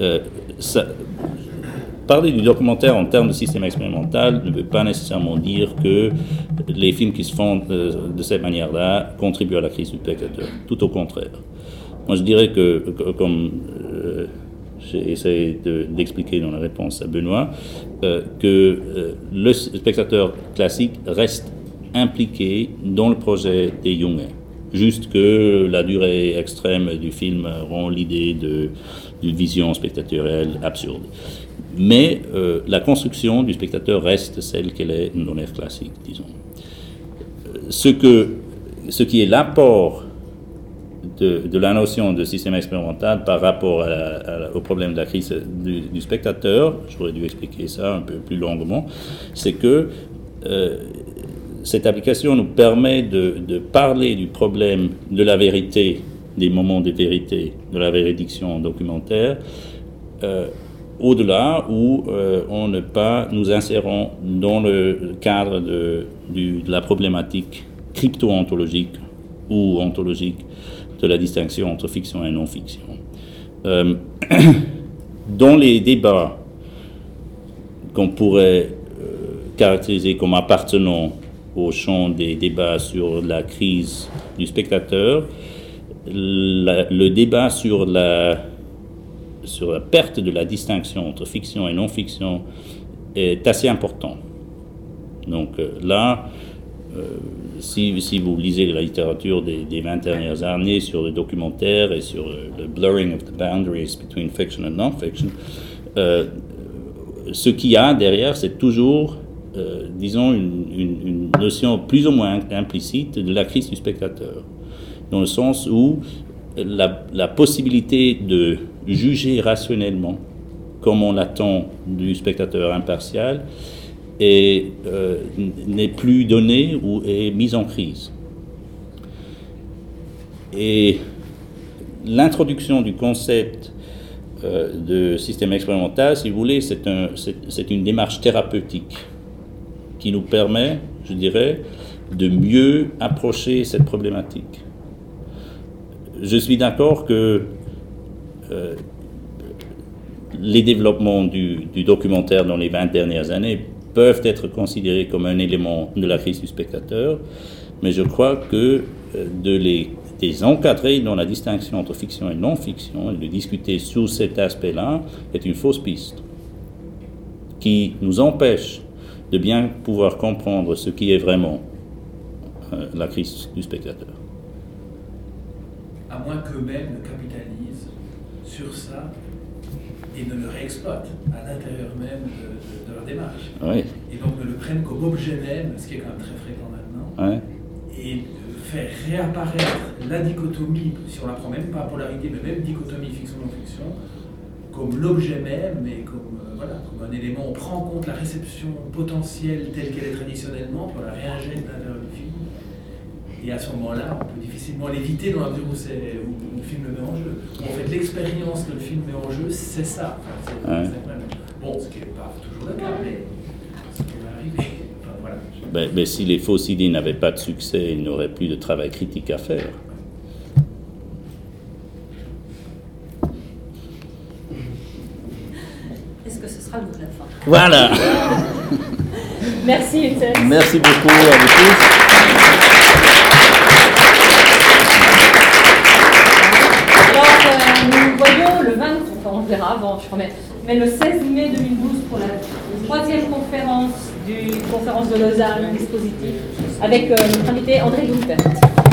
Euh, ça- parler du documentaire en termes de système expérimental ne veut pas nécessairement dire que les films qui se font euh, de cette manière-là contribuent à la crise du spectateur. Tout au contraire. Moi, je dirais que, que- comme euh, j'ai essayé de- d'expliquer dans la réponse à Benoît, euh, que euh, le spectateur classique reste impliqué dans le projet des Junge. Juste que la durée extrême du film rend l'idée d'une vision spectatorielle absurde. Mais euh, la construction du spectateur reste celle qu'elle est dans l'ère classique, disons. Ce, que, ce qui est l'apport de, la notion de système expérimental par rapport au problème de la crise du, spectateur, j'aurais dû expliquer ça un peu plus longuement, c'est que euh, cette application nous permet de, parler du problème de la vérité, des moments de vérité, de la véridiction documentaire, euh, au-delà où euh, on ne pas nous insérons dans le cadre de la problématique crypto-ontologique ou ontologique de la distinction entre fiction et non-fiction. Euh, dans les débats qu'on pourrait euh, caractériser comme appartenant au champ des débats sur la crise du spectateur, le débat sur la, sur la perte de la distinction entre fiction et non-fiction est assez important. Donc euh, là, si, si vous lisez la littérature des, des 20 dernières années sur le documentaire et sur euh, le blurring of the boundaries between fiction and non-fiction, euh, ce qu'il y a derrière, c'est toujours, euh, disons, une notion plus ou moins implicite de la crise du spectateur, dans le sens où la, la possibilité de juger rationnellement, comme on l'attend du spectateur impartial, est, euh, n'est plus donnée ou est mise en crise. Et l'introduction du concept euh, de système expérimental, si vous voulez, c'est un, une démarche thérapeutique qui nous permet, je dirais, de mieux approcher cette problématique. Je suis d'accord que euh, les développements du documentaire dans les 20 dernières années peuvent être considérés comme un élément de la crise du spectateur, mais je crois que euh, de les, encadrer dans la distinction entre fiction et non-fiction et de discuter sous cet aspect-là est une fausse piste qui nous empêche de bien pouvoir comprendre ce qui est vraiment euh, la crise du spectateur. À moins qu'eux-mêmes ne capitalisent sur ça et ne le réexploitent à l'intérieur même de leur démarche. Oui. Et donc ne le prennent comme objet même, ce qui est quand même très fréquent maintenant, Ouais. et faire réapparaître la dichotomie, si on la prend même pas polarité, mais même dichotomie fiction-non-fiction, comme l'objet même et comme, euh, voilà, comme un élément. On prend en compte la réception potentielle telle qu'elle est traditionnellement, puis on la réinjecte à l'intérieur du film. Et à ce moment-là, on peut difficilement l'éviter dans la mesure où, c'est- où le film le met en jeu. En fait, l'expérience que le film met en jeu, c'est ça. Enfin, c'est- Ouais. Bon, ce qui n'est pas toujours le cas, mais ce qui va arriver. Enfin, voilà. Ben, ben, si les fausses idées n'avaient pas de succès, il n'aurait plus de travail critique à faire. Est-ce que ce sera le mot de la fin? Voilà Merci, Étienne. Merci beaucoup à vous tous. Alors, euh, nous voyons le 20, enfin on le verra avant, je promets, mais le 16 mai 2012 pour la troisième conférence du conférence de Lausanne dispositif avec euh, notre invité André Gumpert.